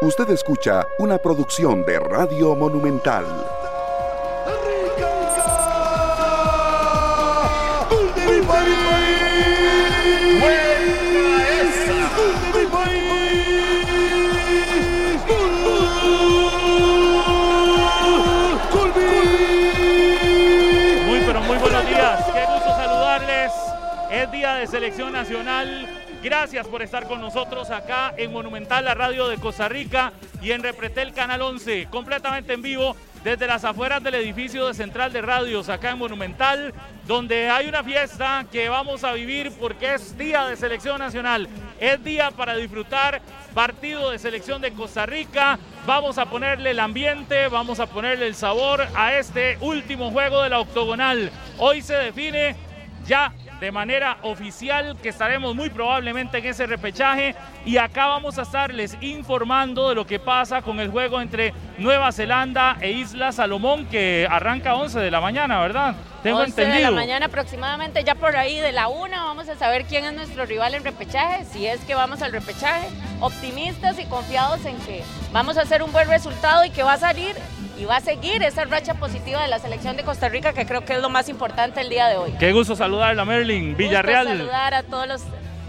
Usted escucha una producción de Radio Monumental. Muy pero muy buenos días, qué gusto saludarles. Es día de selección nacional. Gracias por estar con nosotros acá en Monumental, la radio de Costa Rica y en Repretel Canal 11, completamente en vivo desde las afueras del edificio de Central de Radios, acá en Monumental, donde hay una fiesta que vamos a vivir porque es día de selección nacional. Es día para disfrutar partido de selección de Costa Rica. Vamos a ponerle el ambiente, vamos a ponerle el sabor a este último juego de la octogonal. Hoy se define ya de manera oficial que estaremos muy probablemente en ese repechaje y acá vamos a estarles informando de lo que pasa con el juego entre Nueva Zelanda e Isla Salomón que arranca a 11 de la mañana, ¿verdad? Tengo 11 entendido. de la mañana aproximadamente, ya por ahí de la una vamos a saber quién es nuestro rival en repechaje, si es que vamos al repechaje, optimistas y confiados en que vamos a hacer un buen resultado y que va a salir y va a seguir esa racha positiva de la selección de Costa Rica, que creo que es lo más importante el día de hoy. Qué gusto saludarla, Merlin, Villarreal. Gusto saludar a todos los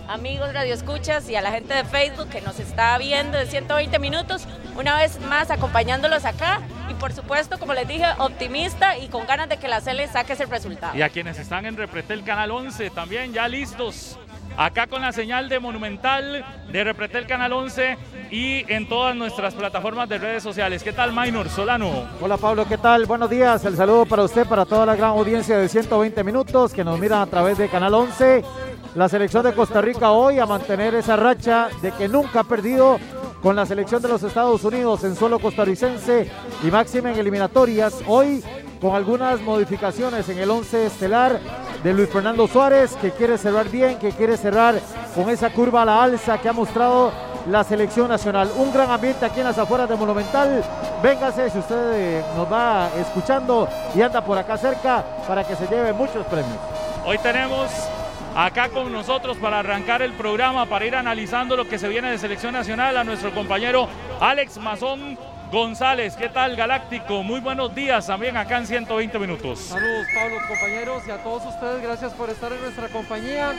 amigos radioescuchas y a la gente de Facebook que nos está viendo de 120 minutos, una vez más acompañándolos acá y por supuesto, como les dije, optimista y con ganas de que la CL saque ese resultado. Y a quienes están en Repretel Canal 11 también ya listos acá con la señal de Monumental, de Repretel Canal 11 y en todas nuestras plataformas de redes sociales. ¿Qué tal, Minor Solano? Hola, Pablo, ¿qué tal? Buenos días. El saludo para usted, para toda la gran audiencia de 120 minutos que nos miran a través de Canal 11. La selección de Costa Rica hoy a mantener esa racha de que nunca ha perdido con la selección de los Estados Unidos en suelo costarricense y máxima en eliminatorias. Hoy con algunas modificaciones en el 11 estelar de Luis Fernando Suárez, que quiere cerrar bien, que quiere cerrar con esa curva a la alza que ha mostrado la selección nacional. Un gran ambiente aquí en las afueras de Monumental. Véngase si usted eh, nos va escuchando y anda por acá cerca para que se lleve muchos premios. Hoy tenemos acá con nosotros para arrancar el programa, para ir analizando lo que se viene de selección nacional a nuestro compañero Alex Mazón González. ¿Qué tal, Galáctico? Muy buenos días también acá en 120 minutos. Saludos, Pablo, compañeros, y a todos ustedes, gracias por estar en nuestra compañía.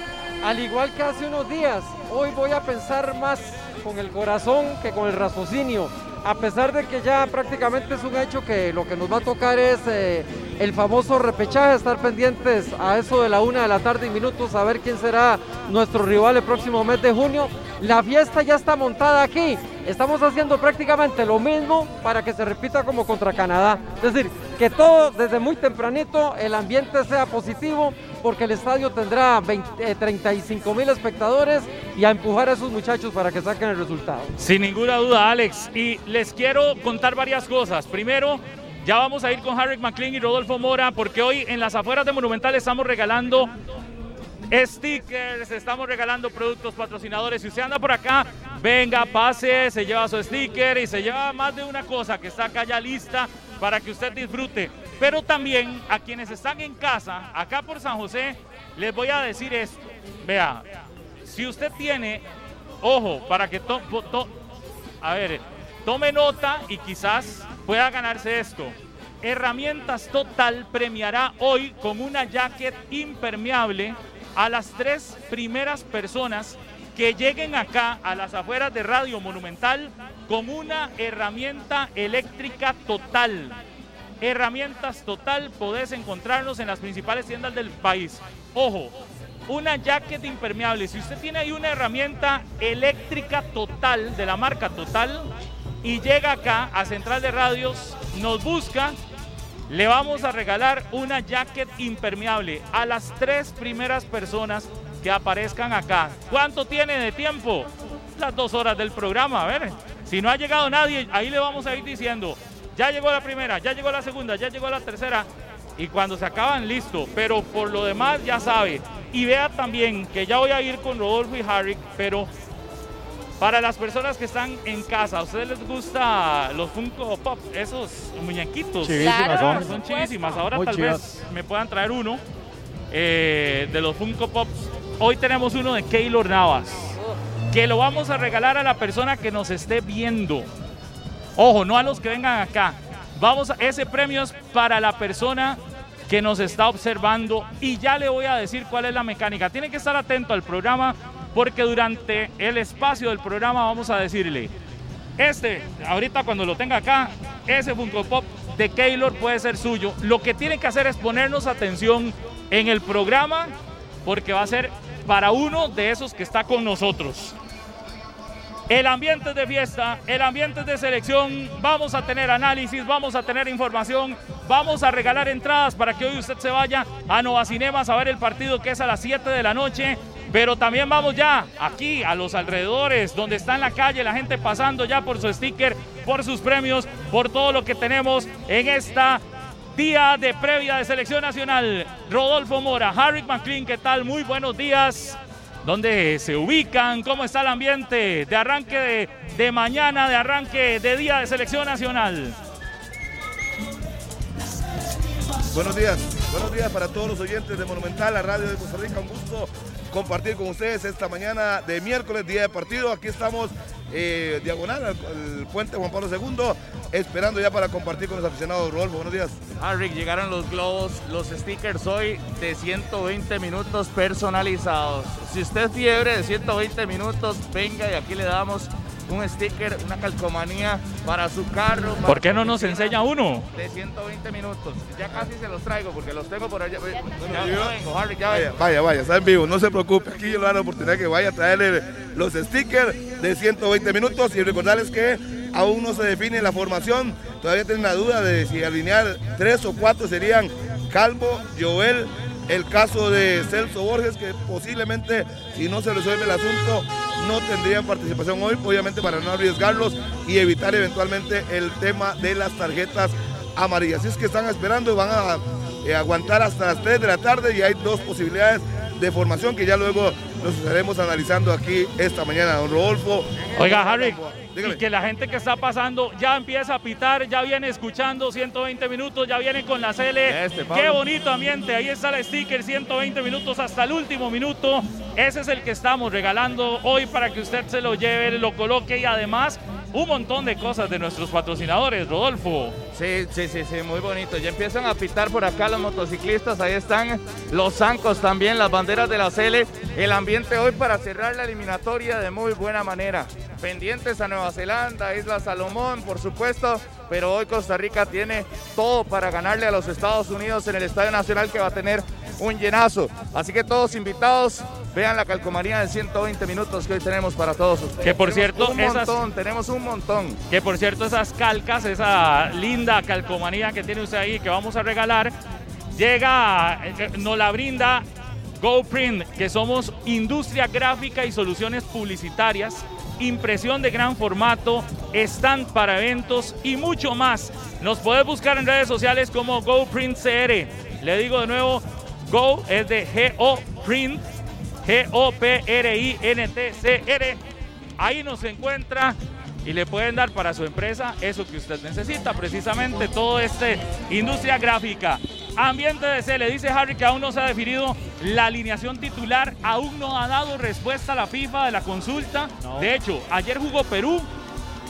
Al igual que hace unos días, hoy voy a pensar más con el corazón que con el raciocinio. A pesar de que ya prácticamente es un hecho que lo que nos va a tocar es eh, el famoso repechaje, estar pendientes a eso de la una de la tarde y minutos, a ver quién será nuestro rival el próximo mes de junio. La fiesta ya está montada aquí. Estamos haciendo prácticamente lo mismo para que se repita como contra Canadá. Es decir, que todo desde muy tempranito el ambiente sea positivo porque el estadio tendrá 35 eh, mil espectadores y a empujar a esos muchachos para que saquen el resultado. Sin ninguna duda, Alex. Y les quiero contar varias cosas. Primero, ya vamos a ir con Harry McLean y Rodolfo Mora porque hoy en las afueras de Monumental estamos regalando stickers, estamos regalando productos patrocinadores. Si usted anda por acá, venga, pase, se lleva su sticker y se lleva más de una cosa que está acá ya lista para que usted disfrute. Pero también a quienes están en casa, acá por San José, les voy a decir esto. Vea, si usted tiene, ojo, para que to, a ver, tome nota y quizás pueda ganarse esto. Herramientas Total premiará hoy con una jacket impermeable a las tres primeras personas que lleguen acá a las afueras de Radio Monumental con una herramienta eléctrica total. Herramientas total, podés encontrarnos en las principales tiendas del país. Ojo, una jacket impermeable. Si usted tiene ahí una herramienta eléctrica total de la marca Total y llega acá a Central de Radios, nos busca le vamos a regalar una jacket impermeable a las tres primeras personas que aparezcan acá. ¿Cuánto tiene de tiempo? Las dos horas del programa, a ver. Si no ha llegado nadie, ahí le vamos a ir diciendo, ya llegó la primera, ya llegó la segunda, ya llegó la tercera. Y cuando se acaban, listo. Pero por lo demás, ya sabe. Y vea también que ya voy a ir con Rodolfo y Harry, pero para las personas que están en casa, ¿a ustedes les gusta los Funko Pop? Esos muñequitos. Chivísimas son. Son chivísimas. Ahora tal vez me puedan traer uno eh, de los Funko Pops. Hoy tenemos uno de Keylor Navas, que lo vamos a regalar a la persona que nos esté viendo Ojo, no a los que vengan acá. Vamos, a, ese premio es para la persona que nos está observando y ya le voy a decir cuál es la mecánica. Tiene que estar atento al programa porque durante el espacio del programa vamos a decirle, este, ahorita cuando lo tenga acá, ese Funko Pop de Keylor puede ser suyo. Lo que tiene que hacer es ponernos atención en el programa porque va a ser para uno de esos que está con nosotros. El ambiente es de fiesta, el ambiente es de selección, vamos a tener análisis, vamos a tener información, vamos a regalar entradas para que hoy usted se vaya a Nova Cinemas a ver el partido que es a las 7 de la noche. Pero también vamos ya aquí a los alrededores, donde está en la calle la gente pasando ya por su sticker, por sus premios, por todo lo que tenemos en esta día de previa de selección nacional. Rodolfo Mora, Harry McLean, ¿qué tal? Muy buenos días. ¿Dónde se ubican? ¿Cómo está el ambiente de arranque de, de mañana, de arranque de día de selección nacional? Buenos días, buenos días para todos los oyentes de Monumental, la radio de Costa Rica. Un gusto compartir con ustedes esta mañana de miércoles, día de partido. Aquí estamos eh, diagonal al, puente Juan Pablo II, esperando ya para compartir con los aficionados. Rodolfo, buenos días. Ah, llegaron los globos, los stickers hoy de 120 minutos personalizados. Si usted fiebre de 120 minutos, venga y aquí le damos un sticker, una calcomanía para su carro. Para ¿Por qué no nos enseña uno? De 120 minutos. Ya casi se los traigo porque los tengo por allá. Ya, ya vengo, Harry, ya vaya, vaya, vaya, está en vivo, no se preocupe. Aquí yo le doy la oportunidad que vaya a traerle los stickers de 120 minutos y recordarles que aún no se define la formación. Todavía tienen la duda de si alinear tres o cuatro serían Calvo, Joel, el caso de Celso Borges, que posiblemente, si no se resuelve el asunto, no tendrían participación hoy, obviamente para no arriesgarlos y evitar eventualmente el tema de las tarjetas amarillas. Así es que están esperando, van a eh, aguantar hasta las 3 de la tarde y hay dos posibilidades de formación que ya luego nos estaremos analizando aquí esta mañana, don Rodolfo. Oiga, Harry, y que la gente que está pasando ya empieza a pitar, ya viene escuchando 120 minutos, ya viene con la Cele. Este, Qué bonito ambiente, ahí está el sticker, 120 minutos hasta el último minuto. Ese es el que estamos regalando hoy para que usted se lo lleve, lo coloque y además un montón de cosas de nuestros patrocinadores, Rodolfo. Sí, sí, sí, sí, muy bonito. Ya empiezan a pitar por acá los motociclistas, ahí están los zancos también, las banderas de la Cele. El ambiente hoy para cerrar la eliminatoria de muy buena manera. Pendientes a Nueva Zelanda, Isla Salomón, por supuesto, pero hoy Costa Rica tiene todo para ganarle a los Estados Unidos en el Estadio Nacional que va a tener un llenazo. Así que todos invitados, vean la calcomanía de 120 minutos que hoy tenemos para todos ustedes. Que por cierto, un montón, tenemos un montón. Que por cierto, esas calcas, esa linda calcomanía que tiene usted ahí que vamos a regalar, llega, eh, nos la brinda GoPrint, que somos industria gráfica y soluciones publicitarias, impresión de gran formato, stand para eventos y mucho más. Nos puedes buscar en redes sociales como GoPrint CR. Le digo de nuevo, Go es de G-O Print, G-O-P-R-I-N-T-C-R. Ahí nos encuentra y le pueden dar para su empresa eso que usted necesita, precisamente todo este industria gráfica. Ambiente de C, le dice Harry que aún no se ha definido la alineación titular, aún no ha dado respuesta a la FIFA de la consulta. De hecho, ayer jugó Perú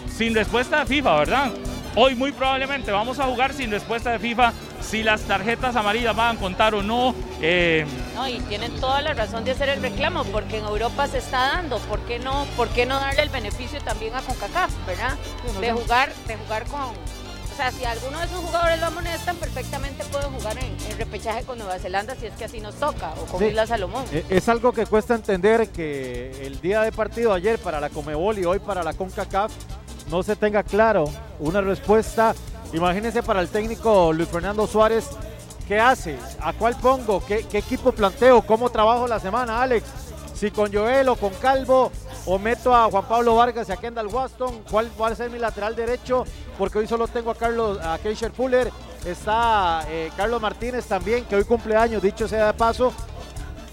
sin respuesta de FIFA, ¿verdad? Hoy muy probablemente vamos a jugar sin respuesta de FIFA si las tarjetas amarillas van a contar o no. Eh, no, y tienen toda la razón de hacer el reclamo, porque en Europa se está dando. ¿Por qué no, por qué no darle el beneficio también a CONCACAF, verdad? De jugar, de jugar con. O sea, si alguno de esos jugadores lo amonestan, perfectamente pueden jugar en, repechaje con Nueva Zelanda si es que así nos toca, o con Isla Salomón. E, es algo que cuesta entender que el día de partido ayer para la Comebol y hoy para la CONCACAF no se tenga claro una respuesta Imagínense para el técnico Luis Fernando Suárez, ¿qué hace? ¿A cuál pongo? ¿Qué, equipo planteo? ¿Cómo trabajo la semana, Alex? Si con Joel o con Calvo, o meto a Juan Pablo Vargas y a Kendall Waston, ¿cuál va a ser mi lateral derecho? Porque hoy solo tengo a Carlos, a Keisher Fuller, está eh, Carlos Martínez también, que hoy cumpleaños, dicho sea de paso,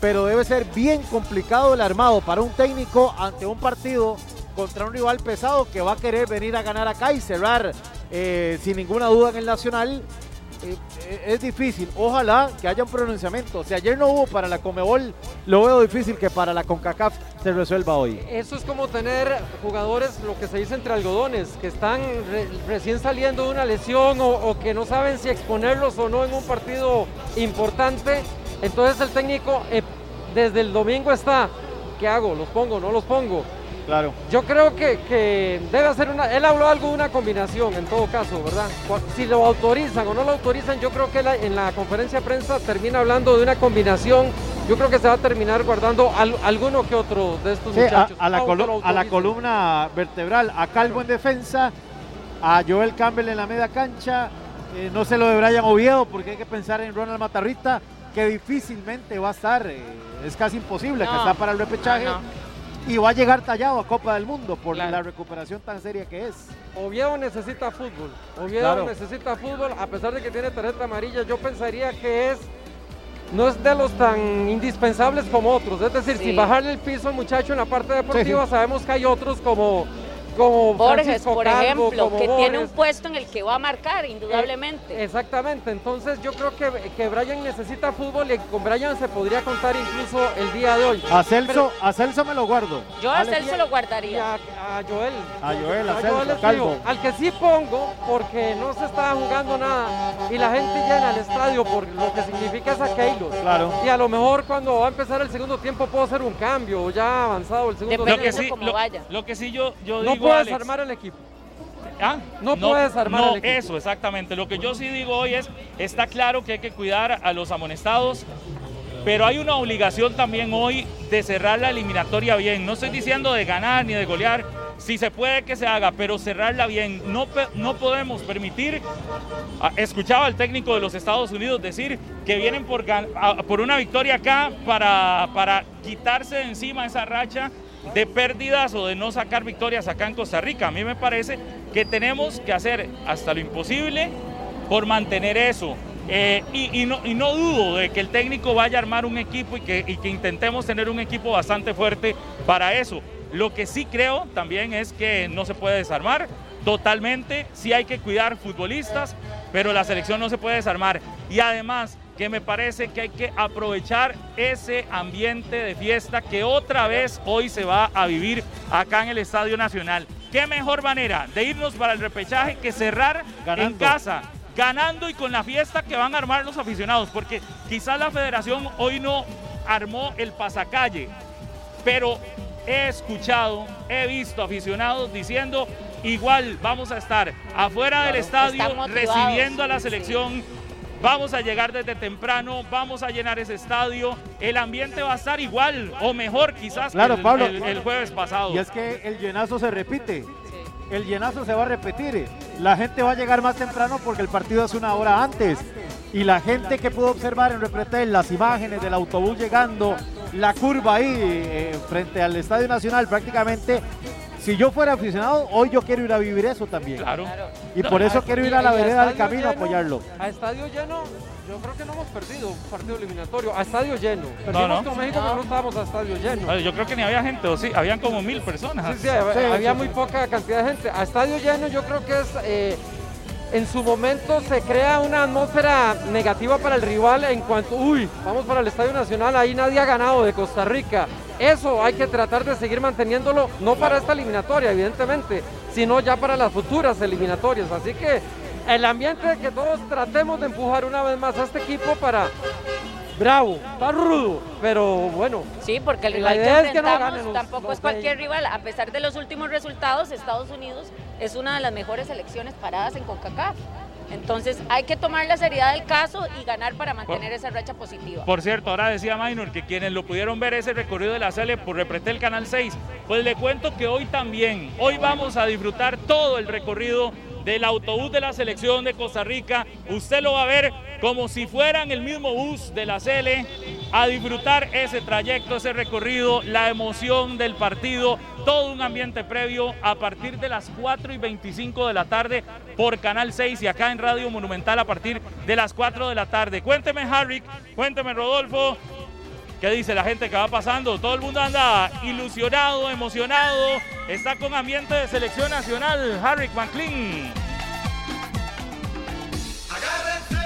pero debe ser bien complicado el armado para un técnico ante un partido contra un rival pesado que va a querer venir a ganar acá y cerrar eh, sin ninguna duda en el Nacional eh, eh, es difícil. Ojalá que haya un pronunciamiento. Si ayer no hubo para la Comebol, lo veo difícil que para la CONCACAF se resuelva hoy. Eso es como tener jugadores, lo que se dice entre algodones, que están re- recién saliendo de una lesión o, que no saben si exponerlos o no en un partido importante. Entonces el técnico desde el domingo está, ¿qué hago? ¿Los pongo? ¿No los pongo? Claro. Yo creo que, que debe hacer una. Él habló algo de una combinación en todo caso, ¿verdad? Si lo autorizan o no lo autorizan, yo creo que la- en la conferencia de prensa termina hablando de una combinación. Yo creo que se va a terminar guardando al- alguno que otro de estos Sí, muchachos. a la a columna vertebral, a Calvo en defensa, a Joel Campbell en la media cancha, eh, no sé lo de Brian Oviedo, porque hay que pensar en Ronald Matarrita, que difícilmente va a estar, eh, es casi imposible que está para el repechaje, no, y va a llegar tallado a Copa del Mundo por Claro. la recuperación tan seria que es. Oviedo necesita fútbol. Oviedo Claro. necesita fútbol, a pesar de que tiene tarjeta amarilla, yo pensaría que es. No es de los tan indispensables como otros. Es decir, Sí. sin bajarle el piso al muchacho en la parte deportiva, sí. sabemos que hay otros como, como Borges, Francisco por Calvo, ejemplo, como que tiene un puesto en el que va a marcar, indudablemente. Exactamente, entonces yo creo que, que Brian necesita fútbol y con Brian se podría contar incluso el día de hoy. A Celso, a Celso me lo guardo. Yo a Celso lo guardaría. a, a Joel. A Joel, a A Celso, Joel Calvo. fijo. Al que sí pongo, porque no se estaba jugando nada y la gente llena el estadio por lo que significa esa Keylor. Claro. Y a lo mejor cuando va a empezar el segundo tiempo puedo hacer un cambio, o ya avanzado el segundo Depende Lo que tiempo. sí, como lo, vaya. lo que sí yo, yo No digo, puedes Alex, armar el equipo. ¿Ah? No puedes armar no, el equipo. eso, exactamente. Lo que yo sí digo hoy es, está claro que hay que cuidar a los amonestados, pero hay una obligación también hoy de cerrar la eliminatoria bien. No estoy diciendo de ganar ni de golear, si se puede que se haga, pero cerrarla bien. No, no podemos permitir, ah, escuchaba al técnico de los Estados Unidos decir que vienen por, gan- a- por una victoria acá para, para quitarse de encima esa racha de pérdidas o de no sacar victorias acá en Costa Rica. A mí me parece que tenemos que hacer hasta lo imposible por mantener eso. Eh, y, y no, y no dudo de que el técnico vaya a armar un equipo y que, y que intentemos tener un equipo bastante fuerte para eso. Lo que sí creo también es que no se puede desarmar totalmente, sí hay que cuidar futbolistas, pero la selección no se puede desarmar. Y además que me parece que hay que aprovechar ese ambiente de fiesta que otra vez hoy se va a vivir acá en el Estadio Nacional. ¿Qué mejor manera de irnos para el repechaje que cerrar en casa? ganando y con la fiesta que van a armar los aficionados, porque quizás la federación hoy no armó el pasacalle, pero he escuchado, he visto aficionados diciendo, igual vamos a estar afuera del estadio recibiendo a la sí, selección. Vamos a llegar desde temprano, vamos a llenar ese estadio, el ambiente va a estar igual o mejor quizás Claro, que el, Pablo. el- el jueves pasado. Y es que el llenazo se repite. El llenazo se va a repetir. La gente va a llegar más temprano porque el partido es una hora antes. Y la gente que pudo observar en Repretel las imágenes del autobús llegando, la curva ahí eh, frente al Estadio Nacional prácticamente. Si yo fuera aficionado, hoy yo quiero ir a vivir eso también. Claro. Y por eso quiero ir a la vereda del camino a apoyarlo. A estadio lleno, yo creo que no hemos perdido un partido eliminatorio. A estadio lleno. Perdimos no. con México, pero no estábamos a estadio lleno. Yo creo que ni había gente, o sí, habían como mil personas. Sí, sí, Sí, había sí, muy sí. poca cantidad de gente. A estadio lleno yo creo que es, eh, en su momento se crea una atmósfera negativa para el rival en cuanto, uy, vamos para el Estadio Nacional, ahí nadie ha ganado de Costa Rica. Eso hay que tratar de seguir manteniéndolo, no para esta eliminatoria, evidentemente, sino ya para las futuras eliminatorias. Así que el ambiente de que todos tratemos de empujar una vez más a este equipo para... Bravo, está rudo, pero bueno, Sí, porque el rival que es que no enfrentamos tampoco los es cualquier rival. A pesar de los últimos resultados, Estados Unidos es una de las mejores selecciones paradas en CONCACAF. Entonces hay que tomar la seriedad del caso y ganar para mantener esa racha positiva. Por cierto, ahora decía Minor que quienes lo pudieron ver ese recorrido de la Sele por Repretel Canal 6, pues le cuento que hoy también, hoy vamos a disfrutar todo el recorrido del autobús de la selección de Costa Rica. Usted lo va a ver como si fuera en el mismo bus de la Sele a disfrutar ese trayecto, ese recorrido, la emoción del partido, todo un ambiente previo a partir de las 4 y 25 de la tarde por Canal 6 y acá en Radio Monumental a partir de las 4 de la tarde. Cuénteme, Harry, cuénteme, Rodolfo. ¿Qué dice la gente que va pasando? Todo el mundo anda ilusionado, emocionado. Está con ambiente de selección nacional. Harry McLean. Agárrense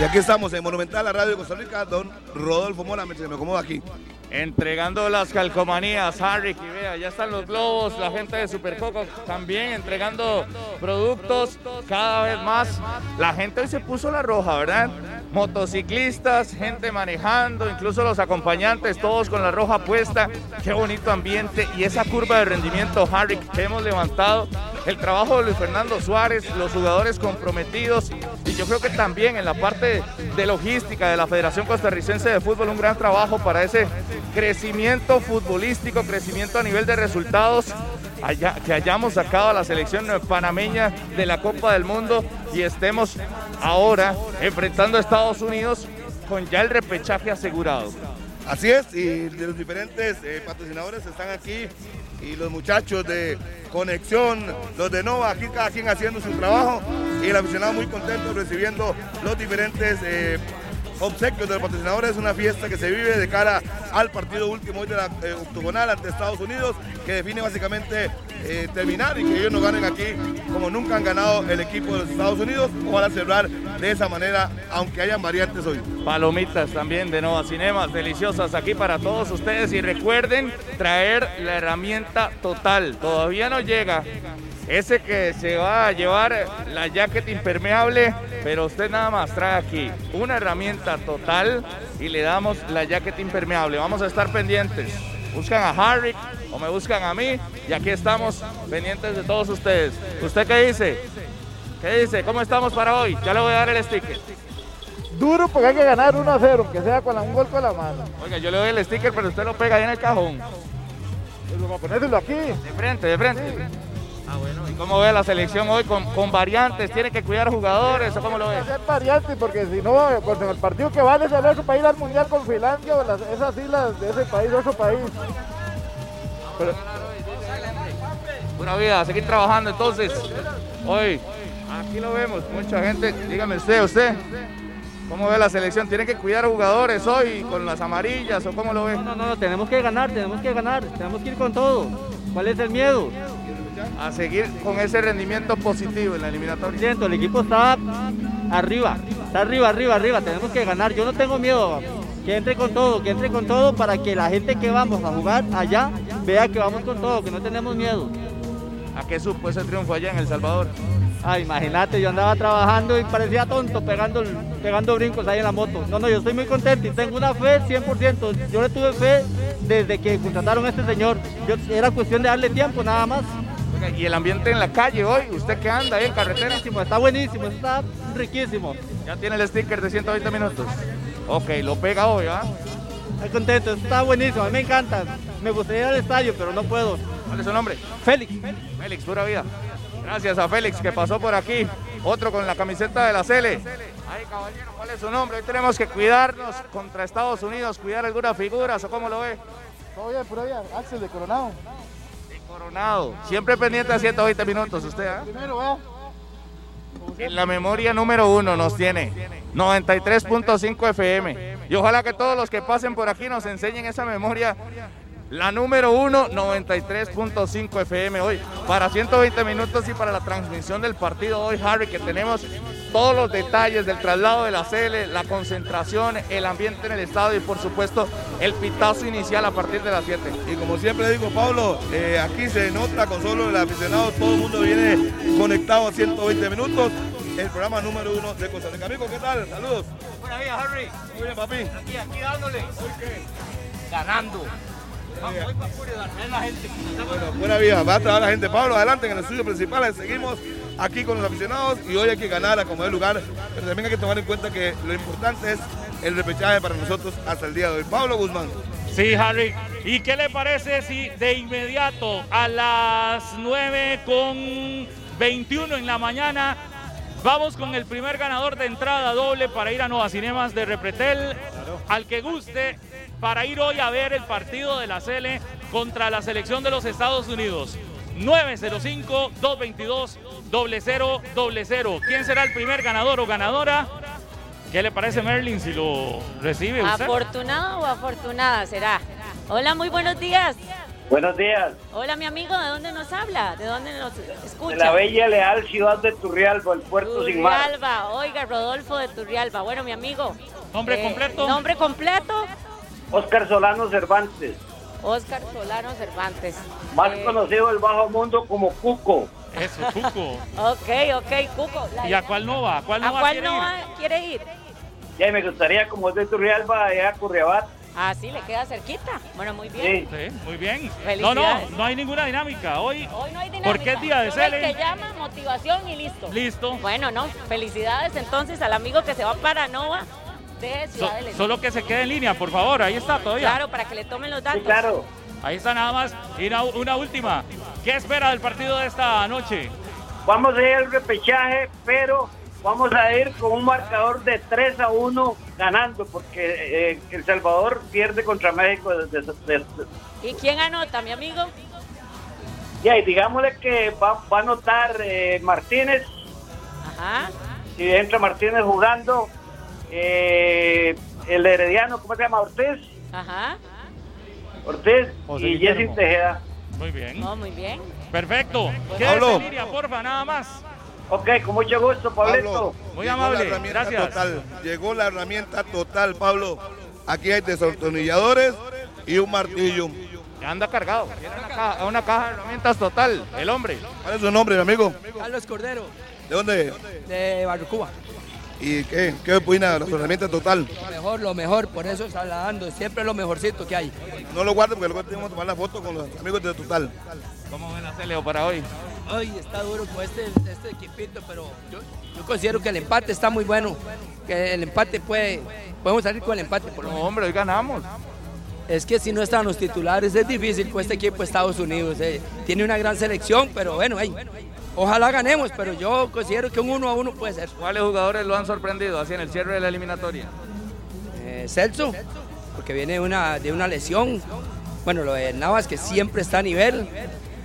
Y aquí estamos en Monumental, la radio de Costa Rica, don Rodolfo Mora, me, me acomodo aquí. Entregando las calcomanías, Harry, y vea, ya están los globos, la gente de Supercoco también entregando productos cada vez más. La gente hoy se puso la roja, ¿verdad? Motociclistas, gente manejando, incluso los acompañantes, todos con la roja puesta. Qué bonito ambiente y esa curva de rendimiento, Harry, que hemos levantado. El trabajo de Luis Fernando Suárez, los jugadores comprometidos y yo creo que también en la parte de logística de la Federación Costarricense de Fútbol un gran trabajo para ese crecimiento futbolístico, crecimiento a nivel de resultados, que hayamos sacado a la selección panameña de la Copa del Mundo y estemos ahora enfrentando a Estados Unidos con ya el repechaje asegurado. Así es, y los diferentes eh, patrocinadores están aquí y los muchachos de Conexión, los de Nova, aquí cada quien haciendo su trabajo y el aficionado muy contento recibiendo los diferentes eh, obsequios de los patrocinadores, una fiesta que se vive de cara al partido último hoy de la eh, octogonal ante Estados Unidos, que define básicamente eh, terminar y que ellos nos ganen aquí como nunca han ganado el equipo de los Estados Unidos. Ojalá cerrar de esa manera, aunque hayan variantes hoy. Palomitas también de Nova Cinemas, deliciosas aquí para todos ustedes y recuerden traer la herramienta total. Todavía no llega ese que se va a llevar la jacket impermeable, pero usted nada más trae aquí una herramienta total y le damos la jacket impermeable. Vamos a estar pendientes. Buscan a Harry o me buscan a mí y aquí estamos pendientes de todos ustedes. ¿Usted qué dice? ¿Qué dice? ¿Cómo estamos para hoy? Ya le voy a dar el sticker. Duro porque hay que ganar 1 a 0, que sea con un gol con la mano. Oiga, yo le doy el sticker, pero usted lo pega ahí en el cajón. Pues ponérselo aquí. De frente, de frente. Ah, bueno. ¿Y cómo ve la selección hoy con, variantes? ¿Tiene que cuidar jugadores o cómo lo ve? Hacer variantes porque si no, pues en el partido que vale saber para ir al mundial con Finlandia o esas islas de ese país, de otro país. Pura vida, seguir trabajando entonces. Hoy, aquí lo vemos, mucha gente. Dígame usted, usted. ¿Cómo ve la selección? ¿Tiene que cuidar a jugadores hoy con las amarillas o cómo lo ve? No, no, no, tenemos que ganar, tenemos que ganar, tenemos que ir con todo. ¿Cuál es el miedo? A seguir con ese rendimiento positivo en la eliminatoria. Siento, el equipo está arriba, está arriba, arriba, arriba, tenemos que ganar. Yo no tengo miedo, que entre con todo, que entre con todo para que la gente que vamos a jugar allá vea que vamos con todo, que no tenemos miedo. ¿A qué supo ese triunfo allá en El Salvador? Ah, imagínate, yo andaba trabajando y parecía tonto pegando, pegando brincos ahí en la moto. No, no, yo estoy muy contento y tengo una fe 100%. Yo le tuve fe desde que contrataron a este señor. Yo, era cuestión de darle tiempo nada más. Y el ambiente en la calle hoy, usted que anda ahí en carretera. Está buenísimo, está riquísimo. Ya tiene el sticker de 120 minutos. Ok, lo pega hoy, ¿ah? Estoy contento, está buenísimo, a mí me encanta. Me gustaría ir al estadio, pero no puedo. ¿Cuál es su nombre? Félix. Félix, pura vida. Gracias a Félix que pasó por aquí. Otro con la camiseta de la Cele. Ay, caballero, ¿cuál es su nombre? Hoy tenemos que cuidarnos contra Estados Unidos, cuidar algunas figuras, ¿o cómo lo ve? Todo bien, pura vida. Axel de Coronado. Coronado. Siempre pendiente a 120 minutos usted, ¿eh? Primero, En la memoria número uno nos tiene 93.5 FM. Y ojalá que todos los que pasen por aquí nos enseñen esa memoria la número uno, 93.5 FM hoy. Para 120 minutos y para la transmisión del partido hoy, Harry, que tenemos todos los detalles del traslado de la CL, la concentración, el ambiente en el estadio y por supuesto el pitazo inicial a partir de las 7. Y como siempre digo, Pablo, eh, aquí se nota con solo el aficionado, todo el mundo viene conectado a 120 minutos. El programa número uno de Costa Rica. Amigo, ¿qué tal? Saludos. Buenos días, Harry. Muy bien, papi. Aquí, aquí dándole. ¿Hoy qué? Ganando. Bueno, buena vida, va a trabajar la gente. Pablo, adelante en el estudio principal. Seguimos aquí con los aficionados y hoy hay que ganar a como el lugar. Pero también hay que tomar en cuenta que lo importante es el repechaje para nosotros hasta el día de hoy. Pablo Guzmán. Sí, Harry. ¿Y qué le parece si de inmediato a las 9 con 21 en la mañana vamos con el primer ganador de entrada doble para ir a Nueva Cinemas de Repretel? Al que guste, para ir hoy a ver el partido de la Cele contra la selección de los Estados Unidos. 905-222-0000. ¿Quién será el primer ganador o ganadora? ¿Qué le parece Merlin si lo recibe usted? Afortunado o afortunada será. Hola, muy buenos días. Buenos días. Hola, mi amigo, ¿de dónde nos habla? ¿De dónde nos escucha? De la bella y leal ciudad de Turrialba, el puerto sin mar. Turrialba, oiga, Rodolfo de Turrialba. Bueno, mi amigo. ¿Nombre eh, completo? Nombre completo. Oscar Solano Cervantes, Oscar Solano Cervantes. más Eh, conocido del bajo mundo como Cuco. Eso, Cuco. Ok, ok, Cuco. ¿Y a cuál no va? ¿A cuál ¿A no va cuál quiere no ir? va- quiere ir? Ya me gustaría, como es de Turrialba, a Curriabat. Ah, sí, le queda cerquita. Bueno, muy bien. Sí. Sí, muy bien. No, no, no hay ninguna dinámica. Hoy, Hoy no hay dinámica. Porque es día de Solo el que llama, motivación y listo. listo. Bueno, no, felicidades entonces al amigo que se va para Nova de So- Ciudad del Este. solo que se quede en línea, por favor. Ahí está todavía. Claro, para que le tomen los Sí, datos. claro. Ahí está nada más. Y una, una última. ¿Qué espera del partido de esta noche? Vamos a ir al repechaje, pero vamos a ir con un marcador de 3 a 1 ganando, porque eh, El Salvador pierde contra México. desde- desde- ¿Y quién anota, mi amigo? Ya, y digámosle que va, va a anotar eh, Martínez, Ajá. si entra Martínez jugando, eh, el Herediano, ¿cómo se llama? Ortiz. Ajá. Ortiz José y. Jessy Tejeda. Muy bien. No, muy bien. Perfecto. Pablo. en línea, porfa, nada más. Ok, con mucho gusto, Pablito. Pablo, Muy amable, la herramienta gracias. Total, llegó la herramienta total, Pablo. Aquí hay desortonilladores y un martillo. Ya anda cargado. Una caja, una caja de herramientas total. El hombre. ¿Cuál es su nombre, mi amigo? Carlos Cordero, ¿De dónde? de Barrocuba. ¿Y qué? ¿Qué opina de la herramienta total? Lo mejor, lo mejor, por eso está dando siempre lo mejorcito que hay. No lo guarde porque luego tenemos que tomar la foto con los amigos de Total. ¿Cómo ven a Celeo para hoy? Ay, está duro con este, este equipito, pero yo, yo considero que el empate está muy bueno. Que el empate puede, podemos salir con el empate por lo No, menos. hombre, hoy ganamos. Es que si no están los titulares es difícil con este equipo de Estados Unidos. eh. Tiene una gran selección, pero bueno, hey, ojalá ganemos, pero yo considero que un uno a uno puede ser. ¿Cuáles jugadores lo han sorprendido así en el cierre de la eliminatoria? Eh, Celso, porque viene de una, de una lesión. Bueno, lo de Navas, que siempre está a nivel.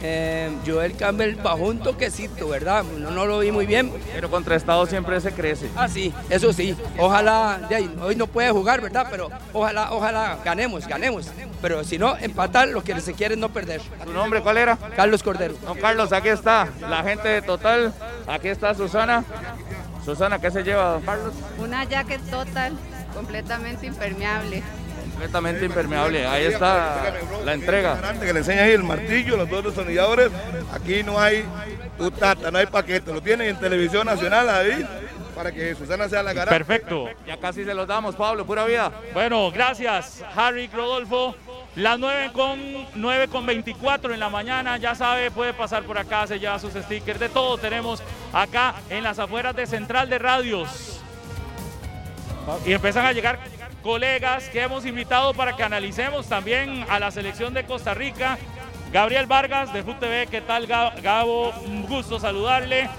Eh, Joel Campbell bajó un toquecito, ¿verdad? No, no lo vi muy bien. Pero contra Estados siempre se crece. Ah, sí, eso sí. Ojalá, de ahí, hoy no puede jugar, ¿verdad? Pero ojalá, ojalá ganemos, ganemos. Pero si no, empatar, lo que se quiere es no perder. ¿Tu nombre cuál era? Carlos Cordero. Don Carlos, aquí está la gente de Total. Aquí está Susana. Susana, ¿qué se lleva, don Carlos? Una jacket total, completamente impermeable. Completamente impermeable. Ahí está la entrega. Que le enseña ahí el martillo, los dos destornilladores. Aquí no hay tutata, no hay paquete. Lo tienen en televisión nacional ahí para que Susana sea la garante. Perfecto. Ya casi se los damos, Pablo, pura vida. Bueno, gracias, Harry Rodolfo. Las 9 con, 9 con 24 en la mañana, ya sabe, puede pasar por acá, se lleva sus stickers, de todo tenemos acá en las afueras de Central de Radios. Y empiezan a llegar colegas que hemos invitado para que analicemos también a la selección de Costa Rica. Gabriel Vargas de FUTV, ¿qué tal Ga- Gabo? Un gusto saludarle.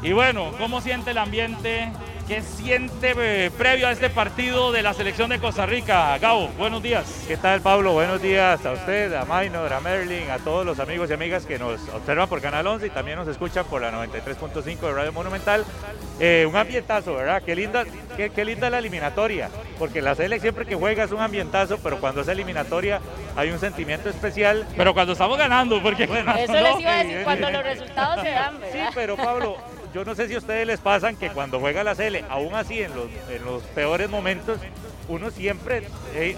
Y bueno, ¿cómo siente el ambiente? ¿Qué siente eh, previo a este partido de la selección de Costa Rica? Gabo, buenos días. ¿Qué tal, Pablo? Buenos días a usted, a Minor, a Merlin, a todos los amigos y amigas que nos observan por Canal 11 y también nos escuchan por la 93.5 de Radio Monumental. Eh, un ambientazo, ¿verdad? Qué linda, qué, qué linda la eliminatoria, porque la selección siempre que juega es un ambientazo, pero cuando es eliminatoria hay un sentimiento especial. Pero cuando estamos ganando, porque Bueno, Eso no, les iba a decir cuando los resultados se dan, Sí, ¿verdad? pero Pablo, yo no sé si a ustedes les pasan que cuando juega la Sele, aún así en los, en los peores momentos, uno siempre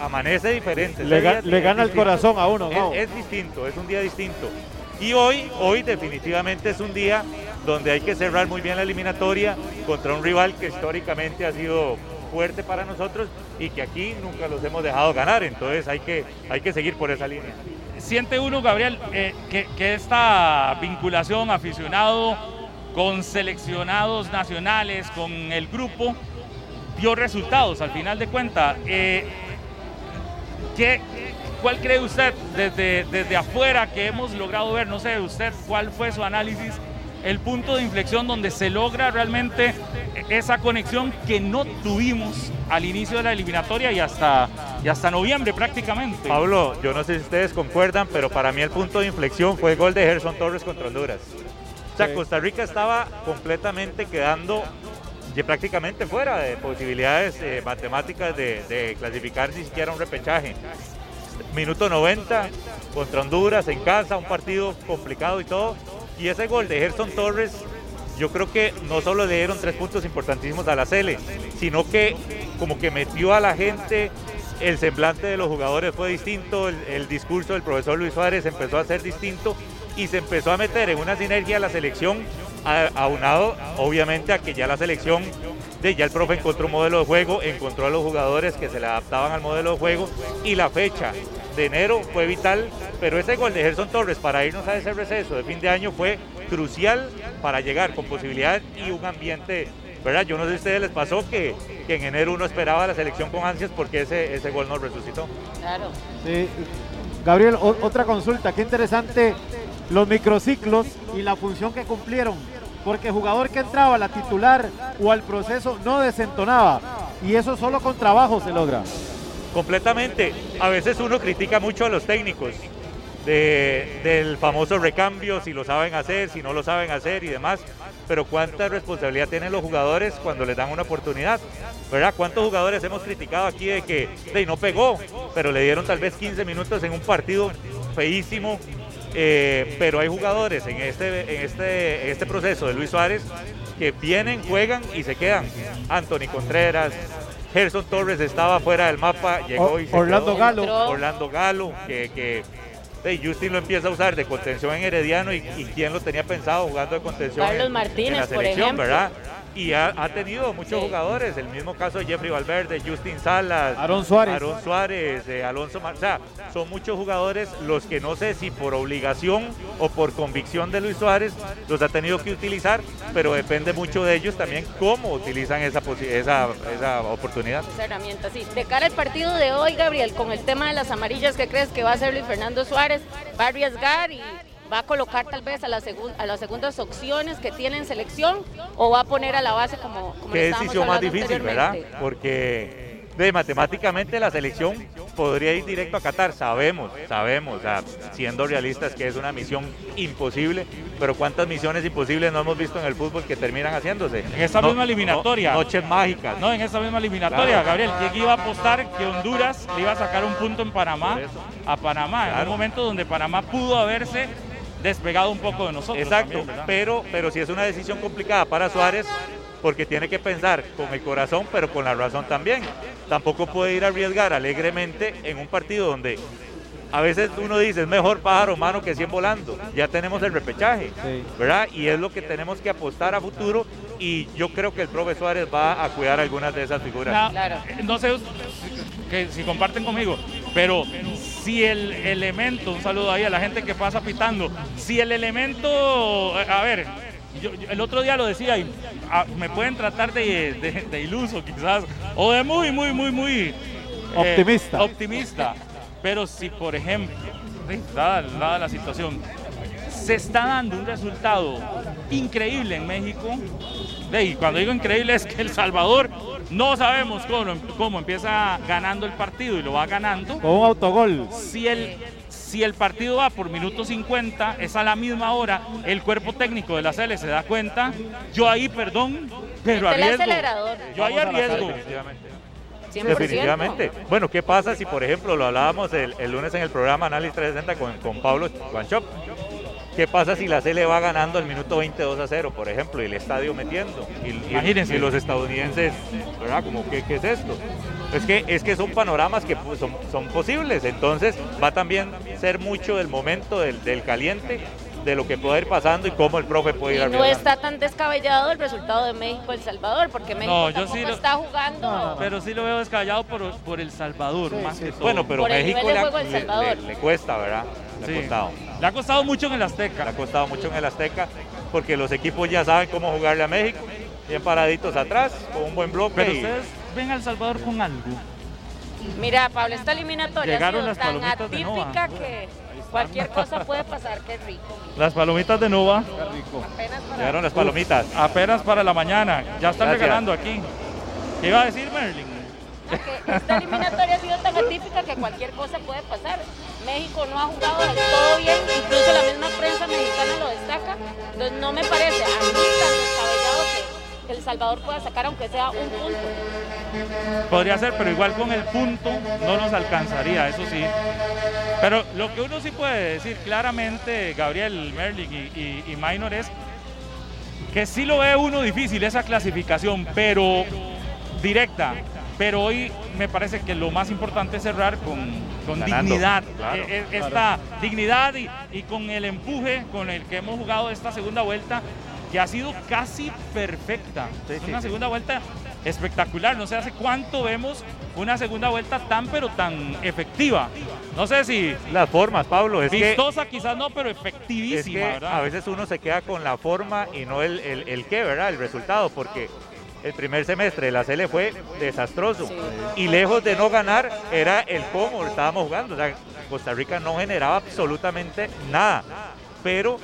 amanece diferente. Le ga- gana el corazón a uno. Es, es distinto, es un día distinto. Y hoy, hoy definitivamente es un día donde hay que cerrar muy bien la eliminatoria contra un rival que históricamente ha sido fuerte para nosotros y que aquí nunca los hemos dejado ganar. Entonces hay que, hay que seguir por esa línea. siente uno, Gabriel, eh, que, que esta vinculación aficionado con seleccionados nacionales, con el grupo, dio resultados al final de cuentas. Eh, ¿qué- ¿Cuál cree usted desde, desde afuera que hemos logrado ver? No sé, usted, ¿cuál fue su análisis? El punto de inflexión donde se logra realmente esa conexión que no tuvimos al inicio de la eliminatoria y hasta, y hasta noviembre prácticamente. Pablo, yo no sé si ustedes concuerdan, pero para mí el punto de inflexión fue el gol de Gerson Torres contra Honduras. O sea. Costa Rica estaba completamente quedando prácticamente fuera de posibilidades eh, matemáticas de, de clasificar ni siquiera un repechaje. minuto 90 contra Honduras en casa, un partido complicado y todo. Y ese gol de Gerson Torres, yo creo que no solo le dieron tres puntos importantísimos a la Cele, sino que como que metió a la gente, el semblante de los jugadores fue distinto, el, el discurso del profesor Luis Suárez empezó a ser distinto y se empezó a meter en una sinergia la selección, aunado obviamente a que ya la selección, de, ya el profe encontró un modelo de juego, encontró a los jugadores que se le adaptaban al modelo de juego y la fecha de enero fue vital, pero ese gol de Gerson Torres para irnos a ese receso de fin de año fue crucial para llegar con posibilidades y un ambiente, ¿verdad? Yo no sé si a ustedes les pasó que, que en enero uno esperaba la selección con ansias porque ese, ese gol nos resucitó. Claro. Sí. Gabriel, o- otra consulta, qué interesante los microciclos y la función que cumplieron, porque jugador que entraba a la titular o al proceso no desentonaba, y eso solo con trabajo se logra. Completamente. A veces uno critica mucho a los técnicos de- del famoso recambio, si lo saben hacer, si no lo saben hacer y demás. Pero cuánta responsabilidad tienen los jugadores cuando les dan una oportunidad, ¿verdad? ¿Cuántos jugadores hemos criticado aquí de que de, no pegó, pero le dieron tal vez 15 minutos en un partido feísimo? Eh, pero hay jugadores en este, en, este, en este proceso de Luis Suárez que vienen, juegan y se quedan. Anthony Contreras, Gerson Torres estaba fuera del mapa, llegó y se Orlando quedó. Galo. Orlando Galo, que, que hey, Justin lo empieza a usar de contención en Herediano y, y quién lo tenía pensado jugando de contención Carlos en, Martínez, en la por selección, ejemplo. ¿verdad? Y ha, ha tenido muchos jugadores, el mismo caso de Jeffrey Valverde, Justin Salas, Aarón Suárez. Aarón Suárez, eh, Alonso Mar- o sea, son muchos jugadores los que no sé si por obligación o por convicción de Luis Suárez los ha tenido que utilizar, pero depende mucho de ellos también cómo utilizan esa, esa, esa oportunidad. esa herramienta, sí. De cara al partido de hoy, Gabriel, con el tema de las amarillas, ¿qué crees que va a hacer Luis Fernando Suárez? ¿Va a arriesgar y va a colocar tal vez a, la segun- a las segundas opciones que tiene en selección o va a poner a la base como, como Qué decisión más difícil, ¿verdad? Porque de matemáticamente la selección podría ir directo a Qatar, sabemos, sabemos, o sea, siendo realistas que es una misión imposible, pero cuántas misiones imposibles no hemos visto en el fútbol que terminan haciéndose. En esta No- misma eliminatoria. no- noches mágicas. No, en esta misma eliminatoria, Claro. Gabriel. ¿Quién iba a apostar que Honduras le iba a sacar un punto en Panamá a Panamá? En un Claro. momento donde Panamá pudo haberse despegado un poco de nosotros. Exacto, pero, pero si es una decisión complicada para Suárez, porque tiene que pensar con el corazón, pero con la razón también. Tampoco puede ir a arriesgar alegremente en un partido donde a veces uno dice es mejor pájaro humano que 100 volando. Ya tenemos el repechaje, ¿verdad? Y es lo que tenemos que apostar a futuro. Y yo creo que el profe Suárez va a cuidar algunas de esas figuras. Na- eh, No sé que si comparten conmigo, pero si el elemento, un saludo ahí a la gente que pasa pitando, si el elemento, eh, a ver, yo- yo el otro día lo decía y ah, me pueden tratar de, de- de iluso quizás, o de muy, muy, muy, muy eh, Optimista. optimista, pero si por ejemplo, dada la situación, se está dando un resultado increíble en México. Y cuando digo increíble es que El Salvador no sabemos cómo, cómo empieza ganando el partido y lo va ganando. Con un autogol. Si el, si el partido va por minuto 50, es a la misma hora, el cuerpo técnico de la CL se da cuenta. Yo ahí, perdón, pero arriesgo. acelerador. Yo ahí arriesgo. sal, definitivamente. 100%. Definitivamente. Bueno, ¿qué pasa si, por ejemplo, lo hablábamos el, el lunes en el programa Análisis 360 con, con Pablo Guanchop? ¿Qué pasa si la CL va ganando el minuto 20 2 a 0, por ejemplo, y el estadio metiendo? Y, y- Imagínense. y los estadounidenses, ¿verdad? Como, ¿qué, qué es esto? Es que, es que son panoramas que son, son posibles, entonces va también a ser mucho del momento, del, del caliente, de lo que puede ir pasando y cómo el profe puede ir Y no está tan descabellado el resultado de México-El Salvador, porque México No, yo tampoco sí lo- está jugando. Pero sí lo veo descabellado por, por El Salvador, más que todo. Bueno, pero Por el México nivel de le, le- Salvador. le- le cuesta, ¿verdad? Le Sí. ha costado. Le ha costado mucho en el Azteca. Le ha costado mucho en el Azteca porque los equipos ya saben cómo jugarle a México, bien paraditos atrás, con un buen bloque. Pero y- ustedes ven al Salvador con algo. Mira, Pablo, esta eliminatoria Llegaron ha sido tan palomitas de Nova. atípica que cualquier cosa puede pasar, qué rico. Las palomitas de. Apenas para- Llegaron las palomitas. Apenas para la mañana. Ya están Gracias. regalando aquí. ¿Qué iba a decir Merlin? que esta eliminatoria ha sido tan atípica que cualquier cosa puede pasar. México no ha jugado del todo bien, incluso la misma prensa mexicana lo destaca. Entonces no me parece a mí tan El Salvador pueda sacar aunque sea un punto. Podría ser, pero igual con el punto no nos alcanzaría, eso sí. Pero lo que uno sí puede decir claramente, Gabriel Merling y, y, y Minor, es que sí lo ve uno difícil esa clasificación, pero directa. Pero hoy me parece que lo más importante es cerrar con, con Ganando, dignidad. claro, eh, claro. esta dignidad y, y con el empuje con el que hemos jugado esta segunda vuelta, que ha sido casi perfecta. es sí, una sí. segunda vuelta espectacular. No sé hace cuánto vemos una segunda vuelta tan pero tan efectiva. No sé si Las formas, Pablo, es que, vistosa quizás no, pero es efectivísima, que ¿verdad? a veces uno se queda con la forma y no el, el, el qué, ¿verdad? El resultado, porque el primer semestre de la CL fue desastroso. Y lejos de no ganar, era el cómo estábamos jugando. O sea, Costa Rica no generaba absolutamente nada. Pero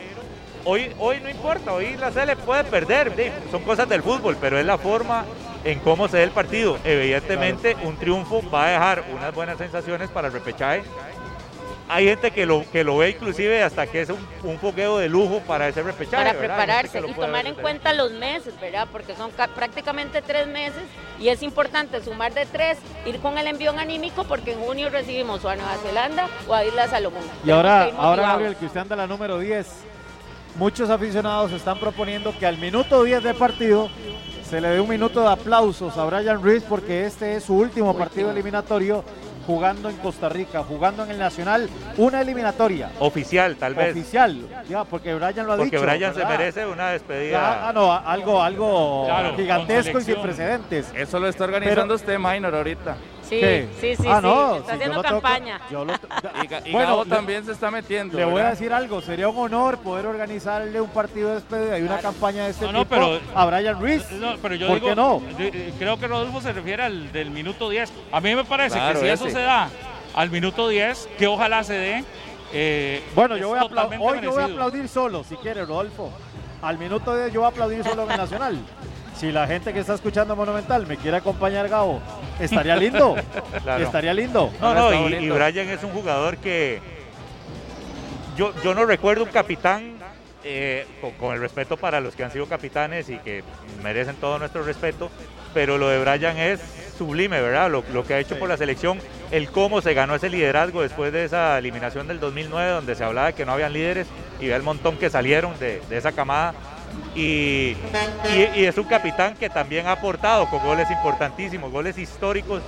hoy, hoy no importa, hoy la CL puede perder. son cosas del fútbol, pero es la forma en cómo se dé el partido. Evidentemente, un triunfo va a dejar unas buenas sensaciones para el repechaje. Hay gente que lo, que lo ve inclusive hasta que es un, un fogueo de lujo para ese repechaje. para prepararse y tomar en cuenta los meses, ¿verdad? Porque son ca- prácticamente tres meses y es importante sumar de tres, ir con el envión anímico porque en junio recibimos o a Nueva Zelanda o a Isla Salomón. Y ahora, ahora. Gabriel, que usted anda la número 10, muchos aficionados están proponiendo que al minuto 10 de partido se le dé un minuto de aplausos a Brian Ruiz porque este es su último partido eliminatorio jugando en Costa Rica, jugando en el Nacional, una eliminatoria Oficial, tal vez. oficial, ya, porque Brian lo ha Porque dicho. Brian se merece una Ya, despedida. ah, no, algo, algo Claro, gigantesco y sin precedentes. Eso lo está organizando usted, Minor, ahorita. Sí, ¿Qué? sí, sí, Ah, sí, no, está si haciendo yo lo toco- campaña. yo lo- Y, y Bueno, Gabo le- también se está metiendo. Le voy a decir algo, sería un honor poder organizarle un partido de despedida y una campaña de este No, no, tipo pero- a Brian Ruiz. No, pero yo ¿Por digo, qué no? eh, creo que Rodolfo se refiere al del minuto 10. A mí me parece Claro, que si eso se da al minuto 10, que ojalá se dé. eh, Bueno, yo voy a hoy yo voy a aplaudir solo, si quiere, Rodolfo. Al minuto 10 yo voy a aplaudir solo en Nacional. Si la gente que está escuchando Monumental me quiere acompañar, Gabo, estaría lindo. Claro. Estaría lindo. No, no, y, y bonito. Brian es un jugador que yo, yo no recuerdo un capitán eh, con, con el respeto para los que han sido capitanes y que merecen todo nuestro respeto, pero lo de Brian es sublime, ¿verdad? Lo, lo que ha hecho por la selección, el cómo se ganó ese liderazgo después de esa eliminación del 2009 donde se hablaba de que no habían líderes y ve el montón que salieron de, de esa camada. Y, y- y es un capitán que también ha aportado con goles importantísimos, goles históricos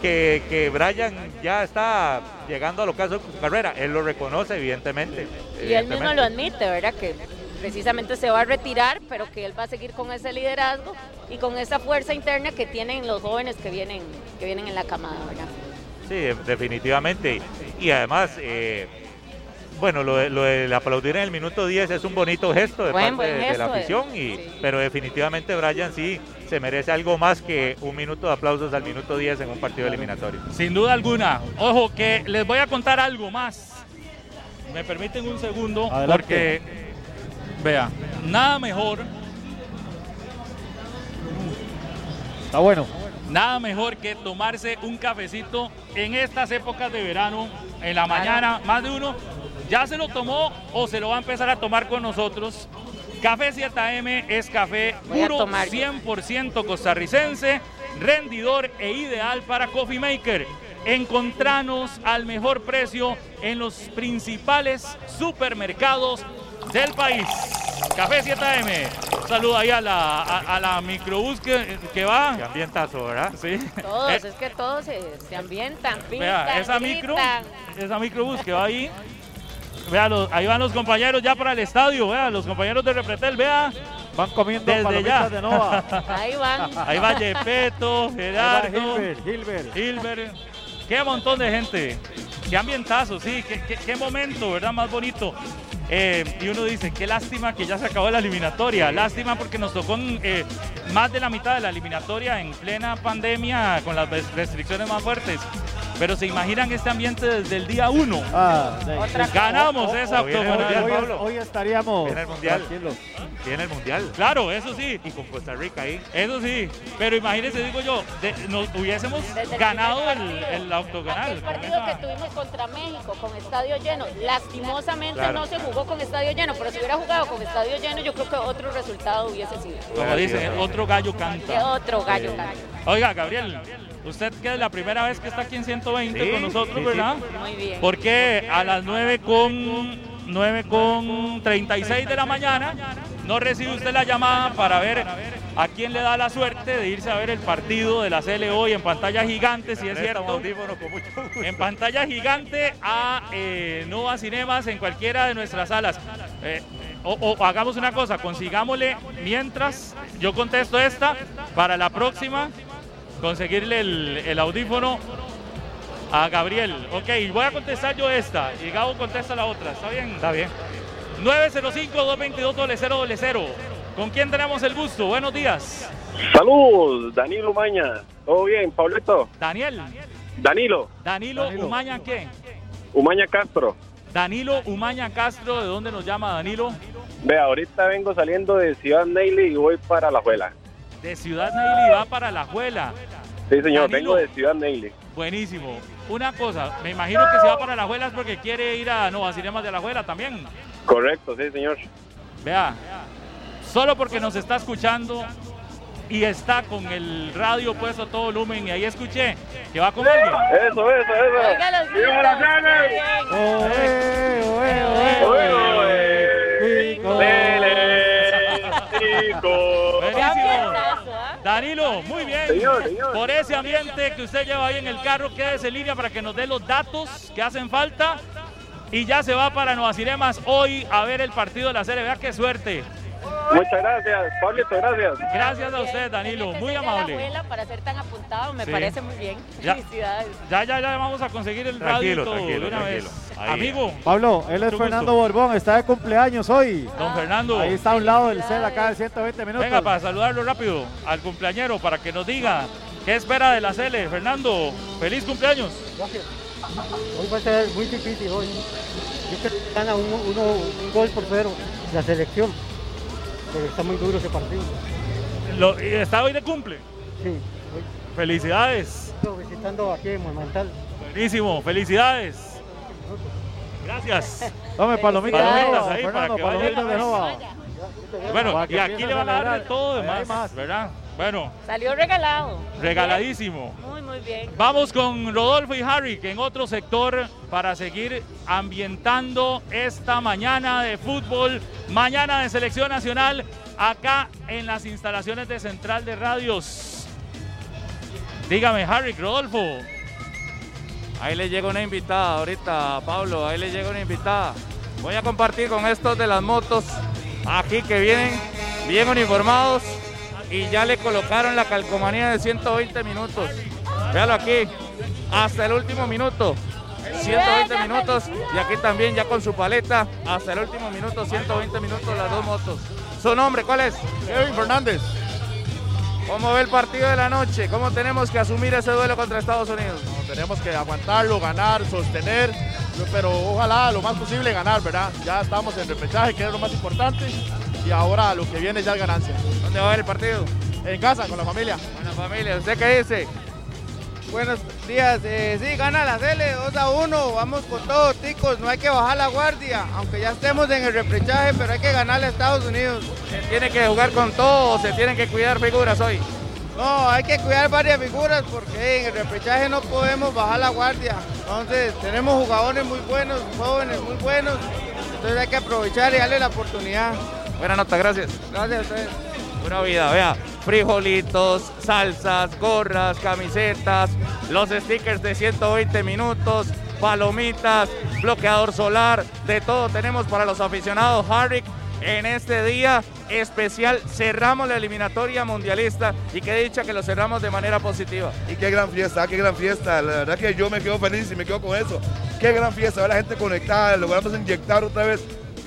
que, que Brian ya está llegando al ocaso de su carrera. Él lo reconoce, evidentemente. Y él mismo lo admite, ¿verdad? Que precisamente se va a retirar, pero que él va a seguir con ese liderazgo y con esa fuerza interna que tienen los jóvenes que vienen, que vienen en la camada, ¿verdad? Sí, de- definitivamente. Y además, eh, bueno, lo, de- lo del aplaudir en el minuto 10 es un bonito gesto de Buen, parte buen de- la afición, y, Sí. pero definitivamente Brian sí se merece algo más que un minuto de aplausos al minuto 10 en un partido eliminatorio. Sin duda alguna. Ojo, que les voy a contar algo más. Me permiten un segundo, Adelante. porque, vea, nada mejor, Está bueno. nada mejor que tomarse un cafecito en estas épocas de verano, en la mañana, más de uno, ya se lo tomó o se lo va a empezar a tomar con nosotros. Café 7am es café puro, tomar yo. 100% costarricense, rendidor e ideal para Coffee Maker. Encontranos al mejor precio en los principales supermercados del país. Café 7am. Saluda ahí a la, a, a la microbús que, que va. Qué ambientazo, ¿verdad? Sí. Todos, Eh, es que todos se, se ambientan, Vea, pintan, esa micro, esa microbús que va ahí. Vea, los- ahí van los compañeros ya para el estadio, vea, los compañeros de Repretel, vea. Van comiendo Desde ya. de Nova. Ahí van. Ahí va Yepeto, Ahí va Gerardo, Hilbert, Hilbert. Hilbert. Qué montón de gente. Qué ambientazo, sí, qué, qué- qué momento, ¿verdad? Más bonito. Eh, y uno dice, qué lástima que ya se acabó la eliminatoria. Lástima porque nos tocó eh, más de la mitad de la eliminatoria en plena pandemia con las res- restricciones más fuertes. Pero se imaginan este ambiente desde el día uno. Ah, sí. Ganamos esa viene el Hoy, hoy estaríamos Viene el Mundial. Tiene el mundial. Claro, eso sí. Y con Costa Rica ahí. Eso sí, pero imagínense, digo yo, de- nos hubiésemos Desde el ganado el, el octogonal. Partido esa- que tuvimos contra México con estadio lleno, lastimosamente Claro. no se jugó con estadio lleno, pero si hubiera jugado con estadio lleno, yo creo que otro resultado hubiese sido. Como dicen, otro gallo canta. otro gallo canta. Oiga, Gabriel, usted que es la primera vez que está aquí en 120 Sí, con nosotros, sí, sí. ¿verdad? Muy bien. Porque a las 9 con 9 con 36 de la mañana no recibe usted la llamada para ver a quién le da la suerte de irse a ver el partido de la CL hoy en pantalla gigante, si es cierto. En pantalla gigante a eh, Nova Cinemas en cualquiera de nuestras salas. Eh, o, o hagamos una cosa, consigámosle mientras yo contesto esta, para la próxima conseguirle el, el audífono a Gabriel. Ok, voy a contestar yo esta y Gabo contesta la otra, ¿está bien? Está bien. 905-222-0000. ¿Con quién tenemos el gusto? Buenos días. Saludos, Danilo Umaña. ¿Todo bien, Pablito? Daniel. Danilo, Danilo, Danilo. Umaña, ¿qué? Umaña Castro. Danilo Umaña Castro, ¿de dónde nos llama Danilo? Ve, ahorita vengo saliendo de Ciudad Neily y voy para La Juela. De Ciudad Neily va para La Juela. Sí, señor, Danilo. vengo de Ciudad Neily. Buenísimo. Una cosa, me imagino que si va para La Juela es porque quiere ir a Nova Cinemas de La Juela también. Correcto, sí, señor. Vea, solo porque nos está escuchando y está con el radio puesto a todo volumen y ahí escuché que va con alguien. Eso, eso, eso. Oiga los ¡Viva la gritos, Llanes! muy bien. Oe, oe, oe, Oye, oe. oye. Lele, chico. Qué Buenísimo. ¿ah? Danilo, muy bien. Señor, señor. Por ese ambiente que usted lleva ahí en el carro, quédese en línea para que nos dé los datos que hacen falta. Y ya se va para Nueva Cinemas hoy a ver el partido de la serie. Vea qué suerte. Muchas gracias, Pablito, gracias. Gracias a usted. Danilo. Muy amable. abuela para ser tan apuntado, me Sí. parece muy bien. Ya. Felicidades. Ya, ya, ya vamos a conseguir el Tranquilo, radio tranquilo, de una tranquilo. vez. Ahí. Amigo, Pablo, él es Fernando gusto. Borbón, está de cumpleaños hoy. don Fernando. Ahí está a un lado del cel acá de 120 minutos. Venga, para saludarlo rápido al cumpleañero para que nos diga qué espera de la Cele. Fernando, feliz cumpleaños. Gracias. Hoy va a ser muy difícil hoy. Yo creo que gana uno, uno- un gol por cero la selección. Pero está muy duro ese partido. Lo- y ¿Está hoy de cumple? Sí. Hoy Felicidades. estoy visitando aquí en Monumental. Buenísimo, felicidades. Gracias. Tome palomitas de Palomitas ahí para que palomitas de. Nova. Bueno, y aquí le van a dar de todo demás, más. ¿verdad? Bueno, Salió regalado. regaladísimo. Muy, muy bien. Vamos con Rodolfo y Harry, que en otro sector, para seguir ambientando esta mañana de fútbol, mañana de selección nacional, acá en las instalaciones de Central de Radios. Dígame, Harry, Rodolfo. Ahí le llega una invitada ahorita, Pablo, ahí le llega una invitada. Voy a compartir con estos de las motos aquí que vienen bien uniformados y ya le colocaron la calcomanía de 120 minutos. Véalo aquí, hasta el último minuto. 120 minutos y aquí también ya con su paleta hasta el último minuto, 120 minutos las dos motos. ¿Su nombre cuál es? Kevin Fernández. ¿Cómo ve el partido de la noche? ¿Cómo tenemos que asumir ese duelo contra Estados Unidos? No, tenemos que aguantarlo, ganar, sostener, pero ojalá lo más posible ganar, ¿verdad? Ya estamos en repechaje, que es lo más importante, y ahora lo que viene ya es ganancia. ¿Dónde va a ver el partido? En casa, con la familia. Buena familia, ¿usted qué dice? Buenos días, eh, sí, gana la Cele 2 a 1, vamos con todo, ticos, no hay que bajar la guardia, aunque ya estemos en el reprechaje, pero hay que ganarle a Estados Unidos. ¿Se tiene que jugar con todo o se tienen que cuidar figuras hoy? No, hay que cuidar varias figuras porque en el reprechaje no podemos bajar la guardia, entonces tenemos jugadores muy buenos, jóvenes muy buenos, entonces hay que aprovechar y darle la oportunidad. Buena nota, gracias. Gracias a ustedes. Buena vida, vea. Frijolitos, salsas, gorras, camisetas, los stickers de 120 minutos, palomitas, bloqueador solar, de todo tenemos para los aficionados Harrick. En este día especial cerramos la eliminatoria mundialista y que dicha que lo cerramos de manera positiva. Y qué gran fiesta, qué gran fiesta. La verdad que yo me quedo feliz y me quedo con eso. Qué gran fiesta, ver la gente conectada, logramos inyectar otra vez.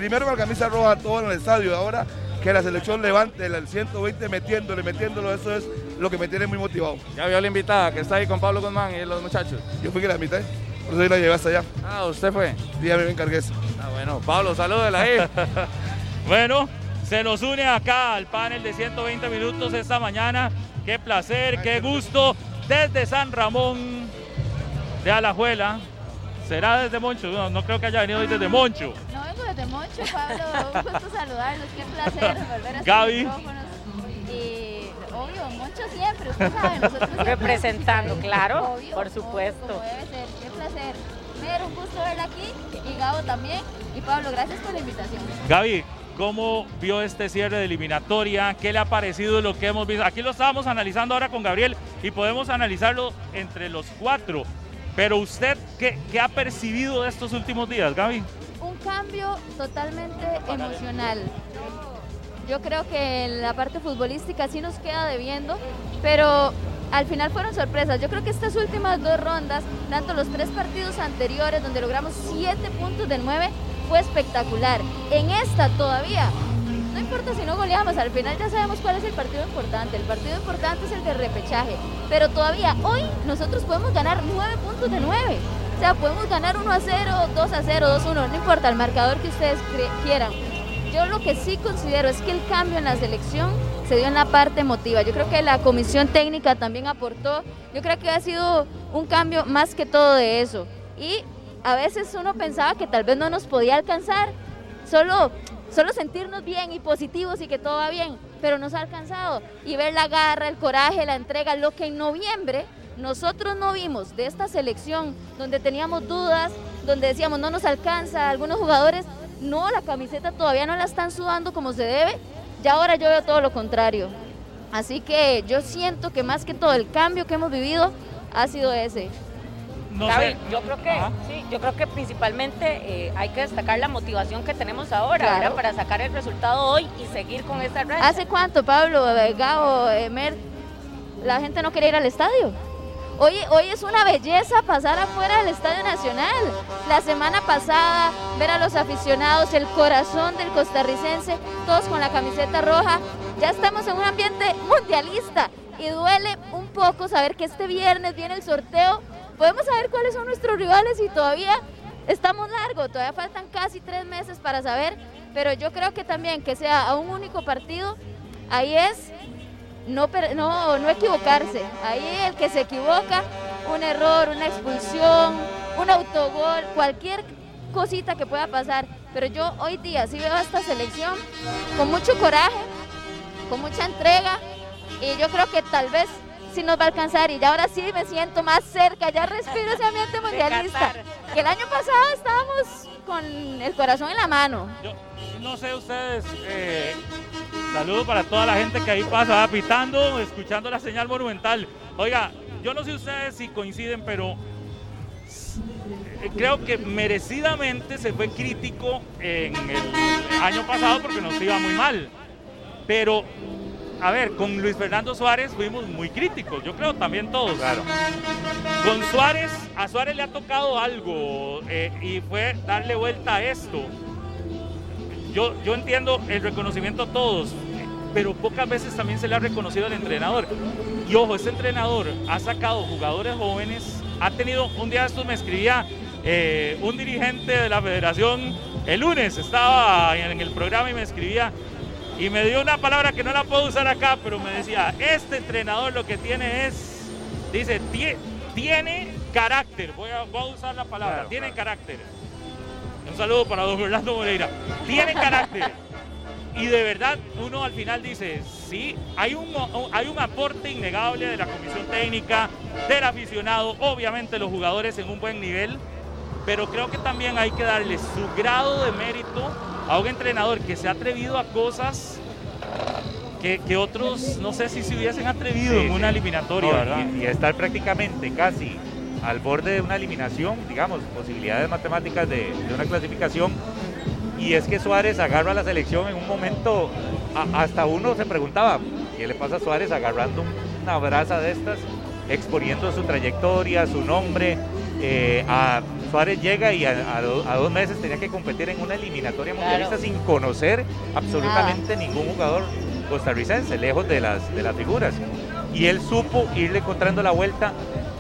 Primero con la camisa roja todo en el estadio, ahora que la selección levante el 120 metiéndole, metiéndolo, eso es lo que me tiene muy motivado. Ya vio la invitada que está ahí con Pablo Guzmán y los muchachos. Yo fui que la invité, por eso la llevé hasta allá. Ah, usted fue. Sí, ya me encargué eso. Ah, bueno, Pablo, salúdela ahí. Bueno, se nos une acá al panel de 120 minutos esta mañana. Qué placer, qué gusto. Desde San Ramón de Alajuela. ¿Será desde Moncho? No, no creo que haya venido hoy desde Moncho. No vengo desde Moncho, Pablo. Un gusto saludarlos. Qué placer volver a Gaby. micrófonos. Y obvio, Moncho siempre, usted sabe, nosotros siempre. Representando, claro, Obvio, por supuesto. como debe ser. Qué placer. Mer, un gusto verla aquí. Y Gabo también. Y Pablo, gracias por la invitación. Gaby, ¿cómo vio este cierre de eliminatoria? ¿Qué le ha parecido lo que hemos visto? Aquí lo estábamos analizando ahora con Gabriel y podemos analizarlo entre los cuatro. Pero usted, ¿qué, qué ha percibido de estos últimos días, Gaby? Cambio totalmente emocional. Yo creo que en la parte futbolística sí nos queda debiendo, pero al final fueron sorpresas. Yo creo que estas últimas dos rondas, tanto los tres partidos anteriores donde logramos siete puntos de nueve, fue espectacular. En esta todavía, no importa si no goleamos, al final ya sabemos cuál es el partido importante. El partido importante es el de repechaje, pero todavía hoy nosotros podemos ganar nueve puntos de nueve. O sea, podemos ganar 1 a 0, 2 a 0, 2 a 1, no importa el marcador que ustedes quieran. Yo lo que sí considero es que el cambio en la selección se dio en la parte emotiva. Yo creo que la comisión técnica también aportó. Yo creo que ha sido un cambio más que todo de eso. Y a veces uno pensaba que tal vez no nos podía alcanzar. Solo, solo sentirnos bien y positivos y que todo va bien, pero nos ha alcanzado. Y ver la garra, el coraje, la entrega, lo que en noviembre nosotros no vimos de esta selección, donde teníamos dudas, donde decíamos no nos alcanza, algunos jugadores, no, la camiseta todavía no la están sudando como se debe, y ahora yo veo todo lo contrario. Así que yo siento que más que todo el cambio que hemos vivido ha sido ese. No Gaby, sé. yo creo que Ajá. sí, yo creo que principalmente eh, hay que destacar la motivación que tenemos ahora para sacar el resultado hoy y seguir con esta racha. ¿Hace cuánto, Pablo, eh, Gabo, eh, Mer, la gente no quería ir al estadio? Hoy, hoy es una belleza pasar afuera del Estadio Nacional. La semana pasada, ver a los aficionados, el corazón del costarricense, todos con la camiseta roja. Ya estamos en un ambiente mundialista y duele un poco saber que este viernes viene el sorteo. Podemos saber cuáles son nuestros rivales y todavía estamos largo, todavía faltan casi tres meses para saber, pero yo creo que también que sea a un único partido, ahí es no, no, no equivocarse. Ahí el que se equivoca, un error, una expulsión, un autogol, cualquier cosita que pueda pasar. Pero yo hoy día sí veo a esta selección con mucho coraje, con mucha entrega y yo creo que tal vez sí nos va a alcanzar y ya ahora sí me siento más cerca, ya respiro ese ambiente mundialista. Que el año pasado estábamos con el corazón en la mano. Yo no sé ustedes, eh, saludo para toda la gente que ahí pasa, va pitando, escuchando la señal monumental. Oiga, yo no sé ustedes si coinciden, pero eh, creo que merecidamente se fue crítico en el año pasado porque nos iba muy mal. Pero, a ver, con Luis Fernando Suárez fuimos muy críticos, yo creo también todos. Claro. Con Suárez, a Suárez le ha tocado algo eh, y fue darle vuelta a esto. Yo, yo entiendo el reconocimiento a todos, pero pocas veces también se le ha reconocido al entrenador. Y ojo, este entrenador ha sacado jugadores jóvenes, ha tenido, un día de estos me escribía eh, un dirigente de la federación, el lunes estaba en el programa y me escribía y me dio una palabra que no la puedo usar acá, pero me decía, este entrenador lo que tiene es, dice, "tie- tiene carácter, voy a, voy a usar la palabra, Claro, tiene carácter. Un saludo para don Orlando Moreira. Tiene carácter. Y de verdad, uno al final dice, sí, hay un, hay un aporte innegable de la comisión técnica, del aficionado, obviamente los jugadores en un buen nivel, pero creo que también hay que darle su grado de mérito a un entrenador que se ha atrevido a cosas que, que otros no sé si se hubiesen atrevido Sí, en una sí. eliminatoria, No, ¿verdad? Y, y estar prácticamente casi al borde de una eliminación, digamos, posibilidades matemáticas de, de una clasificación. Y es que Suárez agarra a la selección en un momento, a- hasta uno se preguntaba, ¿qué le pasa a Suárez agarrando una brasa de estas, exponiendo su trayectoria, su nombre, eh, a Suárez llega y a, a do- a dos meses tenía que competir en una eliminatoria mundialista sin conocer absolutamente ningún jugador costarricense, lejos de las, de las figuras. Y él supo irle encontrando la vuelta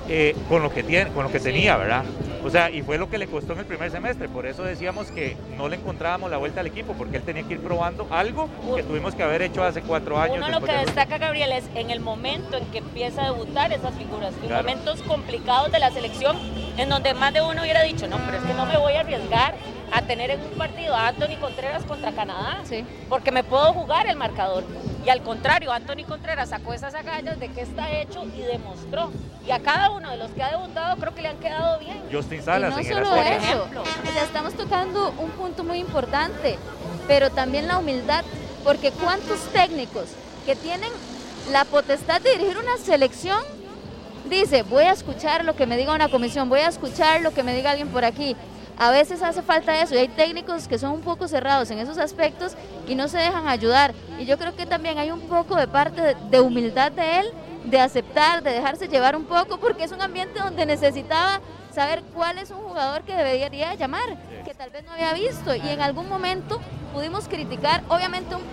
eh, con lo que tiene, con lo que tenía, ¿verdad? O sea, y fue lo que le costó en el primer semestre. Por eso decíamos que no le encontrábamos la vuelta al equipo, porque él tenía que ir probando algo que tuvimos que haber hecho hace cuatro años. Uno lo que de- destaca, Gabriel, es en el momento en que empieza a debutar esas figuras, en Claro. momentos complicados de la selección, en donde más de uno hubiera dicho, no, pero es que no me voy a arriesgar a tener en un partido a Anthony Contreras contra Canadá, porque me puedo jugar el marcador. Y al contrario, Anthony Contreras sacó esas agallas de que está hecho y demostró. Y a cada uno de los que ha debutado creo que le han quedado bien. Justin Y Salas no en el solo eso, o sea, estamos tocando un punto muy importante, pero también la humildad, porque cuántos técnicos que tienen la potestad de dirigir una selección dice, voy a escuchar lo que me diga una comisión, voy a escuchar lo que me diga alguien por aquí. A veces hace falta eso y hay técnicos que son un poco cerrados en esos aspectos y no se dejan ayudar. Y yo creo que también hay un poco de parte de, humildad de él, de aceptar, de dejarse llevar un poco, porque es un ambiente donde necesitaba saber cuál es un jugador que debería llamar, que tal vez no había visto. Y en algún momento pudimos criticar, obviamente, un-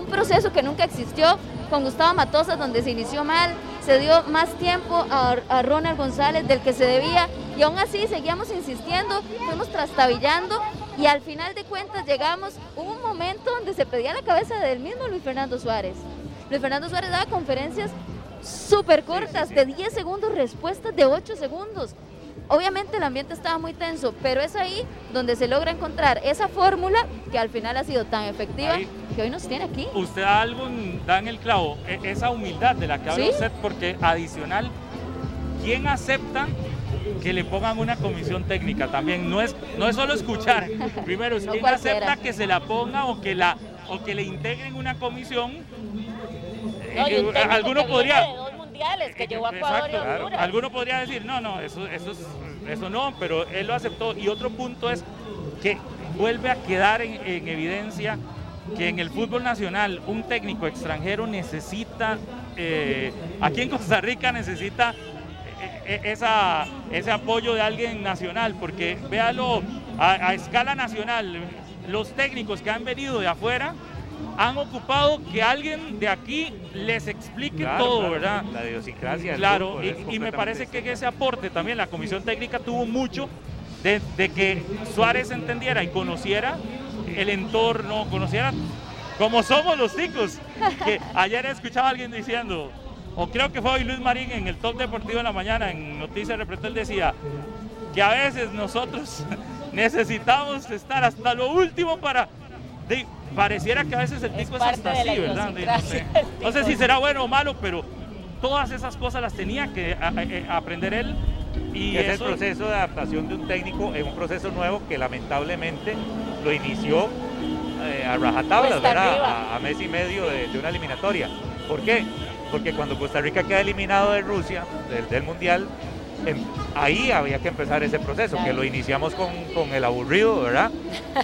un proceso que nunca existió con Gustavo Matosas, donde se inició mal, se dio más tiempo a, a Ronald González del que se debía, y aún así seguíamos insistiendo, fuimos trastabillando, y al final de cuentas llegamos, hubo un momento donde se pedía la cabeza del mismo Luis Fernando Suárez. Luis Fernando Suárez daba conferencias súper cortas, de 10 segundos, respuestas de 8 segundos. Obviamente el ambiente estaba muy tenso, pero es ahí donde se logra encontrar esa fórmula que al final ha sido tan efectiva Ahí. Que hoy nos tiene aquí. Usted da algo, da en el clavo, e- esa humildad de la que habla Sí. usted, porque adicional, ¿quién acepta que le pongan una comisión técnica también? No es, no es solo escuchar, primero, No ¿quién cualquiera. acepta que se la ponga o que, la, o que le integren una comisión? No, un Eh, alguno podría... de dos mundiales, que llevó a Ecuador y Honduras. Alguno podría decir, no, no, eso, eso, es- eso no, pero él lo aceptó. Y otro punto es que vuelve a quedar en, en evidencia que en el fútbol nacional un técnico extranjero necesita, eh, aquí en Costa Rica necesita eh, eh, esa, ese apoyo de alguien nacional, porque véalo a, a escala nacional, los técnicos que han venido de afuera han ocupado que alguien de aquí les explique Claro, todo, claro, ¿verdad? La idiosincrasia. Claro, y, me parece que ese aporte también la comisión técnica tuvo mucho de, de que Suárez entendiera y conociera el entorno, conociera como somos los ticos. Que ayer escuchaba a alguien diciendo, o creo que fue hoy Luis Marín en el Top Deportivo en la mañana, en Noticias Repretel decía, que a veces nosotros necesitamos estar hasta lo último para... de- pareciera que a veces el tico es, parte hasta de así, ¿verdad? De- no, sé. No sé si será bueno o malo, pero todas esas cosas las tenía que a- a- a aprender él. Y es eso- el proceso de adaptación de un técnico en un proceso nuevo que lamentablemente lo inició eh, a rajatablas, ¿verdad? A, a mes y medio de, de una eliminatoria. ¿Por qué? Porque cuando Costa Rica queda eliminado de Rusia, del, del Mundial, em- ahí había que empezar ese proceso, que lo iniciamos con, con el aburrido, ¿verdad?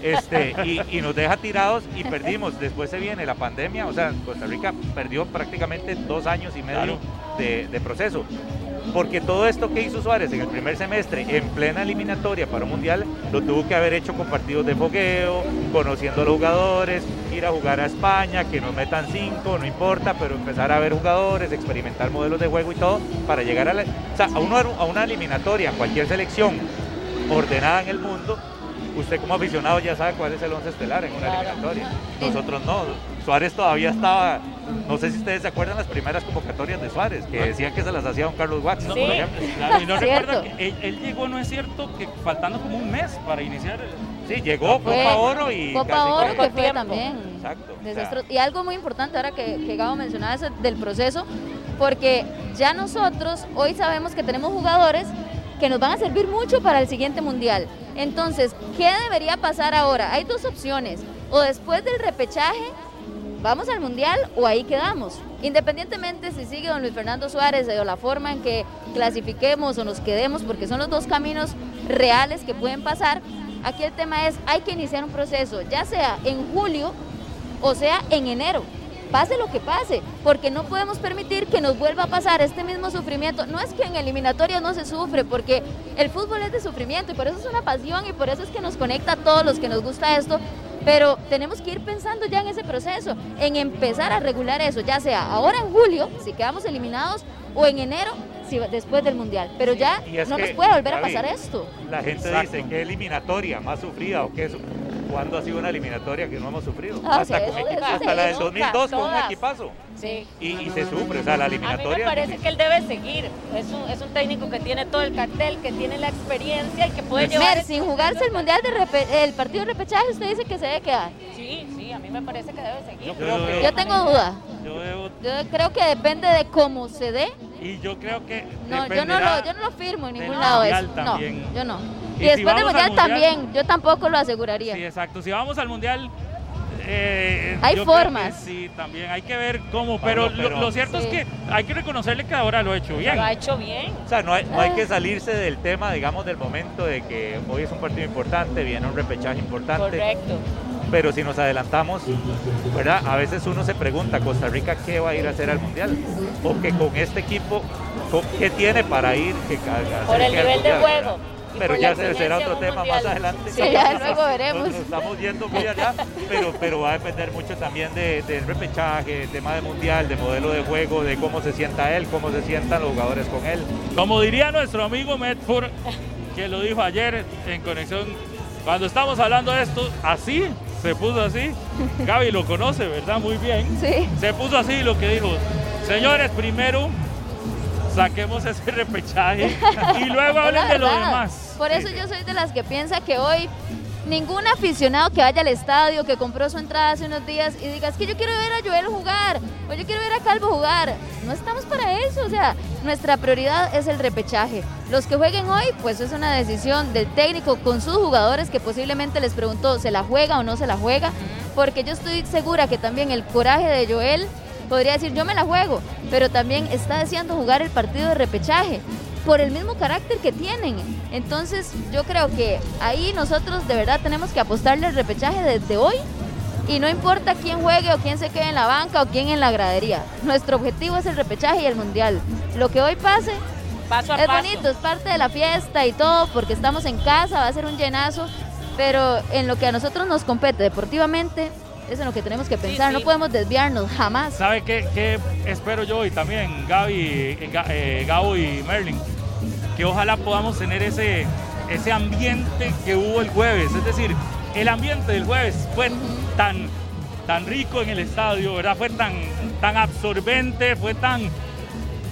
Este, y, y nos deja tirados y perdimos. Después se viene la pandemia, o sea, Costa Rica perdió prácticamente dos años y medio de, de proceso. Porque todo esto que hizo Suárez en el primer semestre, en plena eliminatoria para un mundial, lo tuvo que haber hecho con partidos de fogueo, conociendo a los jugadores, ir a jugar a España, que nos metan cinco, no importa, pero empezar a ver jugadores, experimentar modelos de juego y todo, para llegar a, la- o sea, a, a una eliminatoria, cualquier selección ordenada en el mundo, usted como aficionado ya sabe cuál es el once estelar en una eliminatoria. Nosotros no. Suárez todavía estaba, no sé si ustedes se acuerdan las primeras convocatorias de Suárez, que decían que se las hacía don Carlos Watson, por ejemplo. Claro, y no recuerda que él, él llegó, ¿no es cierto? Que faltando como un mes para iniciar. Sí, llegó Fue Copa Oro y Copa Oro que fue también. Exacto. Desastro- Y algo muy importante ahora que, que Gabo mencionaba eso del proceso, porque ya nosotros hoy sabemos que tenemos jugadores que nos van a servir mucho para el siguiente mundial. Entonces, ¿qué debería pasar ahora? Hay dos opciones. O después del repechaje, vamos al mundial o ahí quedamos. Independientemente si sigue don Luis Fernando Suárez o la forma en que clasifiquemos o nos quedemos, porque son los dos caminos reales que pueden pasar, aquí el tema es, hay que iniciar un proceso, ya sea en julio o sea en enero. Pase lo que pase, porque no podemos permitir que nos vuelva a pasar este mismo sufrimiento. No es que en eliminatorias no se sufre, porque el fútbol es de sufrimiento y por eso es una pasión y por eso es que nos conecta a todos los que nos gusta esto, pero tenemos que ir pensando ya en ese proceso, en empezar a regular eso, ya sea ahora en julio, si quedamos eliminados, o en enero, si, después del Mundial. Pero ya no nos puede volver a pasar esto. La gente Exacto. dice que eliminatoria más sufrida o que es cuando ha sido una eliminatoria que no hemos sufrido. Ah, hasta sí, con eso- equipo- eso hasta la del nunca, 2002 con un equipazo. Sí. Y, y se sufre, o sea, la A mí eliminatoria. me parece que él debe seguir. Es un, es un técnico que tiene todo el cartel, que tiene la experiencia y que puede llevar. Mer, sin jugarse el mundial de repe- el partido de repechaje, usted dice que se debe quedar. Sí, a mí me parece que debe seguir. Yo creo que- Yo tengo duda. Yo debo- Yo creo que depende de cómo se dé. y yo creo que No, yo no, lo, yo no lo firmo en ningún lado eso. No, yo no. Y Y, si después del mundial, Mundial- también, yo tampoco lo aseguraría. Sí, exacto. Si vamos al mundial. eh, Hay formas. Sí, también hay que ver cómo. Pero, Pablo, lo- pero- lo, cierto Sí. es que hay que reconocerle que ahora lo ha hecho bien. Lo ha hecho bien. O sea, no hay, no hay Ah. que salirse del tema, digamos, del momento de que hoy es un partido importante, viene un repechaje importante. Correcto. Pero si nos adelantamos, ¿verdad? A veces uno se pregunta, ¿Costa Rica qué va a ir a hacer al Mundial? O que con este equipo, ¿con- ¿qué tiene para ir? Que, Por el nivel de juego. Pero ya será otro tema mundial. más adelante. Sí, ya luego veremos. Nos, nos estamos yendo muy allá, pero, pero va a depender mucho también de- del repechaje, tema de mundial, de modelo de juego, de cómo se sienta él, cómo se sientan los jugadores con él. Como diría nuestro amigo Medford, que lo dijo ayer en conexión, cuando estamos hablando de esto, así, se puso así. Gaby lo conoce, ¿verdad? Muy bien. Sí. Se puso así lo que dijo, señores, primero saquemos ese repechaje y luego hablen de lo demás. Por eso yo soy de las que piensa que hoy ningún aficionado que vaya al estadio, que compró su entrada hace unos días y diga, es que yo quiero ver a Joel jugar o yo quiero ver a Calvo jugar. No estamos para eso, o sea, nuestra prioridad es el repechaje. Los que jueguen hoy, pues es una decisión del técnico con sus jugadores que posiblemente les preguntó, ¿se la juega o no se la juega? Porque yo estoy segura que también el coraje de Joel podría decir, yo me la juego, pero también está deseando jugar el partido de repechaje por el mismo carácter que tienen. Entonces yo creo que ahí nosotros de verdad tenemos que apostarle al repechaje desde hoy y no importa quién juegue o quién se quede en la banca o quién en la gradería. Nuestro objetivo es el repechaje y el mundial. Lo que hoy pase Paso a es paso. bonito, es parte de la fiesta y todo porque estamos en casa, va a ser un llenazo, pero en lo que a nosotros nos compete deportivamente es en lo que tenemos que pensar, no sí. podemos desviarnos jamás. ¿Sabe qué, qué espero yo y también Gaby, eh, eh, Gabo y Merlin? Que ojalá podamos tener ese, ese ambiente que hubo el jueves. Es decir, el ambiente del jueves fue tan, tan rico en el estadio, ¿verdad? Fue tan, tan absorbente, fue tan,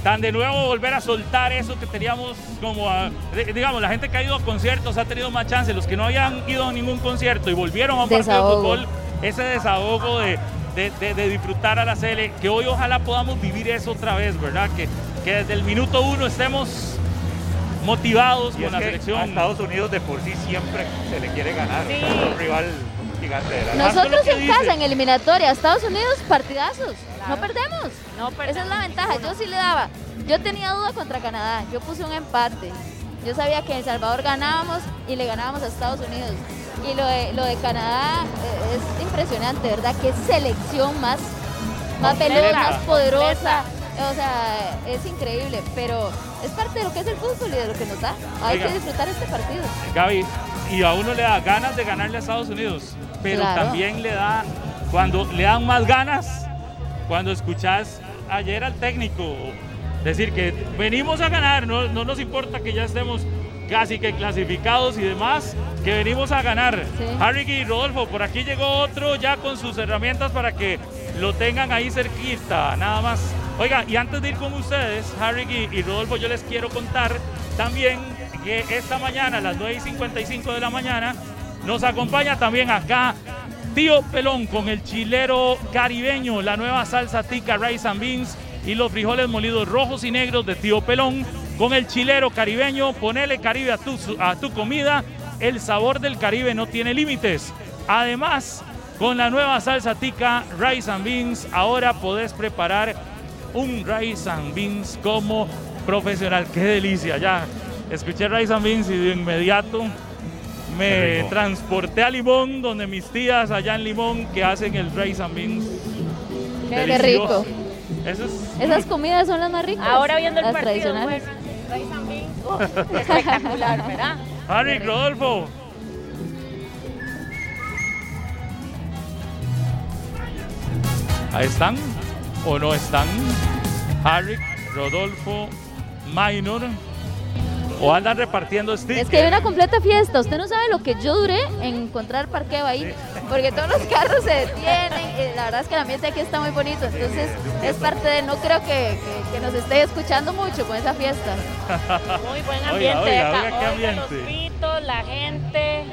tan de nuevo volver a soltar eso que teníamos como, a- digamos, la gente que ha ido a conciertos ha tenido más chance, los que no habían ido a ningún concierto y volvieron a un partido de Desahogo. fútbol, ese desahogo de, de- de- de disfrutar a la Sele, que hoy ojalá podamos vivir eso otra vez, ¿verdad? Que, que desde el minuto uno estemos motivados Y con la selección. a Estados Unidos de por sí siempre se le quiere ganar. Sí. es un rival gigante de la Nosotros en dice. casa, en eliminatoria, Estados Unidos, partidazos. No perdemos. No Esa es la ventaja. Yo sí le daba. Yo tenía duda contra Canadá. Yo puse un empate. Yo sabía que en El Salvador ganábamos y le ganábamos a Estados Unidos. Y lo de, lo de Canadá eh, es impresionante, ¿verdad? Qué selección más, más veloz, más poderosa. O sea, es increíble. Pero es parte de lo que es el fútbol y de lo que nos da. Hay Oiga. que disfrutar este partido. Gaby, y a uno le da ganas de ganarle a Estados Unidos, pero Claro. también le da, cuando le dan más ganas, cuando escuchas ayer al técnico decir que venimos a ganar, no, no nos importa que ya estemos casi que clasificados y demás, que venimos a ganar. Sí. Harry y Rodolfo, por aquí llegó otro ya con sus herramientas para que lo tengan ahí cerquita, nada más. Oiga, y antes de ir con ustedes, Harry y, y Rodolfo, yo les quiero contar también que esta mañana, a las 9 y 55 de la mañana, nos acompaña también acá Tío Pelón con el chilero caribeño, la nueva salsa tica rice and beans y los frijoles molidos rojos y negros de Tío Pelón. Con el chilero caribeño, ponele Caribe a tu, a tu comida. El sabor del Caribe no tiene límites. Además, con la nueva salsa tica rice and beans, ahora podés preparar un rice and beans como profesional. ¡Qué delicia! Ya escuché rice and beans y de inmediato me transporté a Limón, donde mis tías allá en Limón que hacen el rice and beans Qué Delicioso. rico. Eso es... Esas comidas son las más ricas. Ahora viendo el las partido, tradicionales. pues, Rey San Bingo. Espectacular, ¿verdad? Harry, Rodolfo. Ahí están o no están. Harry, Rodolfo, Minor. O andan repartiendo stickers. Es que hay una completa fiesta. Usted no sabe lo que yo duré en encontrar parqueo ahí. Porque todos los carros se detienen. y la verdad es que el ambiente aquí está muy bonito. Entonces es parte de. No creo que, que- que nos esté escuchando mucho con esa fiesta. Muy buen Oiga, ambiente oiga, acá. oiga, qué Oiga, los ambiente. gritos, la gente.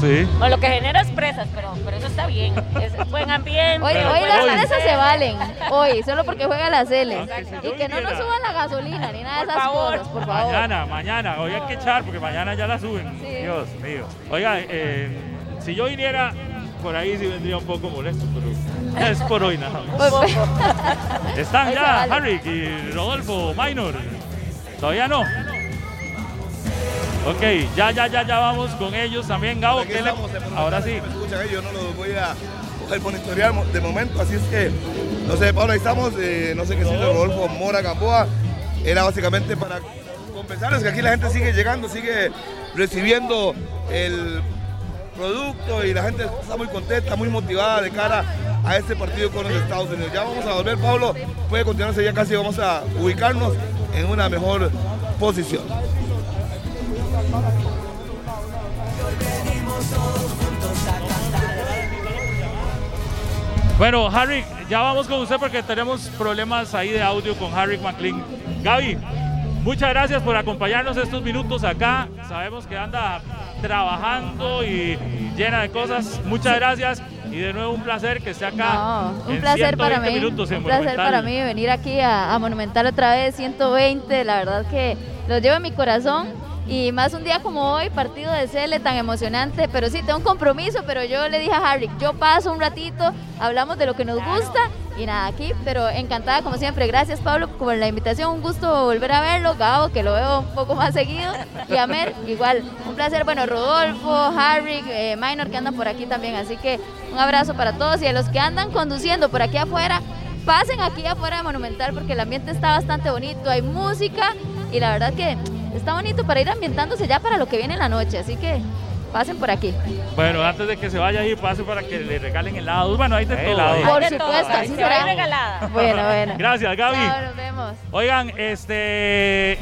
Sí. O lo que genera es presas, pero, pero eso está bien. Es buen ambiente. Hoy, pues las hoy- presas se valen. Hoy, solo porque juega la Cele. Yo Y que no nos suban la gasolina ni nada de esas favor. cosas, por favor. Mañana, mañana. Hoy hay que echar porque mañana ya la suben. Sí. Dios mío. Oiga, eh, si yo viniera por ahí sí vendría un poco molesto, pero es por hoy nada más. Pues, Están ya. Harry y Rodolfo Minor. Todavía no. Ok, ya, ya, ya, ya vamos con ellos también, Gabo. ¿qué le- Ahora sí. Me escuchan ahí, yo no los voy a coger monitorear mo- de momento, así es que, no sé, Pablo, ahí estamos, eh, no sé qué siento Rodolfo Mora Gamboa, era básicamente para compensarles que aquí la gente sigue llegando, sigue recibiendo el producto y la gente está muy contenta, muy motivada de cara a este partido con los Estados Unidos. Ya vamos a volver, Pablo, puede continuarse ya casi, vamos a ubicarnos en una mejor posición. Bueno, Harry, ya vamos con usted porque tenemos problemas ahí de audio con Harry McLean. Gaby, muchas gracias por acompañarnos estos minutos acá. Sabemos que anda trabajando y llena de cosas. Muchas gracias y de nuevo un placer que esté acá. No, un placer para 120 mí. minutos en Un placer para mí venir aquí a, a Monumental otra vez, 120. La verdad que los llevo en mi corazón. Y más un día como hoy, partido de Cele tan emocionante. Pero sí, tengo un compromiso. Pero yo le dije a Harry, yo paso un ratito, hablamos de lo que nos gusta. Y nada, aquí, pero encantada como siempre. Gracias, Pablo, por la invitación. Un gusto volver a verlo. Gabo, que lo veo un poco más seguido. Y Amer, igual. Un placer. Bueno, Rodolfo, Harry, eh, Minor, que andan por aquí también. Así que un abrazo para todos. Y a los que andan conduciendo por aquí afuera, pasen aquí afuera de Monumental porque el ambiente está bastante bonito. Hay música y la verdad que está bonito para ir ambientándose ya para lo que viene en la noche. Así que pasen por aquí. Bueno, antes de que se vaya ahí, pase para que le regalen helados. Bueno, hay de todo. ahí. Por de todo, supuesto, ahí así se va será. regalada. Bueno, bueno. Gracias, Gaby. Chao, nos vemos. Oigan, este,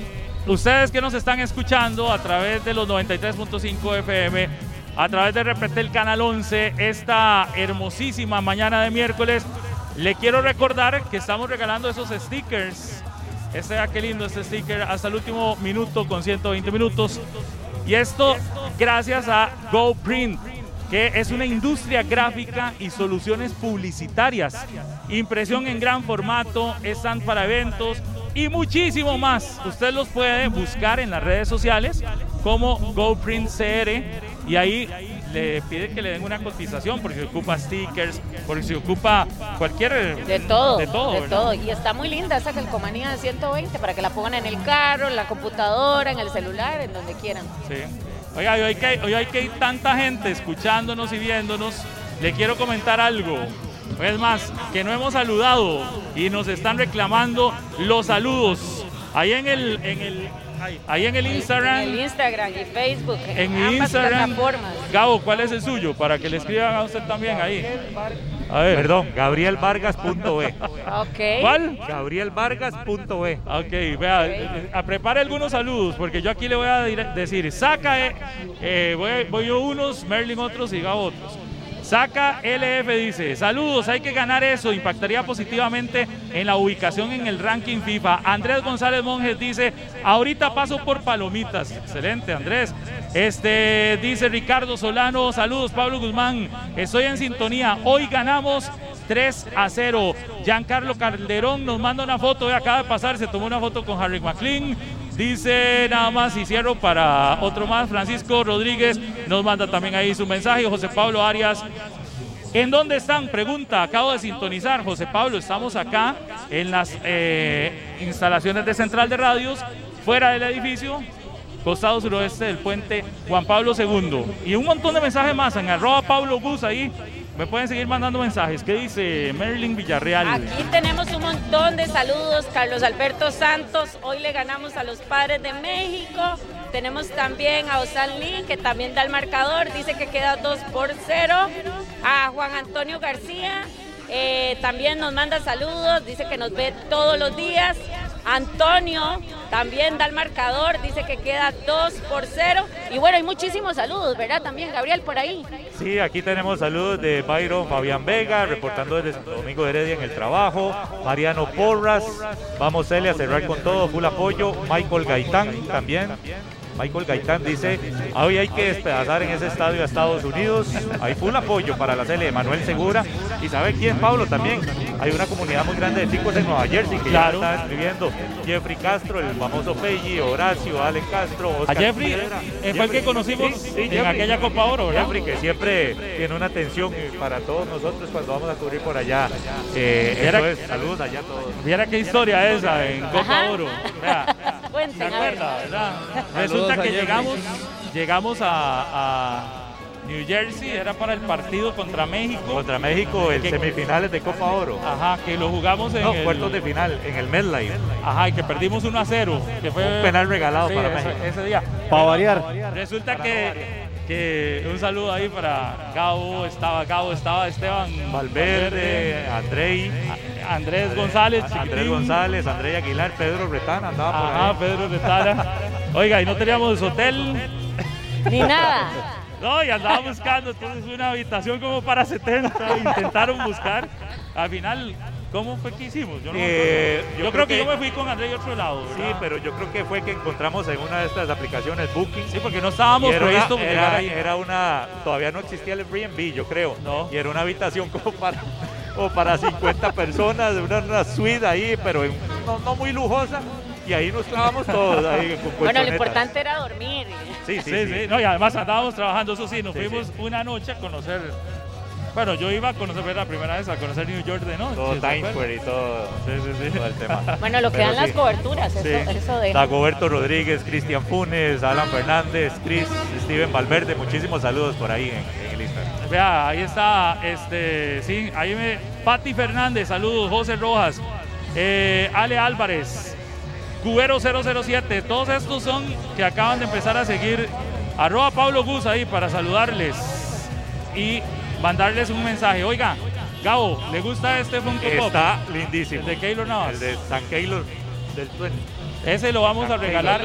ustedes que nos están escuchando a través de los 93.5 FM, a través de Repetel Canal 11, esta hermosísima mañana de miércoles, le quiero recordar que estamos regalando esos stickers. Este, ah, qué lindo este sticker, hasta el último minuto con 120 minutos. Y esto gracias a GoPrint, que es una industria gráfica y soluciones publicitarias. Impresión en gran formato, están para eventos y muchísimo más. Usted los puede buscar en las redes sociales como GoPrint CR y ahí le pide que le den una cotización porque se ocupa stickers, porque se ocupa cualquier... De todo, De todo, de ¿verdad? todo. Y está muy linda esa calcomanía de 120 para que la pongan en el carro, en la computadora, en el celular, en donde quieran. Sí. Oiga, hoy que, hoy hay que hay tanta gente escuchándonos y viéndonos, le quiero comentar algo. Es más, que no hemos saludado y nos están reclamando los saludos. Ahí en el, en el, ahí en el Instagram, En el Instagram y Facebook, en, en ambas Instagram. plataformas. Gabo, ¿cuál es el suyo? Para que le escriban a usted también ahí. A ver. Perdón, gabrielvargas.be. Ok. ¿Cuál? Gabrielvargas.be. Ok, vea, eh, eh, prepare algunos saludos, porque yo aquí le voy a decir, saca, eh, eh, voy, voy yo unos, Merlin otros y Gabo otros. Saca LF dice, saludos, hay que ganar eso, impactaría positivamente en la ubicación en el ranking FIFA. Andrés González Monjes dice, ahorita paso por palomitas. Excelente, Andrés. Este dice Ricardo Solano, saludos Pablo Guzmán, estoy en sintonía, hoy ganamos 3 a 0. Giancarlo Calderón nos manda una foto, acaba de pasar, se tomó una foto con Harry McLean. Dice nada más y cierro para otro más. Francisco Rodríguez nos manda también ahí su mensaje. José Pablo Arias. ¿En dónde están? Pregunta. Acabo de sintonizar. José Pablo, estamos acá en las eh, instalaciones de Central de Radios, fuera del edificio, costado suroeste del puente Juan Pablo II. Y un montón de mensajes más en arroba Pablo Gus ahí. Me pueden seguir mandando mensajes. ¿Qué dice Merlin Villarreal? Aquí tenemos un montón de saludos. Carlos Alberto Santos, hoy le ganamos a los padres de México. Tenemos también a Osan Lee, que también da el marcador, dice que queda 2 por 0. A Juan Antonio García, eh, también nos manda saludos, dice que nos ve todos los días. Antonio también da el marcador, dice que queda 2 por 0. Y bueno, hay muchísimos saludos, ¿verdad? También, Gabriel, por ahí. Sí, aquí tenemos saludos de Byron Fabián Vega, reportando desde Santo Domingo Heredia en el trabajo. Mariano Porras, vamos Celia a cerrar con todo, full apoyo. Michael Gaitán también. Michael Gaitán dice, hoy hay que despedazar en ese estadio a Estados Unidos. Hay full apoyo para la serie de Manuel Segura. Y ¿sabe quién, Pablo? También hay una comunidad muy grande de ticos en Nueva Jersey que Claro. ya está escribiendo. Jeffrey Castro, el famoso Peggy, Horacio, Allen Castro, A Oscar Jeffrey Piedra. fue el que conocimos Sí, sí, en Jeffrey. aquella Copa Oro, ¿verdad? Jeffrey, que siempre tiene una atención para todos nosotros cuando vamos a cubrir por allá. Eh, eso es, saludos allá a todos. Viera qué historia esa en Copa. Oro. Vea, Cuenten, ¿Se acuerda, verdad? Resulta que llegamos, llegamos a, a New Jersey, era para el partido contra México. Contra México, el Que- semifinales de Copa Oro. Ajá, que lo jugamos en No, el- cuartos de final, en el MedLife. Ajá, y que perdimos 1 a 0. Que fue Un penal regalado Sí, para ese- México. Ese día. Para variar. Resulta que, que un saludo ahí para Gabo, estaba Gabo, estaba Esteban Valverde, Andrei, Andrés González, Andrés chiquitín. González, André Aguilar, Pedro Retana andaba por Ajá, ahí. Pedro Retana. Oiga, y no teníamos hotel. Ni nada. No, y andaba buscando entonces una habitación como para 70. Intentaron buscar. Al final, ¿cómo fue que hicimos? Yo, no Eh, yo yo, creo creo que, que- yo me fui con André y otro lado. Sí, pero yo creo que fue que encontramos en una de estas aplicaciones Booking. Sí, porque no estábamos Y era, previstos una, era, ahí. era una, todavía no existía el Airbnb, yo creo. No. Y era una habitación como para, como para 50 personas, una, una suite ahí, pero en- no, no muy lujosa. Y ahí nos clavamos todos. Ahí, con Bueno, lo importante era dormir. Sí, sí, Sí, sí. sí. No, y además andábamos trabajando, eso sí, nos Sí, fuimos una noche a conocer. Bueno, yo iba a conocer, fue la primera vez a conocer New York de noche. Todo ¿se Times? Square y todo, Sí, sí, sí. todo el tema. Bueno, lo que Pero dan las coberturas, eso, Sí. eso de. Dagoberto Rodríguez, Cristian Funes, Alan Fernández, Chris, Steven Valverde, muchísimos saludos por ahí en, en el Instagram. Vea, ahí está, este, sí, ahí me, Pati Fernández, saludos, José Rojas, eh, Ale Álvarez, Cubero 007, todos estos son que acaban de empezar a seguir, arroba Pablo Gus ahí para saludarles y mandarles un mensaje. Oiga, Gabo, ¿le gusta este Funko Pop? Está lindísimo. El de Keylor Navas. El de San Keylor del Tuen. Ese lo vamos a regalar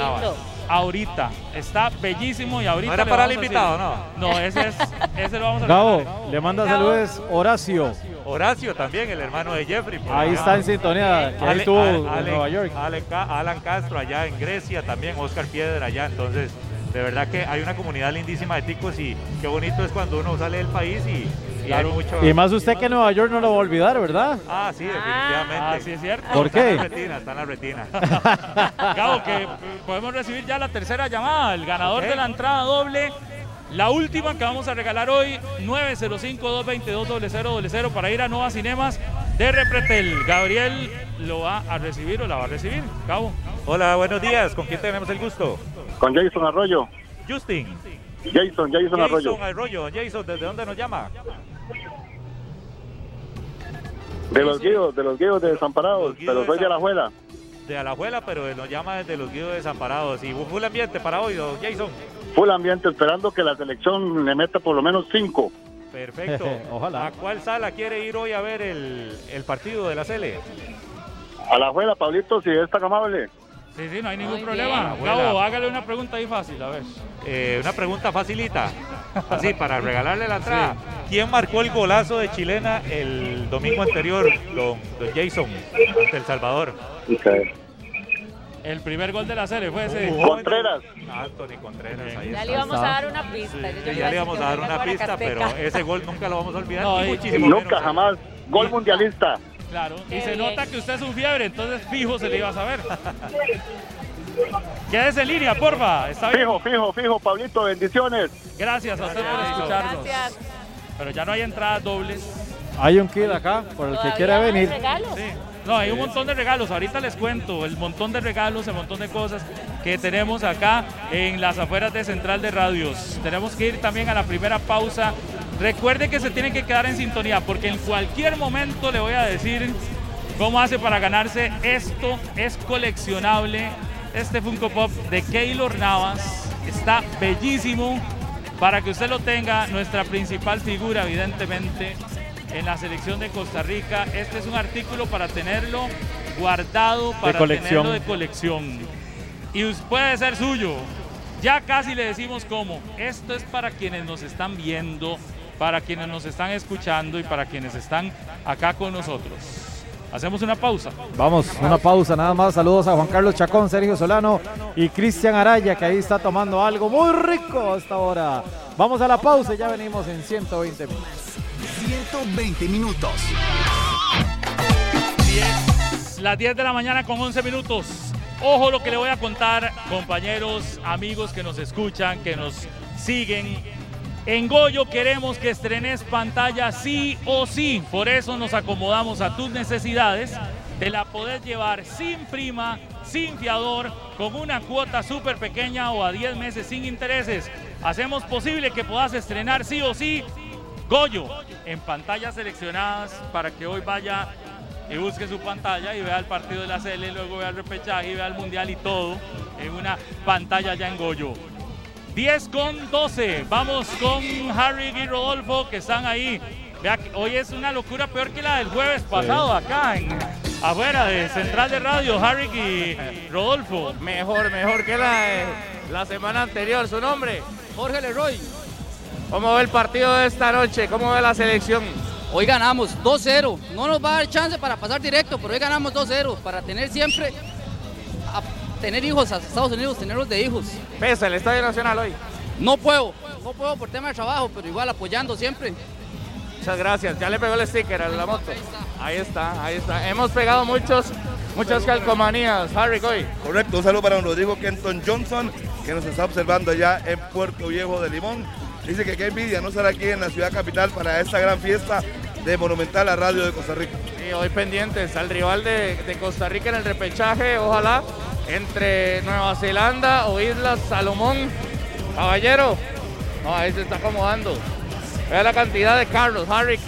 ahorita. Está bellísimo y ahorita. ¿No era para el invitado, decir- No, ese es, ese lo vamos a Gabo, regalar. le manda Gabo. saludos Horacio. Horacio también, el hermano de Jeffrey. por Ahí acá. está en sintonía, que ahí estuvo Ale- en Ale- Nueva York. Ale Alan Castro allá en Grecia, también Oscar Piedra allá. Entonces, de verdad que hay una comunidad lindísima de ticos y qué bonito es cuando uno sale del país y, y hay mucho. Y más usted que Nueva York no lo va a olvidar, ¿verdad? Ah, sí, definitivamente. Ah, sí es cierto. ¿Por Está en qué? la retina, está en la retina. Gabo, que podemos recibir ya la tercera llamada, el ganador de la entrada doble. La última que vamos a regalar hoy, 905-222-0000 para ir a Nova Cinemas de Repretel. Gabriel lo va a recibir o la va a recibir. Gabo. Hola, buenos días. ¿Con quién tenemos el gusto? Con Jason Arroyo. Justin. Jason, Jason Arroyo. Jason Arroyo. Jason, ¿desde dónde nos llama? De los guíos, de los guíos de Desamparados, Los Guíos pero de soy de San- Alajuela. De Alajuela, pero nos llama desde los guíos desamparados. ¿Y full ambiente para hoy, don Jason? Full ambiente, esperando que la selección le meta por lo menos cinco. Perfecto. Ojalá. ¿A cuál sala quiere ir hoy a ver el, el partido de la Cele? Alajuela, Pablito, si es tan amable. Sí, sí, no hay ningún Muy problema. bien. Gabo, hágale una pregunta ahí fácil, a ver. Eh, una pregunta facilita, así para regalarle la entrada. ¿Quién marcó el golazo de chilena el domingo anterior, don, don Jason, del Salvador? El primer gol de la serie fue ese. Uh, Contreras. Anthony Contreras, ahí Ya está. le íbamos a dar una pista. Yo Sí, le iba ya le decir íbamos que a dar una pista, pero ese gol nunca lo vamos a olvidar. No, y y- muchísimo Nunca, menos. jamás. Gol mundialista. Claro, y se bien. nota que usted es un fiebre, entonces fijo se le iba a saber. Quédese en línea, porfa. Está bien. Fijo, fijo, fijo, Pablito, bendiciones. Gracias a usted por escucharnos. Gracias. Pero ya no hay entradas dobles. Hay un kit acá, por el que quiera venir. regalos. Sí. No, hay un montón de regalos. Ahorita les cuento el montón de regalos, el montón de cosas que tenemos acá en las afueras de Central de Radios. Tenemos que ir también a la primera pausa recuerde que se tiene que quedar en sintonía porque en cualquier momento le voy a decir cómo hace para ganarse esto. Es coleccionable. Este Funko Pop de Keylor Navas está bellísimo para que usted lo tenga. Nuestra principal figura, evidentemente, en la selección de Costa Rica. Este es un artículo para tenerlo guardado, para colección. tenerlo de colección. Y puede ser suyo. Ya casi le decimos cómo. Esto es para quienes nos están viendo, para quienes nos están escuchando y para quienes están acá con nosotros. Hacemos una pausa. Vamos, una pausa nada más. Saludos a Juan Carlos Chacón, Sergio Solano y Cristian Araya, que ahí está tomando algo muy rico hasta ahora. Vamos a la pausa y ya venimos en 120 minutos. 120 minutos. Las 10 de la mañana con 11 minutos. Ojo lo que le voy a contar, compañeros, amigos que nos escuchan, que nos siguen. En Goyo queremos que estrenes pantalla sí o sí. Por eso nos acomodamos a tus necesidades. Te la podés llevar sin prima, sin fiador, con una cuota súper pequeña o a 10 meses sin intereses. Hacemos posible que puedas estrenar sí o sí Goyo en pantallas seleccionadas para que hoy vaya y busque su pantalla y vea el partido de la CL, luego vea el repechaje y vea el mundial y todo en una pantalla ya en Goyo. 10 con 12. Vamos con Harry y Rodolfo que están ahí. Vea que hoy es una locura peor que la del jueves pasado acá en afuera de Central de Radio, Harry y Rodolfo. Mejor, mejor que la, la semana anterior. ¿Su nombre? Jorge Leroy. ¿Cómo ve el partido de esta noche? ¿Cómo ve la selección? Hoy ganamos 2-0. No nos va a dar chance para pasar directo, pero hoy ganamos 2-0 para tener siempre, a tener hijos a Estados Unidos, tenerlos de hijos. Pesa el Estadio Nacional hoy. No puedo, no puedo por tema de trabajo, pero igual apoyando siempre. Muchas gracias. Ya le pegó el sticker a la moto. Ahí está, ahí está. Hemos pegado muchos, muchas calcomanías. Harry hoy. Correcto, un saludo para don Rodrigo Kenton Johnson, que nos está observando allá en Puerto Viejo de Limón. Dice que qué envidia no estar aquí en la ciudad capital para esta gran fiesta de Monumental a Radio de Costa Rica. Sí, hoy pendientes al rival de, Costa Rica en el repechaje, ojalá, entre Nueva Zelanda o Islas Salomón. Caballero, no, ahí se está acomodando. Vea la cantidad de Carlos, Harry.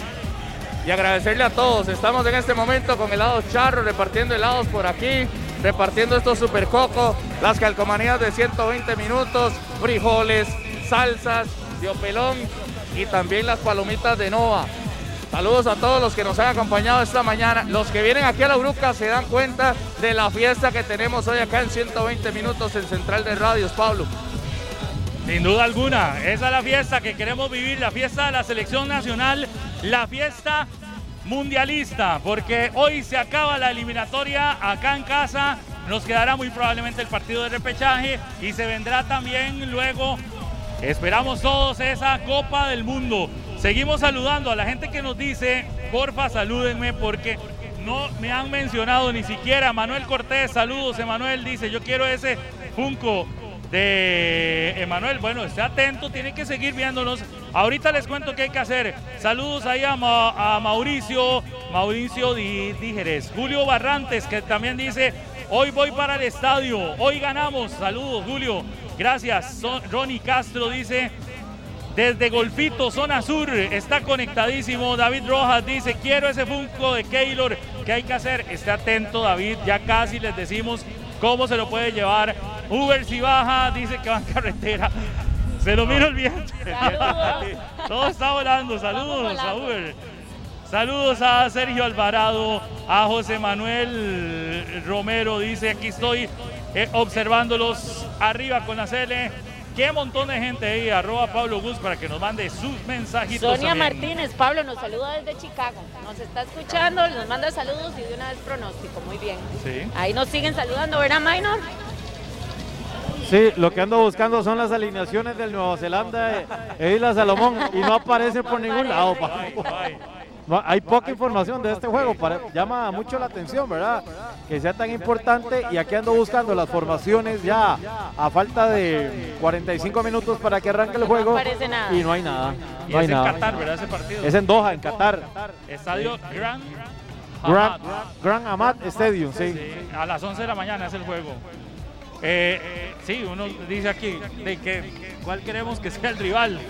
Y agradecerle a todos. Estamos en este momento con helados charro, repartiendo helados por aquí, repartiendo estos super coco, las calcomanías de 120 minutos, frijoles, salsas, diopelón y también las palomitas de Nova. Saludos a todos los que nos han acompañado esta mañana. Los que vienen aquí a la Bruca se dan cuenta de la fiesta que tenemos hoy acá en 120 minutos en Central de Radios, Pablo. Sin duda alguna, esa es la fiesta que queremos vivir, la fiesta de la selección nacional, la fiesta mundialista, porque hoy se acaba la eliminatoria acá en casa, nos quedará muy probablemente el partido de repechaje y se vendrá también luego, esperamos todos, esa Copa del Mundo. Seguimos saludando a la gente que nos dice, porfa salúdenme porque no me han mencionado ni siquiera. Manuel Cortés, saludos, Emanuel dice, yo quiero ese Funko de Emanuel. Bueno, esté atento, tiene que seguir viéndonos. Ahorita les cuento qué hay que hacer. Saludos ahí a, a Mauricio, Mauricio Dígeres. Julio Barrantes, que también dice, hoy voy para el estadio, hoy ganamos. Saludos, Julio. Gracias. Son- Ronnie Castro dice, desde Golfito, zona sur, está conectadísimo. David Rojas dice, quiero ese Funko de Keylor. ¿Qué hay que hacer? Esté atento, David. Ya casi les decimos cómo se lo puede llevar. Uber si baja, dice que va en carretera. Se lo miro el viento. Todo está volando. Saludos a Uber. Saludos a Sergio Alvarado, a José Manuel Romero. Dice, aquí estoy eh, observándolos arriba con la CL. Qué montón de gente ahí, arroba Pablo Gus para que nos mande sus mensajitos. Sonia también. Martínez, Pablo nos saluda desde Chicago. Nos está escuchando, nos manda saludos y de una vez pronóstico. Muy bien. Sí. Ahí nos siguen saludando, ¿verdad, Minor? Sí, lo que ando buscando son las alineaciones del Nueva Zelanda e- e Isla Salomón y no aparece por ningún lado. No, hay poca información de este juego, para- llama mucho la atención, ¿verdad? Que sea tan importante y aquí ando buscando las formaciones ya a falta de 45 minutos para que arranque el juego y no hay nada. Y No hay es en. Qatar, ¿verdad? Ese partido. Es en Doha, en Qatar. Estadio Grand Grand. Grand Amat Stadium, sí. Sí, a las 11 de la mañana es el juego. Eh, eh, sí, uno dice aquí de que cuál queremos que sea el rival.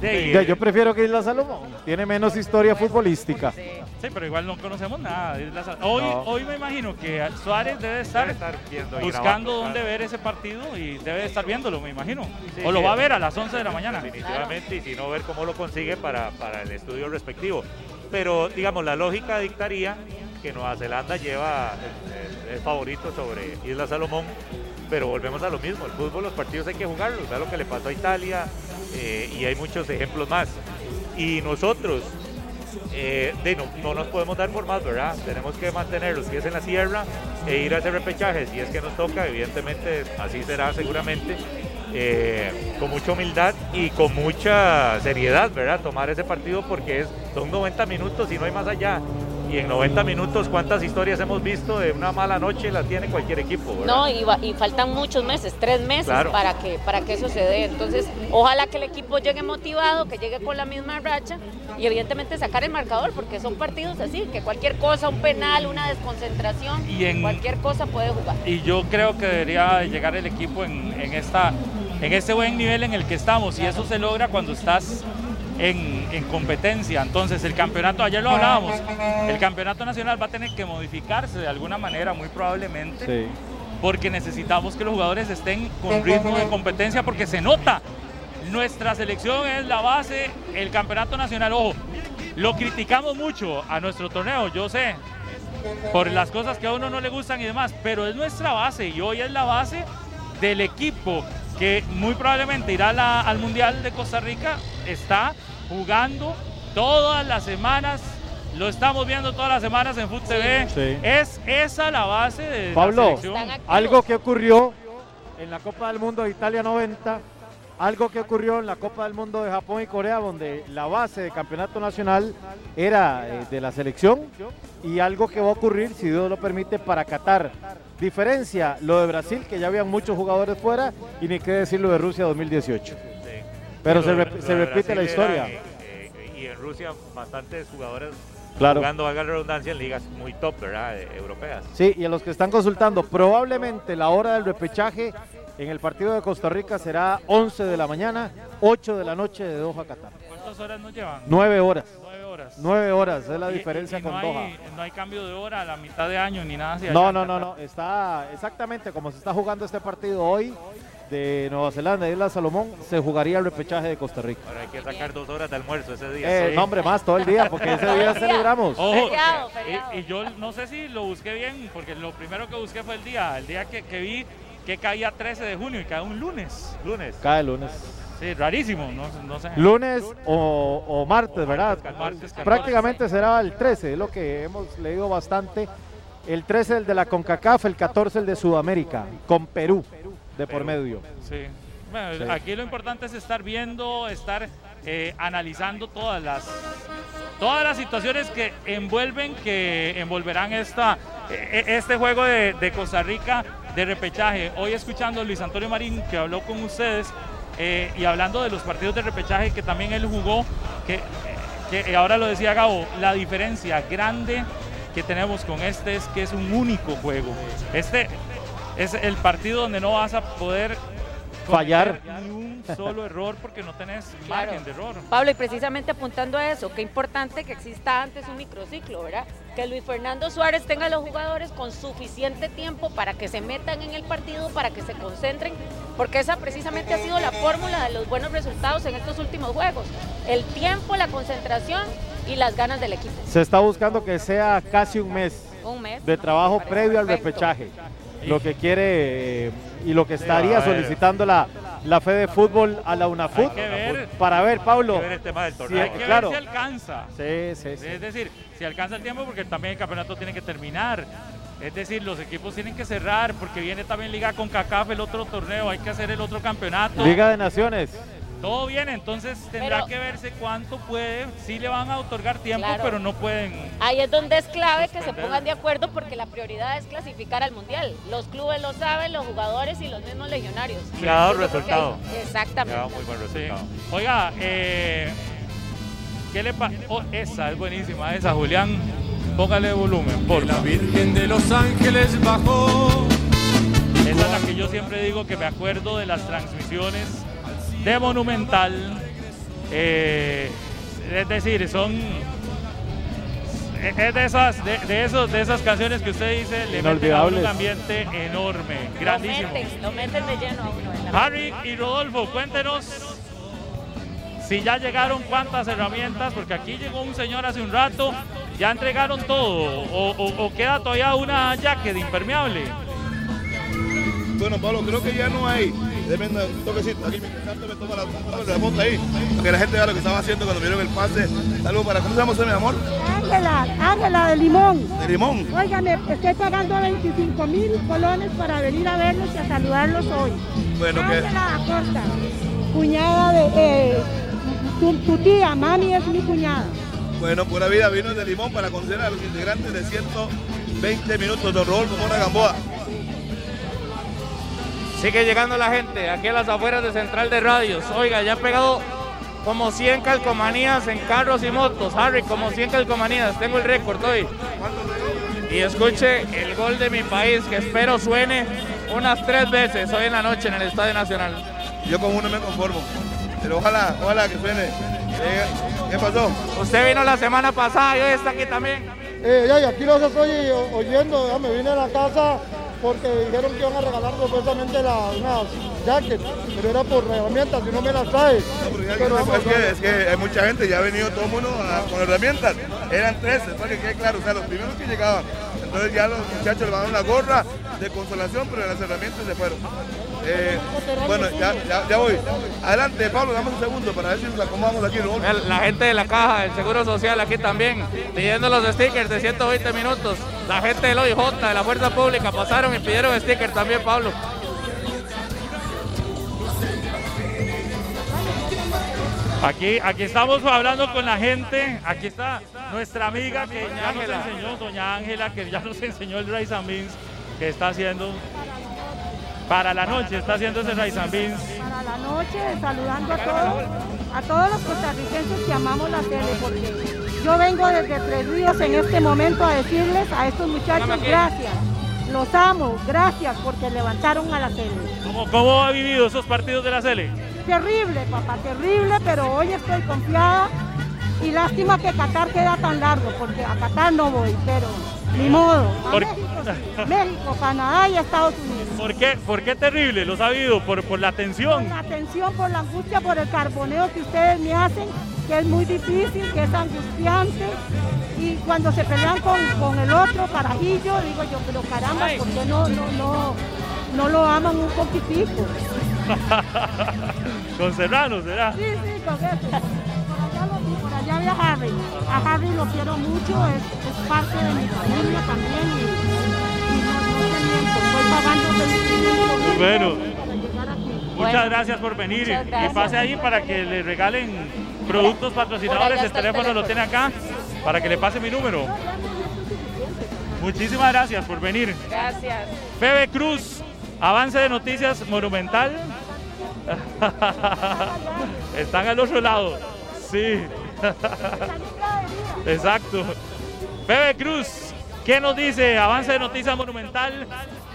De- Ya, yo prefiero que Isla Salomón. Tiene menos historia futbolística. Sí, pero igual no conocemos nada. de Isla Sal- Hoy, No. hoy me imagino que Suárez debe estar, viendo buscando grabando, dónde ver ese partido y debe estar viéndolo, me imagino. Sí, o lo sí. va a ver a las 11 de la mañana. Definitivamente, y si no, ver cómo lo consigue para, para el estudio respectivo. Pero, digamos, la lógica dictaría que Nueva Zelanda lleva el, el- el favorito sobre Isla Salomón, pero volvemos a lo mismo, el fútbol, los partidos hay que jugarlos, vea lo que le pasó a Italia eh, y hay muchos ejemplos más. Y nosotros, eh, no nos podemos dar por más, ¿verdad? Tenemos que mantener los pies en la sierra e ir a hacer repechaje si es que nos toca, evidentemente así será seguramente, eh, con mucha humildad y con mucha seriedad, ¿verdad? Tomar ese partido porque es, son 90 minutos y no hay más allá. Y en 90 minutos, ¿cuántas historias hemos visto de una mala noche la tiene cualquier equipo, ¿verdad? No, y, va- y faltan muchos meses, tres meses Claro. para, que, para que eso se dé. Entonces, ojalá que el equipo llegue motivado, que llegue con la misma racha y evidentemente sacar el marcador, porque son partidos así, que cualquier cosa, un penal, una desconcentración, Y en- cualquier cosa puede jugar. Y yo creo que debería llegar el equipo en, en esta, en este buen nivel en el que estamos. Y eso se logra cuando estás en, en competencia. Entonces el campeonato, ayer lo hablábamos, el campeonato nacional va a tener que modificarse de alguna manera, muy probablemente. Sí. porque necesitamos que los jugadores estén con ritmo de competencia porque se nota. Nuestra selección es la base, el campeonato nacional, ojo, lo criticamos mucho a nuestro torneo, yo sé, por las cosas que a uno no le gustan y demás, pero es nuestra base y hoy es la base del equipo que muy probablemente irá la- al Mundial de Costa Rica, está jugando todas las semanas, lo estamos viendo todas las semanas en Foot TV, Sí. es esa la base de la Pablo, selección. algo que ocurrió en la Copa del Mundo de Italia 90, algo que ocurrió en la Copa del Mundo de Japón y Corea, donde la base de campeonato nacional era eh, de la selección, y algo que va a ocurrir, si Dios lo permite, para Qatar. Diferencia lo de Brasil, que ya habían muchos jugadores fuera, y ni qué decir lo de Rusia 2018. Pero se, rep- se repite la historia. era, eh, eh, y en Rusia bastantes jugadores Claro. jugando, valga la redundancia, en ligas muy top, ¿verdad? Eh, europeas. Sí, y a los que están consultando, probablemente la hora del repechaje en el partido de Costa Rica será 11 de la mañana, 8 de la noche de Doha, Qatar. ¿Cuántas horas nos llevan? 9 horas. Nueve horas. 9 horas, es la Y- diferencia y no con hay- Doha. No hay cambio de hora a la mitad de año ni nada así. No, no, no, no, está exactamente como se está jugando este partido hoy de Nueva Zelanda y Isla Salomón, se jugaría el repechaje de Costa Rica. Ahora hay que sacar dos horas de almuerzo ese día. Eh, Sí. no, hombre, más todo el día, porque ese día celebramos. Ojo, Feriado, y, y yo no sé si lo busqué bien, porque lo primero que busqué fue el día, el día que, que vi que caía 13 de junio y cae un lunes. Lunes. Cae lunes. Sí, rarísimo, no, no sé. Lunes o, o martes, ¿verdad? martes 14. Prácticamente será el 13, es lo que hemos leído bastante. El 13 el de la CONCACAF, el 14 el de Sudamérica, con Perú de por medio. Sí. Bueno, Sí. aquí lo importante es estar viendo, estar eh, analizando todas las todas las situaciones que envuelven, que envolverán esta, eh, este juego de, de Costa Rica de repechaje. Hoy escuchando a Luis Antonio Marín que habló con ustedes eh, y hablando de los partidos de repechaje que también él jugó, que, que ahora lo decía Gabo, la diferencia grande que tenemos con este es que es un único juego. Este es el partido donde no vas a poder Fallar. ni un solo error porque no tenés Claro. margen de error. Pablo, y precisamente apuntando a eso, qué importante que exista antes un microciclo, ¿verdad? Que Luis Fernando Suárez tenga a los jugadores con suficiente tiempo para que se metan en el partido, para que se concentren, porque esa precisamente ha sido la fórmula de los buenos resultados en estos últimos juegos. El tiempo, la concentración y las ganas del equipo. Se está buscando que sea casi un mes Un mes. de trabajo previo al repechaje. Lo que quiere y lo que estaría solicitando la, la fe de fútbol a la UNAFUT Hay que ver. para ver, Pablo. Hay que ver el tema del si- torneo. Hay que claro. ver si alcanza. Sí, sí, sí. Es decir, si alcanza el tiempo porque también el campeonato tiene que terminar. Es decir, los equipos tienen que cerrar porque viene también Liga con CACAF el otro torneo, hay que hacer el otro campeonato. Liga de Naciones. Todo viene, entonces tendrá Pero- que verse cuánto puede. Sí le van a otorgar tiempo, Claro. pero no pueden. Ahí es donde es clave que se pongan de acuerdo porque la prioridad es clasificar al mundial. Los clubes lo saben, los jugadores y los mismos legionarios. Y ha dado resultado. Exactamente. muy buen Sí. Oiga, eh, ¿qué le pasa? esa es buenísima, esa, Julián. Póngale volumen, por La Virgen de los Ángeles bajó. Esa es la que yo siempre digo que me acuerdo de las transmisiones de Monumental Eh, es decir, son es de esas de, de esos de esas canciones que usted dice le meten a un ambiente enorme, Lo grandísimo. meten, lo meten de lleno a uno. en la Harry y Rodolfo, cuéntenos si ya llegaron cuántas herramientas, porque aquí llegó un señor hace un rato, ya entregaron todo, o, o- o queda todavía una jacket impermeable. Bueno, Pablo, creo que ya no hay. Deben de- un toquecito. Aquí me toma la, la foto ahí. Para que la gente vea lo que estaba haciendo cuando vieron el pase. Saludos para. ¿Cómo se llama usted, mi amor? Ángela, Ángela de Limón. De Limón. Óigame, estoy pagando 25 mil colones para venir a verlos y a saludarlos hoy. Bueno, que. Ángela Acosta, cuñada de... eh, tu, tu tía, mami es mi cuñada. Bueno, pura vida vino de Limón para conocer a los integrantes de 120 minutos de Rodolfo Mora Gamboa. Sigue llegando la gente aquí a las afueras de Central de Radios. Oiga, ya han pegado como 100 calcomanías en carros y motos. Harry, como 100 calcomanías. Tengo el récord hoy. Y escuche el gol de mi país, que espero suene unas tres veces hoy en la noche en el Estadio Nacional. Yo con uno me conformo. Pero ojalá, ojalá que suene. Eh, ¿Qué pasó? Usted vino la semana pasada y hoy está aquí también. Eh, ya, y aquí los estoy oyendo, ya me vine a la casa porque dijeron que iban a regalar supuestamente la, unas jackets, pero era por herramientas, si no me las trae. Pero es, que, es que hay mucha gente, ya ha venido todo el mundo a- con herramientas. Eran tres, para que quede claro, o sea, los primeros que llegaban. Entonces ya los muchachos le van a una gorra de consolación, pero las herramientas se fueron. Eh, bueno, ya, ya, ya voy. Adelante, Pablo, damos un segundo para ver si nos acomodamos aquí. ¿no? La gente de la caja del Seguro Social aquí también, pidiendo los stickers de 120 minutos. La gente del OIJ, de la Fuerza Pública, pasaron y pidieron stickers también, Pablo. Aquí, aquí estamos hablando con la gente. Aquí está nuestra amiga que ya nos enseñó, doña Ángela, que ya nos enseñó el rice and beans que está haciendo para la noche. Está haciendo ese rice and beans. Para la noche, saludando a todos, a todos los costarricenses que amamos la tele, porque yo vengo desde Tres Ríos en este momento a decirles a estos muchachos gracias. Los amo, gracias porque levantaron a la tele. ¿Cómo, cómo ha vivido esos partidos de la Sele? Terrible, papá, terrible, pero hoy estoy confiada y lástima que Qatar queda tan largo, porque a Qatar no voy, pero ni modo. A Por- México, sí. México, Canadá y Estados Unidos. ¿Por qué, ¿Por qué terrible? ¿Los ha vivido? ¿Por, por la tensión? La atención por la angustia, por el carboneo que ustedes me hacen, que es muy difícil, que es angustiante. Y cuando se pelean con, con el otro carajillo, digo yo, pero caramba, ¿por qué no, no, no, no lo aman un poquitico? Con Serrano, ¿será? Sí, sí, con eso. Lo vi, por allá vi a Harry. A Harry lo quiero mucho, es, es parte de mi familia también. Y, y no, no te miento, estoy pagando 25 mil Bueno. Muchas Bueno, gracias por venir muchas y gracias. pase ahí para que le regalen productos patrocinadores. El está el teléfono lo tiene acá para que le pase mi número. Muchísimas gracias por venir. Gracias. Febe Cruz, avance de noticias monumental. Están al otro lado. Sí. Exacto. Febe Cruz, ¿qué nos dice? Avance de noticias monumental.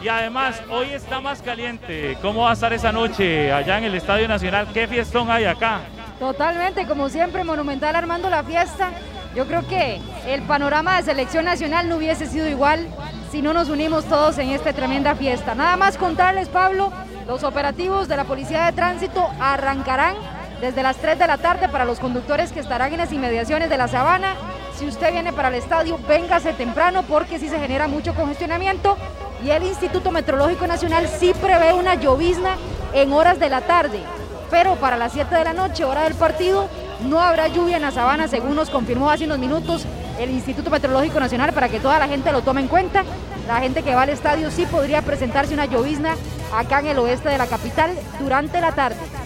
Y además, hoy está más caliente. ¿Cómo va a estar esa noche allá en el Estadio Nacional? ¿Qué fiestón hay acá? Totalmente, como siempre, Monumental armando la fiesta. Yo creo que el panorama de selección nacional no hubiese sido igual si no nos unimos todos en esta tremenda fiesta. Nada más contarles, Pablo, los operativos de la Policía de Tránsito arrancarán desde las 3 de la tarde para los conductores que estarán en las inmediaciones de la Sabana. Si usted viene para el estadio, véngase temprano porque sí se genera mucho congestionamiento y el Instituto Meteorológico Nacional sí prevé una llovizna en horas de la tarde pero para las 7 de la noche, hora del partido, no habrá lluvia en la sabana, según nos confirmó hace unos minutos el Instituto Meteorológico Nacional, para que toda la gente lo tome en cuenta. La gente que va al estadio sí podría presentarse una llovizna acá en el oeste de la capital durante la tarde.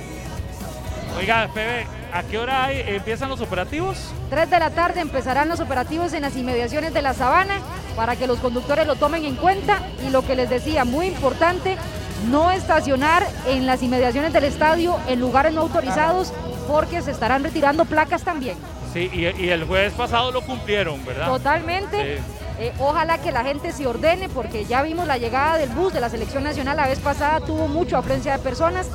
Oiga, Febe, ¿a qué hora hay- empiezan los operativos? 3 de la tarde empezarán los operativos en las inmediaciones de la sabana para que los conductores lo tomen en cuenta y lo que les decía, muy importante, no estacionar en las inmediaciones del estadio en lugares no autorizados porque se estarán retirando placas también. Sí, y, y el jueves pasado lo cumplieron, ¿verdad? Totalmente. Sí. Eh, ojalá que la gente se ordene porque ya vimos la llegada del bus de la selección nacional la vez pasada, tuvo mucha afluencia de personas.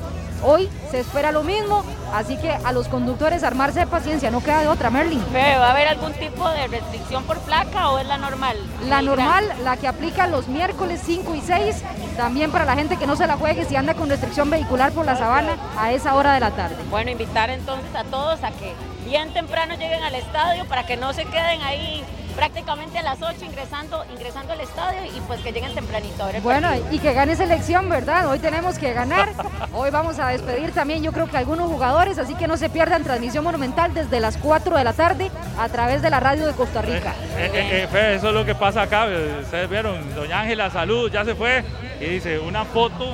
Hoy se espera lo mismo, así que a los conductores armarse de paciencia, no queda de otra, Merlin. ¿Va a haber algún tipo de restricción por placa o es la normal? La normal, la que aplica los miércoles 5 y 6, también para la gente que no se la juegue si anda con restricción vehicular por la sabana a esa hora de la tarde. Bueno, invitar entonces a todos a que bien temprano lleguen al estadio para que no se queden ahí prácticamente a las 8 ingresando, ingresando al estadio y pues que lleguen tempranito. a ver el Bueno, partido. y que gane selección, ¿verdad? Hoy tenemos que ganar. Hoy vamos a despedir también, yo creo que algunos jugadores, así que no se pierdan transmisión monumental desde las 4 de la tarde a través de la radio de Costa Rica. Eh, eh, eh, Fe, eso es lo que pasa acá. Ustedes vieron, doña Ángela, salud, ya se fue. Y dice, una foto,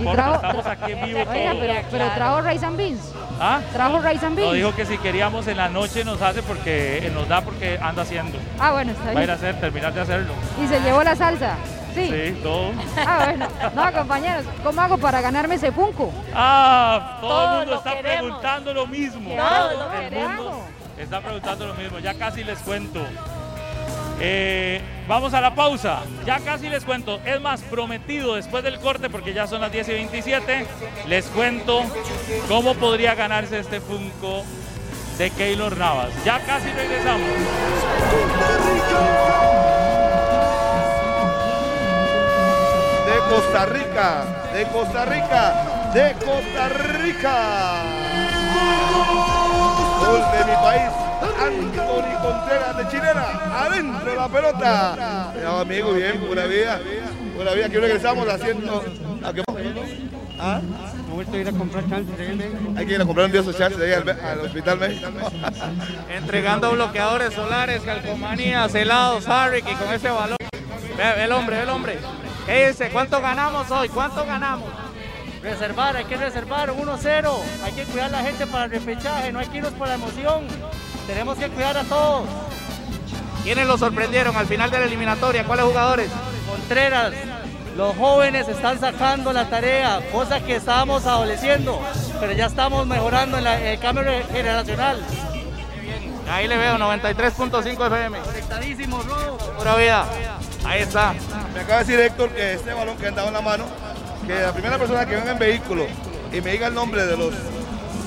importa, trajo- estamos aquí en vivo. Oiga, pero, pero trajo Rice and Beans. ¿Ah? Trajo Rice and No, Beans. dijo que si queríamos en la noche nos hace porque eh, nos da porque anda haciendo. Ah, bueno, está Va a ir a bien. hacer, terminar de hacerlo. Y se llevó la salsa. Sí. Sí, todo. Ah, bueno. No, compañeros, ¿cómo hago para ganarme ese Funko? Ah, todo el mundo está queremos. preguntando lo mismo. Todos lo el mundo está preguntando lo mismo. Ya casi les cuento. Eh, vamos a la pausa. Ya casi les cuento. Es más, prometido después del corte, porque ya son las 10 y 27, les cuento cómo podría ganarse este Funko de Keylor Navas. Ya casi regresamos. de Costa Rica, de Costa Rica, de Costa Rica. Gol de mi país, Anthony Contreras de Chilena, adentro la pelota. Ya, amigo, bien, pura vida, pura vida. Aquí regresamos haciendo. ¿a qué? ¿Ah? No vuelto a ir a comprar chances de. Hay que ir a comprar un día esos chances ahí al, al hospital médico. Entregando bloqueadores solares, calcomanías, helados, Harrick y con ese balón. Ve, ve el hombre, ve el hombre. ¿Qué dice? ¿Cuánto ganamos hoy? ¿Cuánto ganamos? Reservar, hay que reservar 1-0. Hay que cuidar a la gente para el repechaje, no hay que irnos por la emoción. Tenemos que cuidar a todos. ¿Quiénes lo sorprendieron al final de la eliminatoria? ¿Cuáles jugadores? Contreras, los jóvenes están sacando la tarea, cosa que estábamos adoleciendo, pero ya estamos mejorando en la- en el cambio generacional. Ahí le veo, 93.5 FM. Conectadísimo, bro. Pura vida. Ahí está. Me acaba de decir Héctor que este balón que han dado en la mano, que la primera persona que venga en vehículo y me diga el nombre de los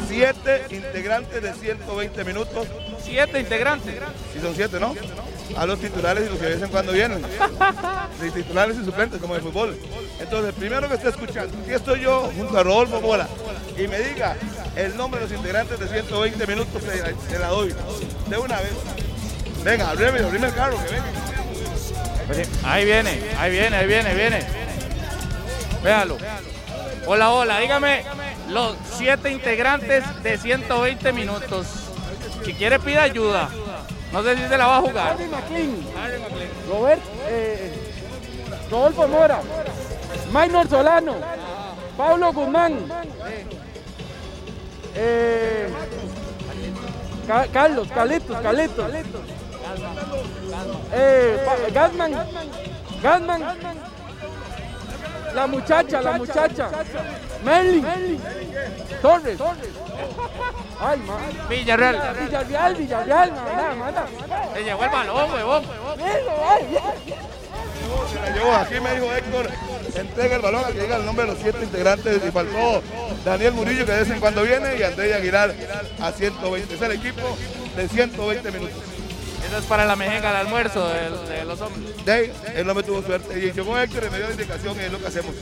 siete integrantes de 120 minutos. ¿Siete integrantes? Sí, son siete, ¿no? A los titulares y los que de vez en cuando vienen. De titulares y suplentes, como de fútbol. Entonces, primero que esté escuchando, aquí estoy yo junto a Rodolfo Mora y me diga el nombre de los integrantes de 120 minutos, se, se la doy. De una vez. Venga, abrime, abrime el carro, que venga. Ahí viene, ahí viene, ahí viene, viene. Véalo. Hola, hola, dígame los siete integrantes de 120 minutos. Si quiere pida ayuda. No sé si se la va a jugar. Harry McLean, Robert, eh, Rodolfo Mora, Maynor Solano, Pablo Guzmán, eh, Ca- Carlos, Carlitos, Carlitos, eh, Pa- Gasman, Gasman, la muchacha, la muchacha, Merlin, Torres, ay, ma- Villarreal. Villarreal, Villarreal, manda, manda. Se llevó el balón, huevón. Se la llevó, aquí me dijo Héctor, entrega el balón a que diga el nombre de los siete integrantes y faltó Daniel Murillo que de vez en cuando viene y Andrés Aguilar a 120. Es el equipo de 120 minutos. Eso es para la mejenga del almuerzo de, de los hombres. De ahí, él no me tuvo suerte y llegó Héctor y me dio la indicación y es lo que hacemos.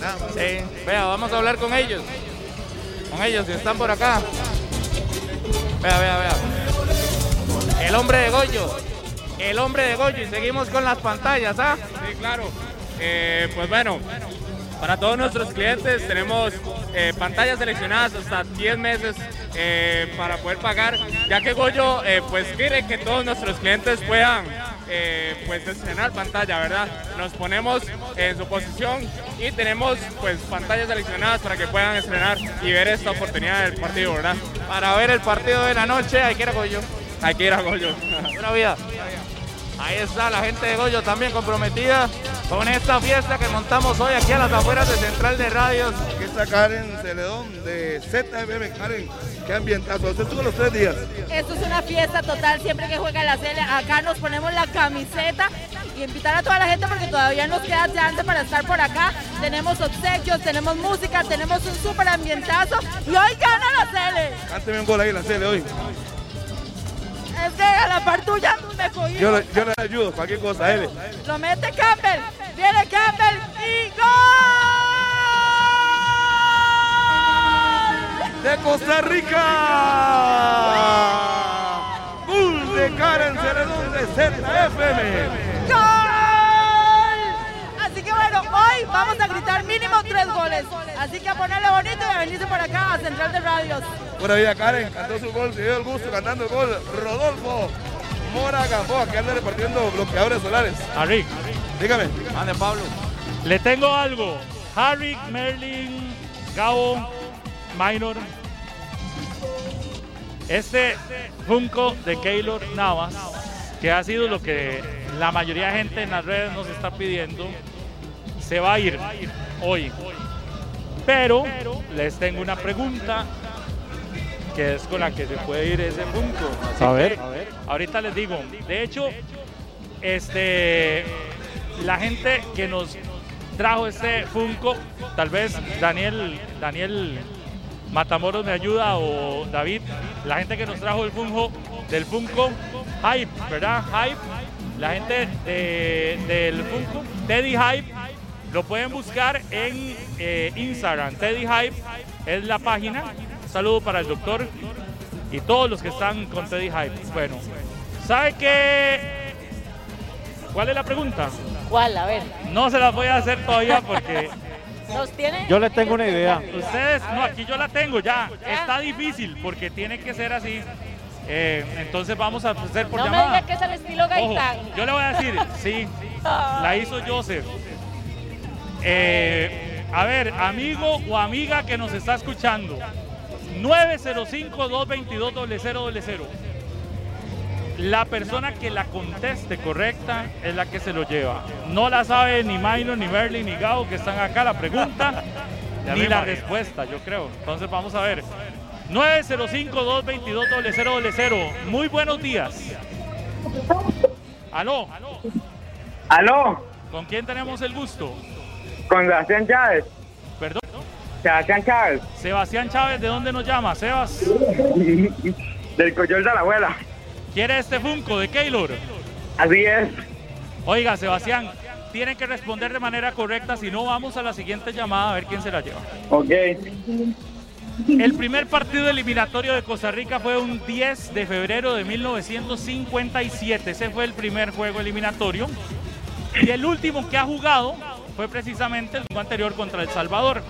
Nada más. Sí, vea, vamos a hablar con ellos. Con ellos, si están por acá. Vea, vea, vea. El hombre de Goyo. El hombre de Goyo. Y seguimos con las pantallas, ¿ah? Sí, claro. Eh, pues bueno, para todos nuestros clientes tenemos eh, pantallas seleccionadas hasta 10 meses eh, para poder pagar, ya que Goyo pues quiere que todos nuestros clientes puedan eh, pues estrenar pantalla, ¿verdad? Nos ponemos en su posición y tenemos pues pantallas seleccionadas para que puedan estrenar y ver esta oportunidad del partido, ¿verdad? Para ver el partido de la noche hay que ir a Goyo. Hay que ir a Goyo. Pura vida. Ahí está la gente de Goyo también comprometida con esta fiesta que montamos hoy aquí a las afueras de Central de Radios. Aquí está Karen Celedón de ZFM. Karen, qué ambientazo. Usted estuvo los tres días. Esto es una fiesta total, siempre que juega la Cele, acá nos ponemos la camiseta y invitar a toda la gente porque todavía nos queda chance para estar por acá. Tenemos obsequios, tenemos música, tenemos un súper ambientazo y hoy gana la Cele. Cánteme un gol ahí la Cele hoy. Es que a la par tuya me cogí. Yo, le- yo le ayudo, cualquier cosa, él. Lo mete Campbell, viene Campbell y gol. De Costa Rica. Gol de Karen Celedón de ZFM. ¡Gol! Así que bueno, hoy vamos a gritar mínimo tres goles. Así que a ponerle bonito y a venirse por acá a Central de Radios. Buena vida, Karen. Cantó su gol, se dio el gusto cantando el gol. Rodolfo Mora Gamboa, que anda repartiendo bloqueadores solares. Harry. Dígame. Ande, Pablo. Le tengo algo. Harry, Merlin, Gabo, Minor. Este Funko de Keylor Navas, que ha sido lo que la mayoría de gente en las redes nos está pidiendo, se va a ir hoy. Pero les tengo una pregunta que es con la que se puede ir ese Funko. Así A ver, a ver. Ahorita les digo, de hecho, este, la gente que nos trajo este Funko, tal vez Daniel, Daniel Matamoros me ayuda o David, la gente que nos trajo el Funko del Funko Hype, ¿verdad? Hype, la gente de- del Funko, Teddy Hype, lo pueden buscar en eh, Instagram, Teddy Hype es la página. Un saludo para el doctor y todos los que están con Teddy Hype. Bueno, ¿sabe qué? ¿Cuál es la pregunta? ¿Cuál? A ver. No se las voy a hacer todavía porque ¿Nos tiene? Yo le tengo una idea. ustedes, no, aquí yo la tengo ya. Está difícil porque tiene que ser así. Eh, entonces vamos a hacer por No me llamada. diga que es el estilo Ojo, Gaitán. yo le voy a decir, sí, la hizo Joseph. Eh, a ver, amigo o amiga que nos está escuchando, 905-222-0000. La persona que la conteste correcta es la que se lo lleva. No la sabe ni Minor, ni Merlin, ni Gao que están acá la pregunta, ni la imagino. respuesta, yo creo. Entonces vamos a ver. 905-222-0000. Muy buenos días. Aló. Aló, ¿Con quién tenemos el gusto? Con Sebastián Chávez. Perdón. Sebastián Chávez. Sebastián Chávez, ¿de dónde nos llama? Sebas. Del Coyol de la Abuela. ¿Quiere este Funko de Keylor? Así es. Oiga, Sebastián, tiene que responder de manera correcta, si no vamos a la siguiente llamada a ver quién se la lleva. Ok. El primer partido eliminatorio de Costa Rica fue un 10 de febrero de 1957. Ese fue el primer juego eliminatorio. Y el último que ha jugado fue precisamente el juego anterior contra El Salvador.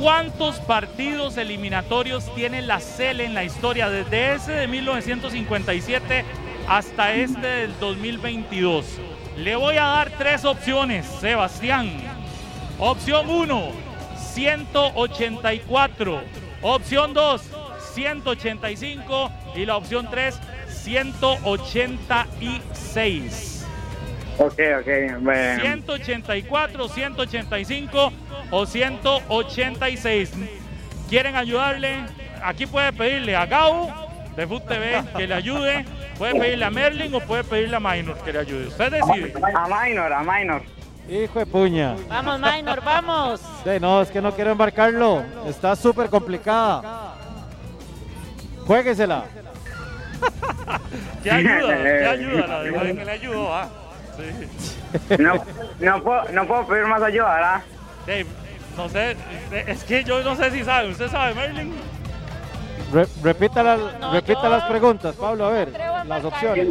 ¿Cuántos partidos eliminatorios tiene la CELE en la historia desde ese de 1957 hasta este del 2022? Le voy a dar tres opciones, Sebastián. Opción 1, 184. Opción 2, 185. Y la opción 3, 186. Ok, ok. Bueno. 184, 185 o 186. ¿Quieren ayudarle? Aquí puede pedirle a Gau de Food TV que le ayude. Puede pedirle a Merlin o puede pedirle a Minor que le ayude. Usted decide. A Minor, a Minor. Hijo de puña. Vamos, Minor, vamos. Sí, no, es que no quiero embarcarlo. Está súper complicada. Juéguesela. ¿Qué ayuda? ¿Qué ayuda? La de que le ayudó, ah. Sí. No, no, puedo, no puedo pedir más ayuda, ¿verdad? Dave, no sé, es que yo no sé si sabe. ¿Usted sabe, Merlin? Re- repita, la- repita las preguntas, Pablo, a ver, las opciones.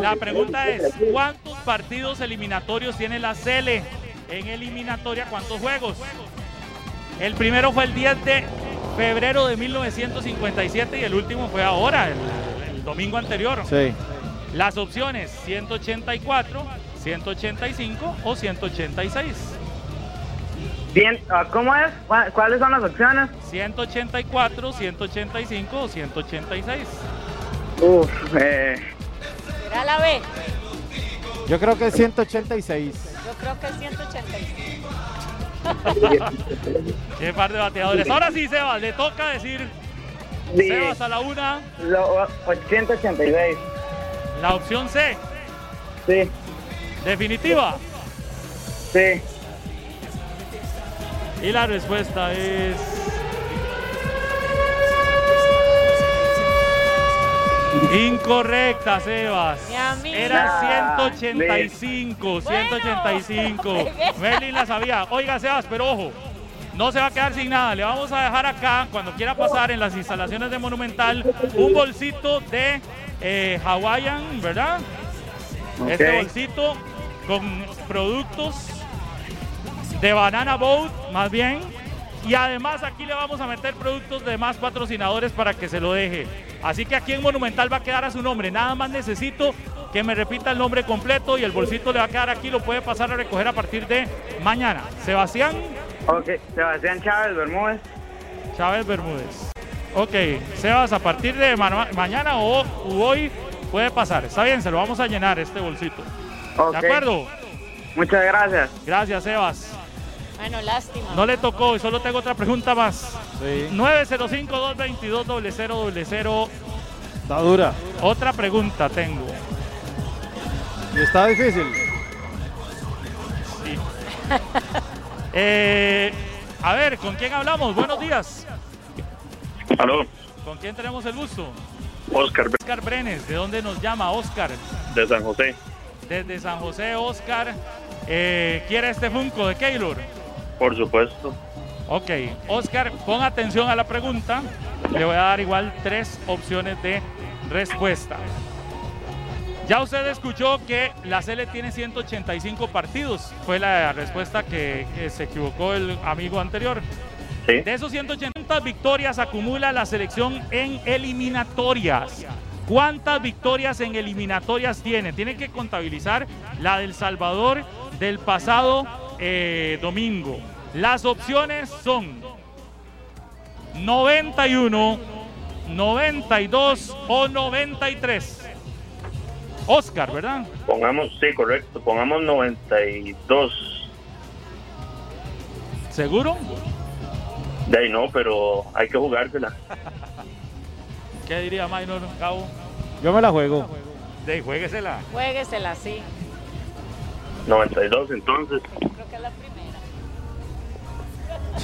La pregunta es, ¿cuántos partidos eliminatorios tiene la Cele? En eliminatoria, ¿cuántos juegos? El primero fue el 10 de febrero de 1957 y el último fue ahora, el, el domingo anterior. Sí. Las opciones 184, 185 o 186. Bien, ah, ¿Cómo es? ¿Cuá- ¿Cuáles son las opciones? 184, 185 o 186. Uf, eh, Será la B. Yo creo que es 186. Yo creo que es 185. Qué par de bateadores. Ahora sí, Sebas, le toca decir Sí. Sebas a la una. lo- 186. La opción C. Sí. ¿Definitiva? Sí. Y la respuesta es... Incorrecta, Sebas. Era Ah, 185, 185. Bueno. Merlin la sabía. Oiga, Sebas, pero ojo, no se va a quedar sin nada. Le vamos a dejar acá, cuando quiera pasar en las instalaciones de Monumental, un bolsito de eh, Hawaiian, ¿verdad? Este bolsito con productos de Banana Boat, más bien. Y además aquí le vamos a meter productos de más patrocinadores para que se lo deje. Así que aquí en Monumental va a quedar a su nombre. Nada más necesito que me repita el nombre completo y el bolsito le va a quedar aquí. Lo puede pasar a recoger a partir de mañana. Sebastián Ok, Sebastián Chávez Bermúdez. Chávez Bermúdez. Ok, Sebas, a partir de ma- mañana o u hoy puede pasar. Está bien, se lo vamos a llenar este bolsito. Ok. ¿De acuerdo? Muchas gracias. Gracias, Sebas. Bueno, lástima. No le tocó y solo tengo otra pregunta más. 905-222-0000. Está dura. Otra pregunta tengo. Y está difícil. Sí. Eh, a ver, ¿con quién hablamos? Buenos días. Aló, ¿Con quién tenemos el gusto? Oscar Oscar Brenes. ¿De dónde nos llama Oscar? de San José. Desde San José, Oscar. Eh, ¿Quiere este Funko de Keylor? Por supuesto. Ok, Oscar, pon atención a la pregunta. Le voy a dar igual tres opciones de respuesta. Ya usted escuchó que la Cele tiene 185 partidos. Fue la respuesta que, que se equivocó el amigo anterior. De esos 180 victorias acumula la selección en eliminatorias. ¿Cuántas victorias en eliminatorias tiene? Tiene que contabilizar la del Salvador del pasado eh, domingo. Las opciones son 91, 92 o 93. Oscar, ¿verdad? Pongamos, sí, correcto. Pongamos 92. ¿Seguro? De ahí no, pero hay que jugársela. ¿Qué diría Minor Cabo? Yo me la juego. De ahí, juéguesela. Juéguesela así. 92 entonces. Creo que es la primera.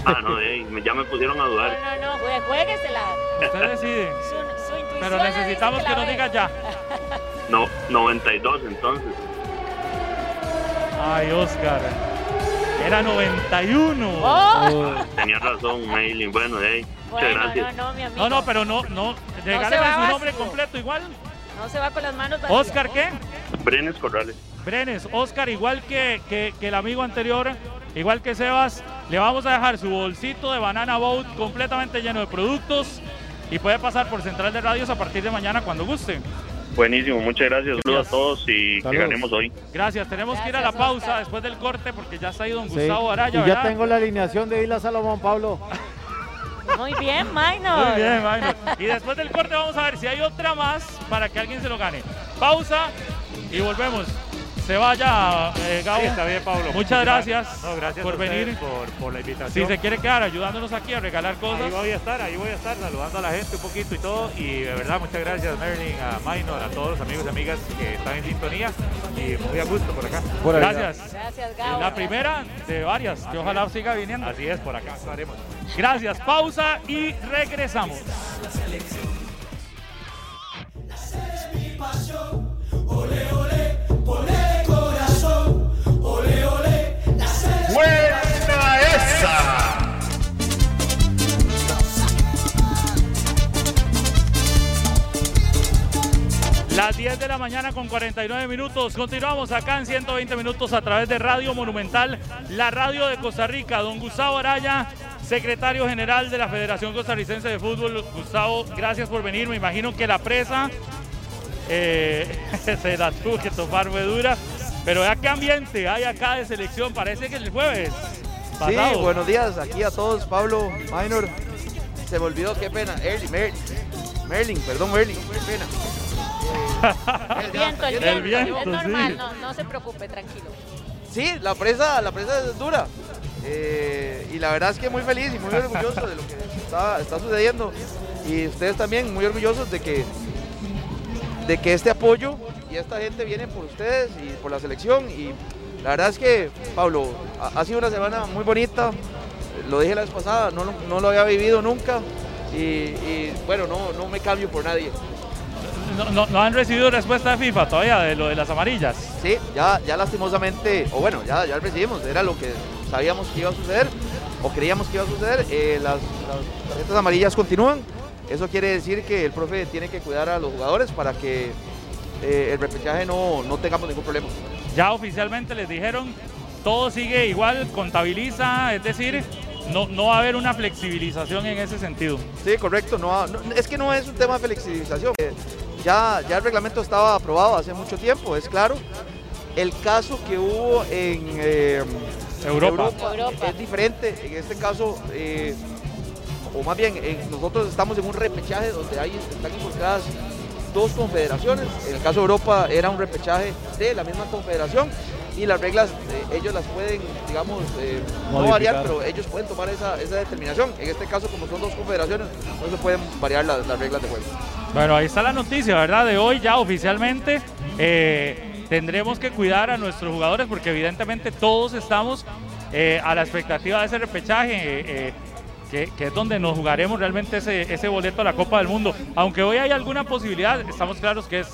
Ah, no, de ahí, ya me pusieron a No, dudar. no, no, jue- juéguesela. Usted decide. Su, su intuición Pero necesitamos que la nos diga ya. No, 92 entonces. Ay, Oscar. Era 91. Oh. Tenía razón, Maylin. Bueno, ahí. Muchas Bueno, gracias. no, no, mi amigo. No, no, pero no, no. Regáleme se va su nombre completo igual. No se va con las manos vacías. Oscar, ¿qué? Brenes Corrales. Brenes, Oscar, igual que, que- que el amigo anterior, igual que Sebas, le vamos a dejar su bolsito de Banana Boat completamente lleno de productos y puede pasar por Central de Radios a partir de mañana cuando guste. Buenísimo, muchas gracias. Saludos a todos y que ganemos hoy. Gracias, tenemos que ir a la pausa después del corte porque ya está ahí don Sí. Gustavo Araya, y ya ¿verdad? tengo la alineación de Isla Salomón, Pablo. Muy bien, Minor. Muy bien, Minor. Y después del corte vamos a ver si hay otra más para que alguien se lo gane. Pausa y volvemos. Se vaya, eh, Gabo. Sí, está bien, Pablo. Muchas gracias, No, gracias por venir. Por, por la Si invitación. se quiere quedar ayudándonos aquí a regalar cosas. Ahí voy a estar, ahí voy a estar saludando a la gente un poquito y todo. Y de verdad, muchas gracias, Merlin, a Minor, a todos los amigos y amigas que están en sintonía. Y muy a gusto por acá. Por. Gracias. Gracias, Gabo. la primera de varias, que ojalá siga viniendo. Así es, por acá estaremos. Gracias, pausa y regresamos. ¡Buena esa! Las 10 de la mañana con 49 minutos. Continuamos acá en 120 minutos a través de Radio Monumental, la radio de Costa Rica. Don Gustavo Araya, secretario general de la Federación Costarricense de Fútbol. Gustavo, gracias por venir. Me imagino que la presa eh, se la tuvo que tomar muy dura. Pero ya qué ambiente hay acá de selección. Parece que el jueves pasado. Sí, buenos días aquí a todos, Pablo, Minor. Se me olvidó, qué pena. Erling, Mer- Merlin, perdón, Merlin, qué pena. El viento, el El viento. viento, es normal, sí. no, no se preocupe, tranquilo. Sí, la presa, la presa es dura. Eh, y la verdad es que muy feliz y muy orgulloso de lo que está, está sucediendo. Y ustedes también muy orgullosos de que, de que este apoyo y esta gente viene por ustedes y por la selección y la verdad es que, Pablo, ha, ha sido una semana muy bonita, lo dije la vez pasada, no, lo- no lo había vivido nunca y, y, bueno, no, no me cambio por nadie. No, no- no han recibido respuesta de FIFA todavía de lo de las amarillas. Sí, ya, ya lastimosamente, o bueno, ya, ya recibimos, era lo que sabíamos que iba a suceder, o creíamos que iba a suceder. eh, las, las tarjetas amarillas continúan. Eso quiere decir que el profe tiene que cuidar a los jugadores para que eh, el repechaje no, no tengamos ningún problema. Ya oficialmente les dijeron, todo sigue igual, contabiliza, es decir, no, no va a haber una flexibilización en ese sentido. Sí, correcto. No, no- es que no es un tema de flexibilización. eh, Ya, ya el reglamento estaba aprobado hace mucho tiempo, es claro. El caso que hubo en eh, Europa. es diferente. En este caso, eh, o más bien, eh, nosotros estamos en un repechaje donde hay, están involucradas dos confederaciones. En el caso de Europa era un repechaje de la misma confederación y las reglas eh, ellos las pueden, digamos, eh, no variar, pero ellos pueden tomar esa, esa determinación. En este caso, como son dos confederaciones, no se pueden variar las, las reglas de juego. Bueno, ahí está la noticia, ¿verdad? De hoy ya oficialmente eh, tendremos que cuidar a nuestros jugadores porque evidentemente todos estamos a la expectativa de ese repechaje. Que, que es donde nos jugaremos realmente ese, ese boleto a la Copa del Mundo. Aunque hoy hay alguna posibilidad, estamos claros que es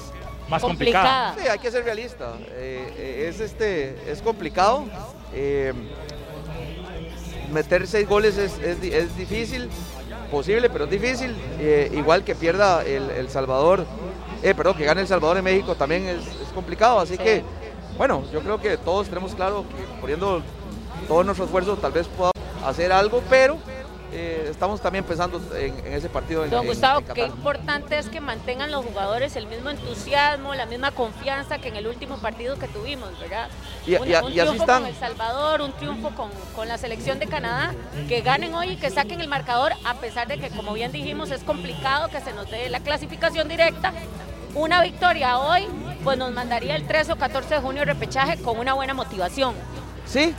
más complicada. Sí, hay que ser realista. Eh, es, este, es complicado. Eh, meter seis goles es, es es difícil, posible, pero es difícil. Eh, igual que pierda el, El Salvador, eh, perdón, que gane El Salvador en México también es, es complicado. Así que, bueno, yo creo que todos tenemos claro que poniendo todo nuestro esfuerzo tal vez podamos hacer algo, pero eh, estamos también pensando en, en ese partido. En, Don en- Gustavo, qué importante es que mantengan los jugadores el mismo entusiasmo, la misma confianza que en el último partido que tuvimos, ¿verdad? Y- un, y un y así triunfo están. con El Salvador, un triunfo con, con la selección de Canadá, que ganen hoy y que saquen el marcador, a pesar de que, como bien dijimos, es complicado que se nos dé la clasificación directa. Una victoria hoy, pues nos mandaría el 13 o 14 de junio repechaje con una buena motivación. Sí,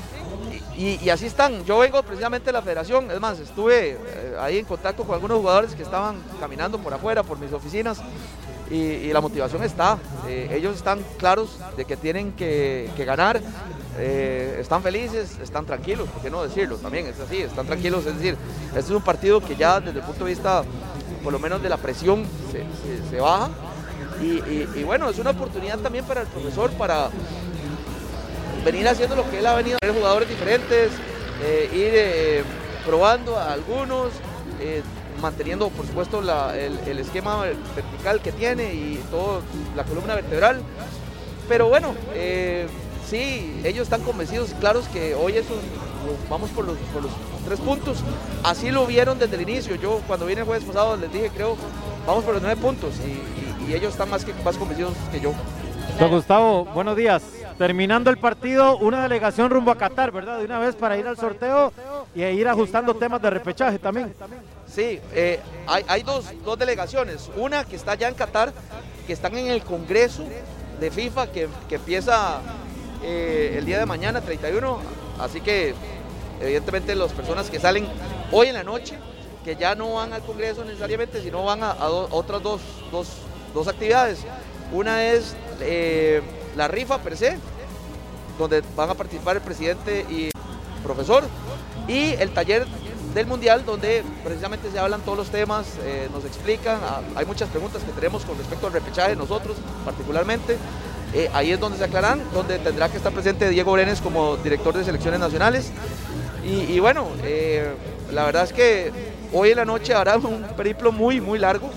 y, así están. Yo vengo precisamente de la federación, es más, estuve eh, ahí en contacto con algunos jugadores que estaban caminando por afuera, por mis oficinas, y, la motivación está. Eh, ellos están claros de que tienen que, ganar, eh, están felices, están tranquilos, ¿por qué no decirlo? También es así, están tranquilos, es decir, este es un partido que ya desde el punto de vista, por lo menos de la presión, se, baja. Y- y bueno, es una oportunidad también para el profesor para venir haciendo lo que él ha venido, tener jugadores diferentes, eh, ir eh, probando a algunos, eh, manteniendo por supuesto el, esquema vertical que tiene y toda la columna vertebral. Pero bueno, sí, ellos están convencidos, claros que hoy es vamos por los, tres puntos. Así lo vieron desde el inicio. Yo cuando vine el jueves pasado les dije, creo, vamos por los nueve puntos y, y- y ellos están más, más convencidos que yo. Don Gustavo, buenos días. Terminando el partido, una delegación rumbo a Qatar, ¿verdad? De una vez para ir al sorteo y ir ajustando temas de repechaje también. Sí, eh, hay, dos, dos delegaciones. Una que está ya en Qatar, que están en el Congreso de FIFA, que, que empieza eh, el día de mañana, 31. Así que, evidentemente, las personas que salen hoy en la noche, que ya no van al Congreso necesariamente, sino van a, otras dos, dos- dos actividades. Una es eh, la rifa per se, donde van a participar el presidente y profesor, y el taller del Mundial, donde precisamente se hablan todos los temas, eh, nos explican, ah, hay muchas preguntas que tenemos con respecto al repechaje, nosotros particularmente, Eh, ahí es donde se aclaran, donde tendrá que estar presente Diego Brenes como director de selecciones nacionales, y, y bueno, eh, la verdad es que hoy en la noche habrá un periplo muy, muy largo,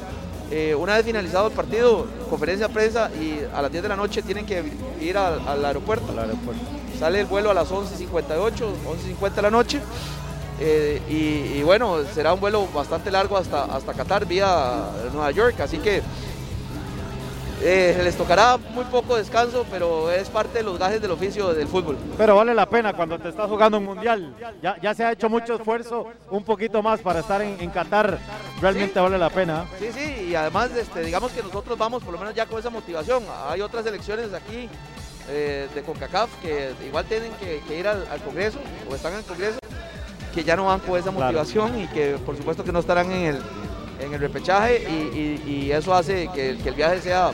eh, una vez finalizado el partido, conferencia de prensa y a las 10 de la noche tienen que ir al, al aeropuerto. Sale el vuelo a las 11.58, 11.50 de la noche. eh, y, y bueno, será un vuelo bastante largo hasta, hasta Qatar vía Nueva York. Así que eh, les tocará muy poco descanso, pero es parte de los gajes del oficio del fútbol. Pero vale la pena cuando te estás jugando un mundial. Ya, ya se ha hecho mucho esfuerzo, un poquito más para estar en, en Qatar. Realmente vale la pena. Sí, sí, y además este, digamos que nosotros vamos por lo menos ya con esa motivación. Hay otras elecciones aquí eh, de CONCACAF que igual tienen que, que ir al, al Congreso o están en el Congreso, que ya no van con esa Claro. motivación y que por supuesto que no estarán en el, en el repechaje y, eso hace que, el viaje sea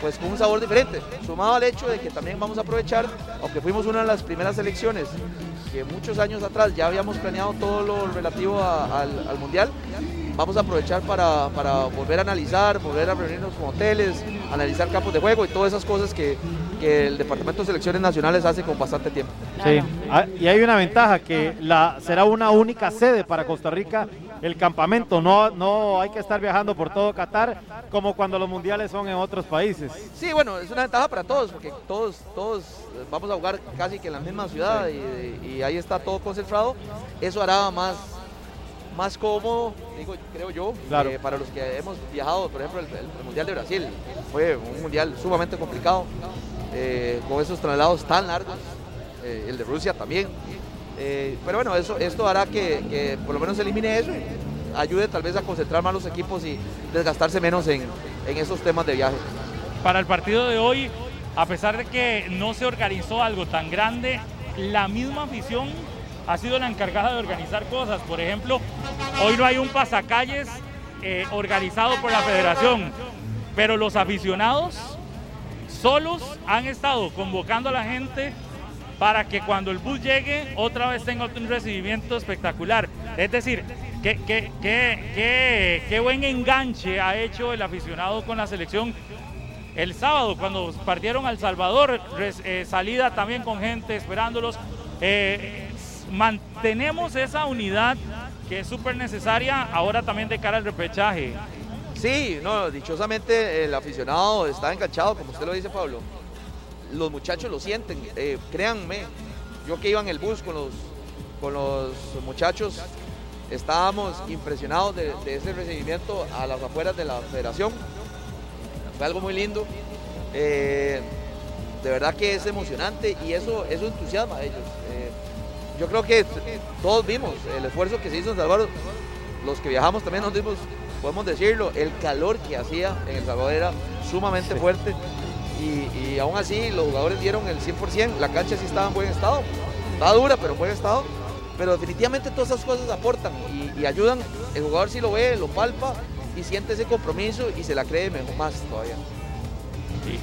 pues con un sabor diferente, sumado al hecho de que también vamos a aprovechar, aunque fuimos una de las primeras elecciones que muchos años atrás ya habíamos planeado todo lo relativo al, al Mundial, vamos a aprovechar para, para volver a analizar, volver a reunirnos con hoteles, analizar campos de juego y todas esas cosas que, que el Departamento de Selecciones Nacionales hace con bastante tiempo. Sí, ah, y hay una ventaja que será una única sede para Costa Rica el campamento, no, no hay que estar viajando por todo Qatar como cuando los mundiales son en otros países. Sí, bueno, es una ventaja para todos, porque todos, todos eh, vamos a jugar casi que en la misma ciudad y, y ahí está todo concentrado. Eso hará más, más cómodo, digo, creo yo, Claro. eh, para los que hemos viajado, por ejemplo, el, el- el Mundial de Brasil. Fue un mundial sumamente complicado, eh, con esos traslados tan largos, eh, el de Rusia también. Eh, pero bueno, eso, esto hará que, por lo menos elimine eso, y ayude tal vez a concentrar más los equipos y desgastarse menos en, en esos temas de viaje. Para el partido de hoy, a pesar de que no se organizó algo tan grande, la misma afición ha sido la encargada de organizar cosas. Por ejemplo, hoy no hay un pasacalles eh, organizado por la federación, pero los aficionados solos han estado convocando a la gente para que cuando el bus llegue otra vez tenga un recibimiento espectacular. Es decir, qué, qué- qué- qué- buen enganche ha hecho el aficionado con la selección el sábado cuando partieron al Salvador, res- eh, salida también con gente esperándolos. Eh, mantenemos esa unidad que es súper necesaria ahora también de cara al repechaje. Sí, no, dichosamente el aficionado está enganchado, como usted lo dice, Pablo. Los muchachos lo sienten, eh, créanme. Yo que iba en el bus con los, con los muchachos, estábamos impresionados de, de ese recibimiento a las afueras de la federación. Fue algo muy lindo. Eh, de verdad que es emocionante y eso, eso entusiasma a ellos. Eh, yo creo que todos vimos el esfuerzo que se hizo en Salvador. Los que viajamos también nos dimos, podemos decirlo, el calor que hacía en El Salvador era sumamente fuerte y, y aún así los jugadores dieron el 100%. La cancha sí estaba en buen estado, estaba dura, pero en buen estado. Pero definitivamente todas esas cosas aportan y, y ayudan. El jugador sí lo ve, lo palpa y siente ese compromiso y se la cree mejor más todavía.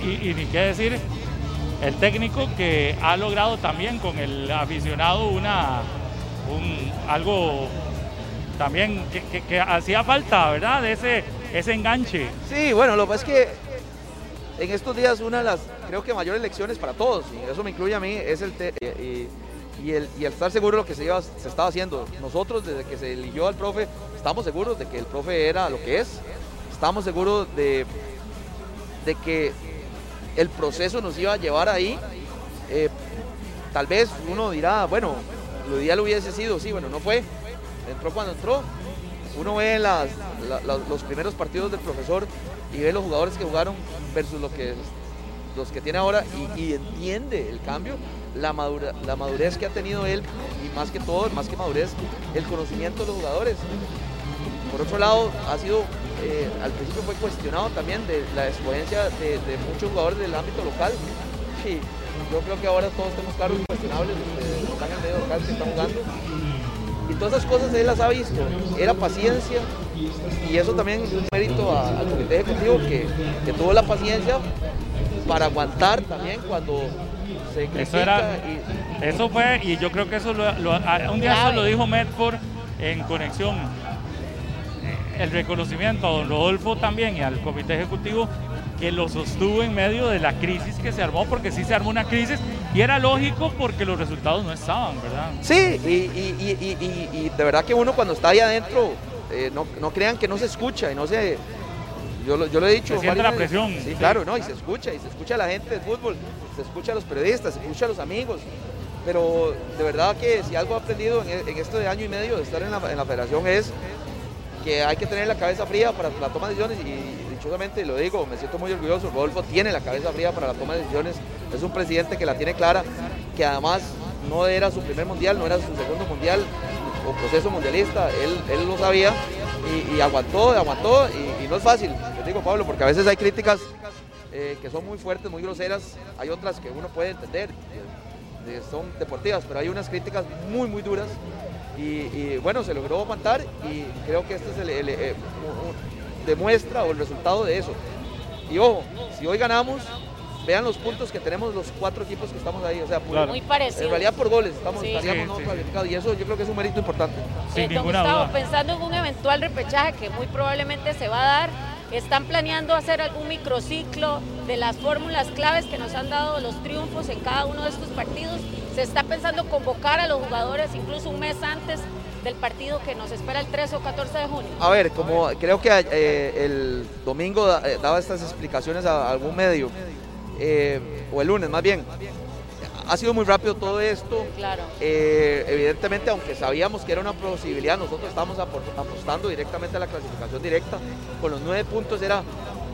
Y, ni qué decir, el técnico que ha logrado también con el aficionado una, un, algo también que, que- que hacía falta, ¿verdad? De ese, ese enganche. Sí, bueno, lo que pasa es que en estos días una de las, creo que mayores lecciones para todos, y eso me incluye a mí, es el, y, el, y estar seguro de lo que se, estaba haciendo. Nosotros, desde que se eligió al profe, estamos seguros de que el profe era lo que es, estamos seguros de, de que el proceso nos iba a llevar ahí. Eh, tal vez uno dirá, bueno, lo ideal hubiese sido, sí, bueno, no fue, entró cuando entró, uno ve las, la- la- los primeros partidos del profesor y ve los jugadores que jugaron versus lo que, los que tiene ahora y, y entiende el cambio, la, madura- la madurez que ha tenido él y más que todo, más que madurez, el conocimiento de los jugadores. Por otro lado, ha sido, eh, al principio fue cuestionado también de la exponencia de, muchos jugadores del ámbito local. Y yo creo que ahora todos tenemos cargos cuestionables, los que están en medio local, que están jugando. Y todas esas cosas él las ha visto. Era paciencia y eso también es un mérito a- al comité ejecutivo que, que tuvo la paciencia para aguantar también cuando se Eso era, y, eso fue, y yo creo que eso lo, lo- a- un día eso lo dijo Medford en conexión. Eh, El reconocimiento a don Rodolfo también y al comité ejecutivo que lo sostuvo en medio de la crisis que se armó, porque sí se armó una crisis y era lógico porque los resultados no estaban, ¿verdad? Sí, y- y- y- y de verdad que uno cuando está ahí adentro, eh, no, no crean que no se escucha y no se... Yo, lo- yo lo he dicho. Se siente la presión, Sí, sí. claro, ¿no? Y se escucha, y se escucha a la gente del fútbol, se escucha a los periodistas, se escucha a los amigos. Pero de verdad que si algo he aprendido en, e- en este año y medio de estar en la, en la federación es que hay que tener la cabeza fría para la toma de decisiones y dichosamente lo digo, me siento muy orgulloso, Rodolfo tiene la cabeza fría para la toma de decisiones, es un presidente que la tiene clara, que además no era su primer mundial, no era su segundo mundial o proceso mundialista, él, él lo sabía y, aguantó, aguantó y, no es fácil, les digo Pablo, porque a veces hay críticas eh, que son muy fuertes, muy groseras, hay otras que uno puede entender, son deportivas, pero hay unas críticas muy, muy duras y, bueno, se logró aguantar y creo que este es el, el- eh, demuestra o el resultado de eso. Y ojo, si hoy ganamos, vean los puntos que tenemos los cuatro equipos que estamos ahí. O sea, por- Muy parecidos. En realidad por goles estamos, Sí. estaríamos Sí, no sí. clasificados. Y eso yo creo que es un mérito importante. Eh, don Gustavo, pensando en un eventual repechaje que muy probablemente se va a dar, ¿están planeando hacer algún microciclo de las fórmulas claves que nos han dado los triunfos en cada uno de estos partidos? ¿Se está pensando convocar a los jugadores incluso un mes antes del partido que nos espera el 13 o 14 de junio? A ver, como creo que eh, el domingo eh, daba estas explicaciones a algún medio, eh, o el lunes más bien, ha sido muy rápido todo esto. Claro. Eh, evidentemente, aunque sabíamos que era una posibilidad, nosotros estábamos apostando directamente a la clasificación directa. Con los nueve puntos era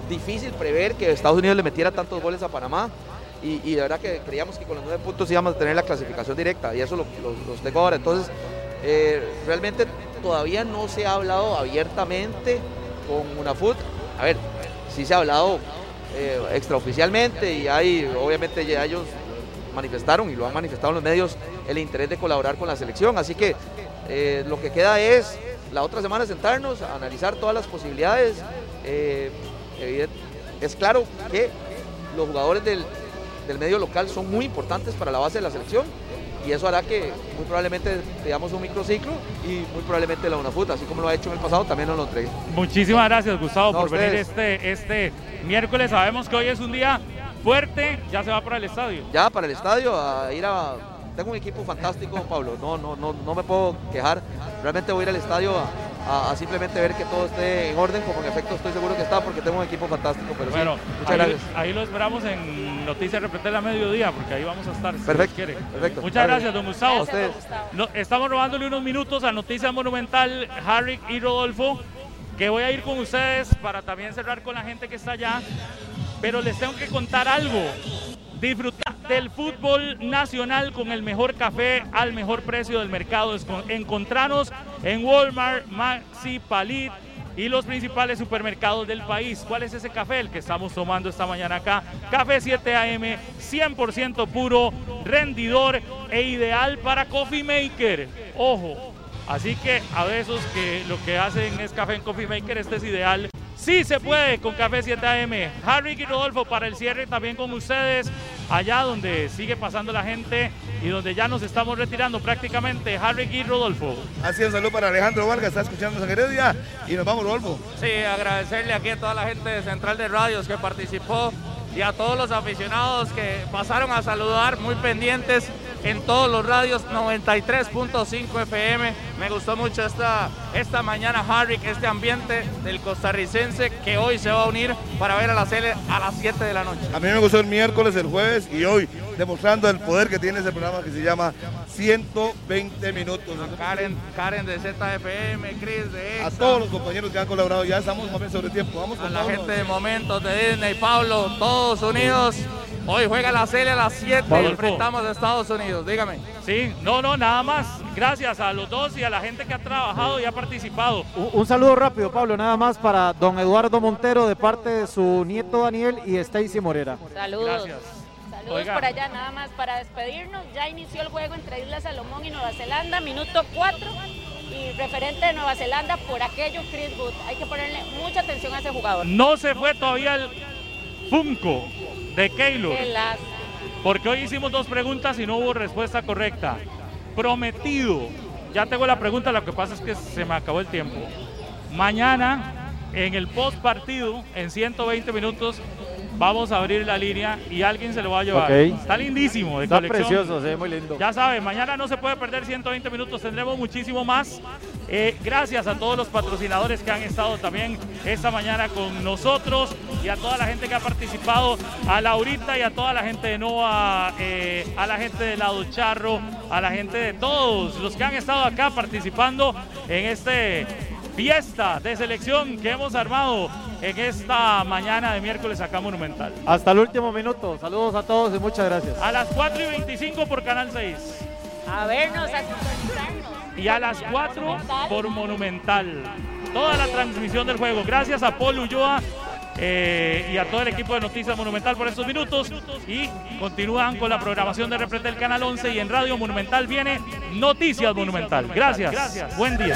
difícil prever que Estados Unidos le metiera tantos goles a Panamá. Y, y de verdad que creíamos que con los nueve puntos íbamos a tener la clasificación directa. Y eso lo, lo- los tengo ahora. Entonces, eh, realmente todavía no se ha hablado abiertamente con UNAFUT. A ver, sí se ha hablado eh, extraoficialmente y hay, obviamente ya ellos manifestaron y lo han manifestado en los medios el interés de colaborar con la selección. Así que eh, lo que queda es la otra semana sentarnos, a analizar todas las posibilidades. Eh, es claro que los jugadores del, del medio local son muy importantes para la base de la selección y eso hará que muy probablemente veamos un microciclo y muy probablemente la UNAFUT, así como lo ha hecho en el pasado, también nos lo entregue. Muchísimas gracias, Gustavo, No, por venir ustedes. este, este miércoles. Sabemos que hoy es un día fuerte, ya se va para el estadio. ya para el estadio a ir a tengo un equipo fantástico Pablo no no no no me puedo quejar realmente voy a ir al estadio a, a- a simplemente ver que todo esté en orden como en efecto estoy seguro que está porque tengo un equipo fantástico pero sí, Bueno, muchas ahí, gracias ahí lo esperamos en Noticias Repretel a mediodía, porque ahí vamos a estar. si Perfecto. Muchas gracias, don Gustavo. A ustedes. No, estamos robándole unos minutos a Noticias Monumental, Harry y Rodolfo, que voy a ir con ustedes para también cerrar con la gente que está allá. Pero les tengo que contar algo. Disfrutar del fútbol nacional con el mejor café al mejor precio del mercado. Encontrarnos en Walmart, Maxi, Palit y los principales supermercados del país. ¿Cuál es ese café? El que estamos tomando esta mañana acá. Café 7 AM, 100% puro, rendidor e ideal para coffee maker. Ojo, así que a esos que lo que hacen es café en coffee maker, este es ideal. Sí se puede con Café 7 AM. Harry y Rodolfo para el cierre también con ustedes, allá donde sigue pasando la gente y donde ya nos estamos retirando prácticamente. Harry y Rodolfo. Así un saludo para Alejandro Vargas, está escuchando San Heredia y nos vamos, Rodolfo. Sí, agradecerle aquí a toda la gente de Central de Radios que participó y a todos los aficionados que pasaron a saludar, muy pendientes en todos los radios 93.5 FM. Me gustó mucho esta, esta mañana, Harry, este ambiente del costarricense que hoy se va a unir para ver a la Cele a las 7 de la noche. A mí me gustó el miércoles, el jueves y hoy, demostrando el poder que tiene ese programa que se llama 120 minutos. Karen, Karen de ZFM, Chris de A EXA. todos los compañeros que han colaborado, ya estamos más bien sobre tiempo. Vamos a con la Pablo. gente de Momentos, de Disney, Pablo, todos unidos. Hoy juega la serie a las 7 y enfrentamos a Estados Unidos. Dígame. Sí, no, no, nada más. Gracias a los dos y a la gente que ha trabajado y ha participado. Un, un saludo rápido, Pablo, nada más para don Eduardo Montero de parte de su nieto Daniel y Stacy Morera. Saludos. Gracias. Saludos Oiga. por allá, nada más para despedirnos. Ya inició el juego entre Isla Salomón y Nueva Zelanda, minuto 4. Y referente de Nueva Zelanda, por aquello, Chris Wood. Hay que ponerle mucha atención a ese jugador. No se fue todavía el Funko de Keylor. Porque hoy hicimos dos preguntas y no hubo respuesta correcta. Prometido. Ya tengo la pregunta, lo que pasa es que se me acabó el tiempo. Mañana, en el post partido, en 120 minutos, vamos a abrir la línea y alguien se lo va a llevar. Está lindísimo. De Está colección. precioso, se ve muy lindo. Ya saben, mañana no se puede perder 120 minutos, tendremos muchísimo más. Eh, gracias a todos los patrocinadores que han estado también esta mañana con nosotros y a toda la gente que ha participado, a Laurita y a toda la gente de Nova, eh, a la gente de Lado Charro, a la gente de todos los que han estado acá participando en este fiesta de selección que hemos armado en esta mañana de miércoles acá en Monumental. Hasta el último minuto. Saludos a todos y muchas gracias. A las 4 y 25 por Canal 6. A vernos, a sintonizarnos. y a las 4 por Monumental. Toda la transmisión del juego. Gracias a Paul Ulloa eh, y a todo el equipo de Noticias Monumental por estos minutos. Y continúan con la programación de Reprete el Canal 11 y en Radio Monumental viene Noticias Monumental. Gracias. Buen día.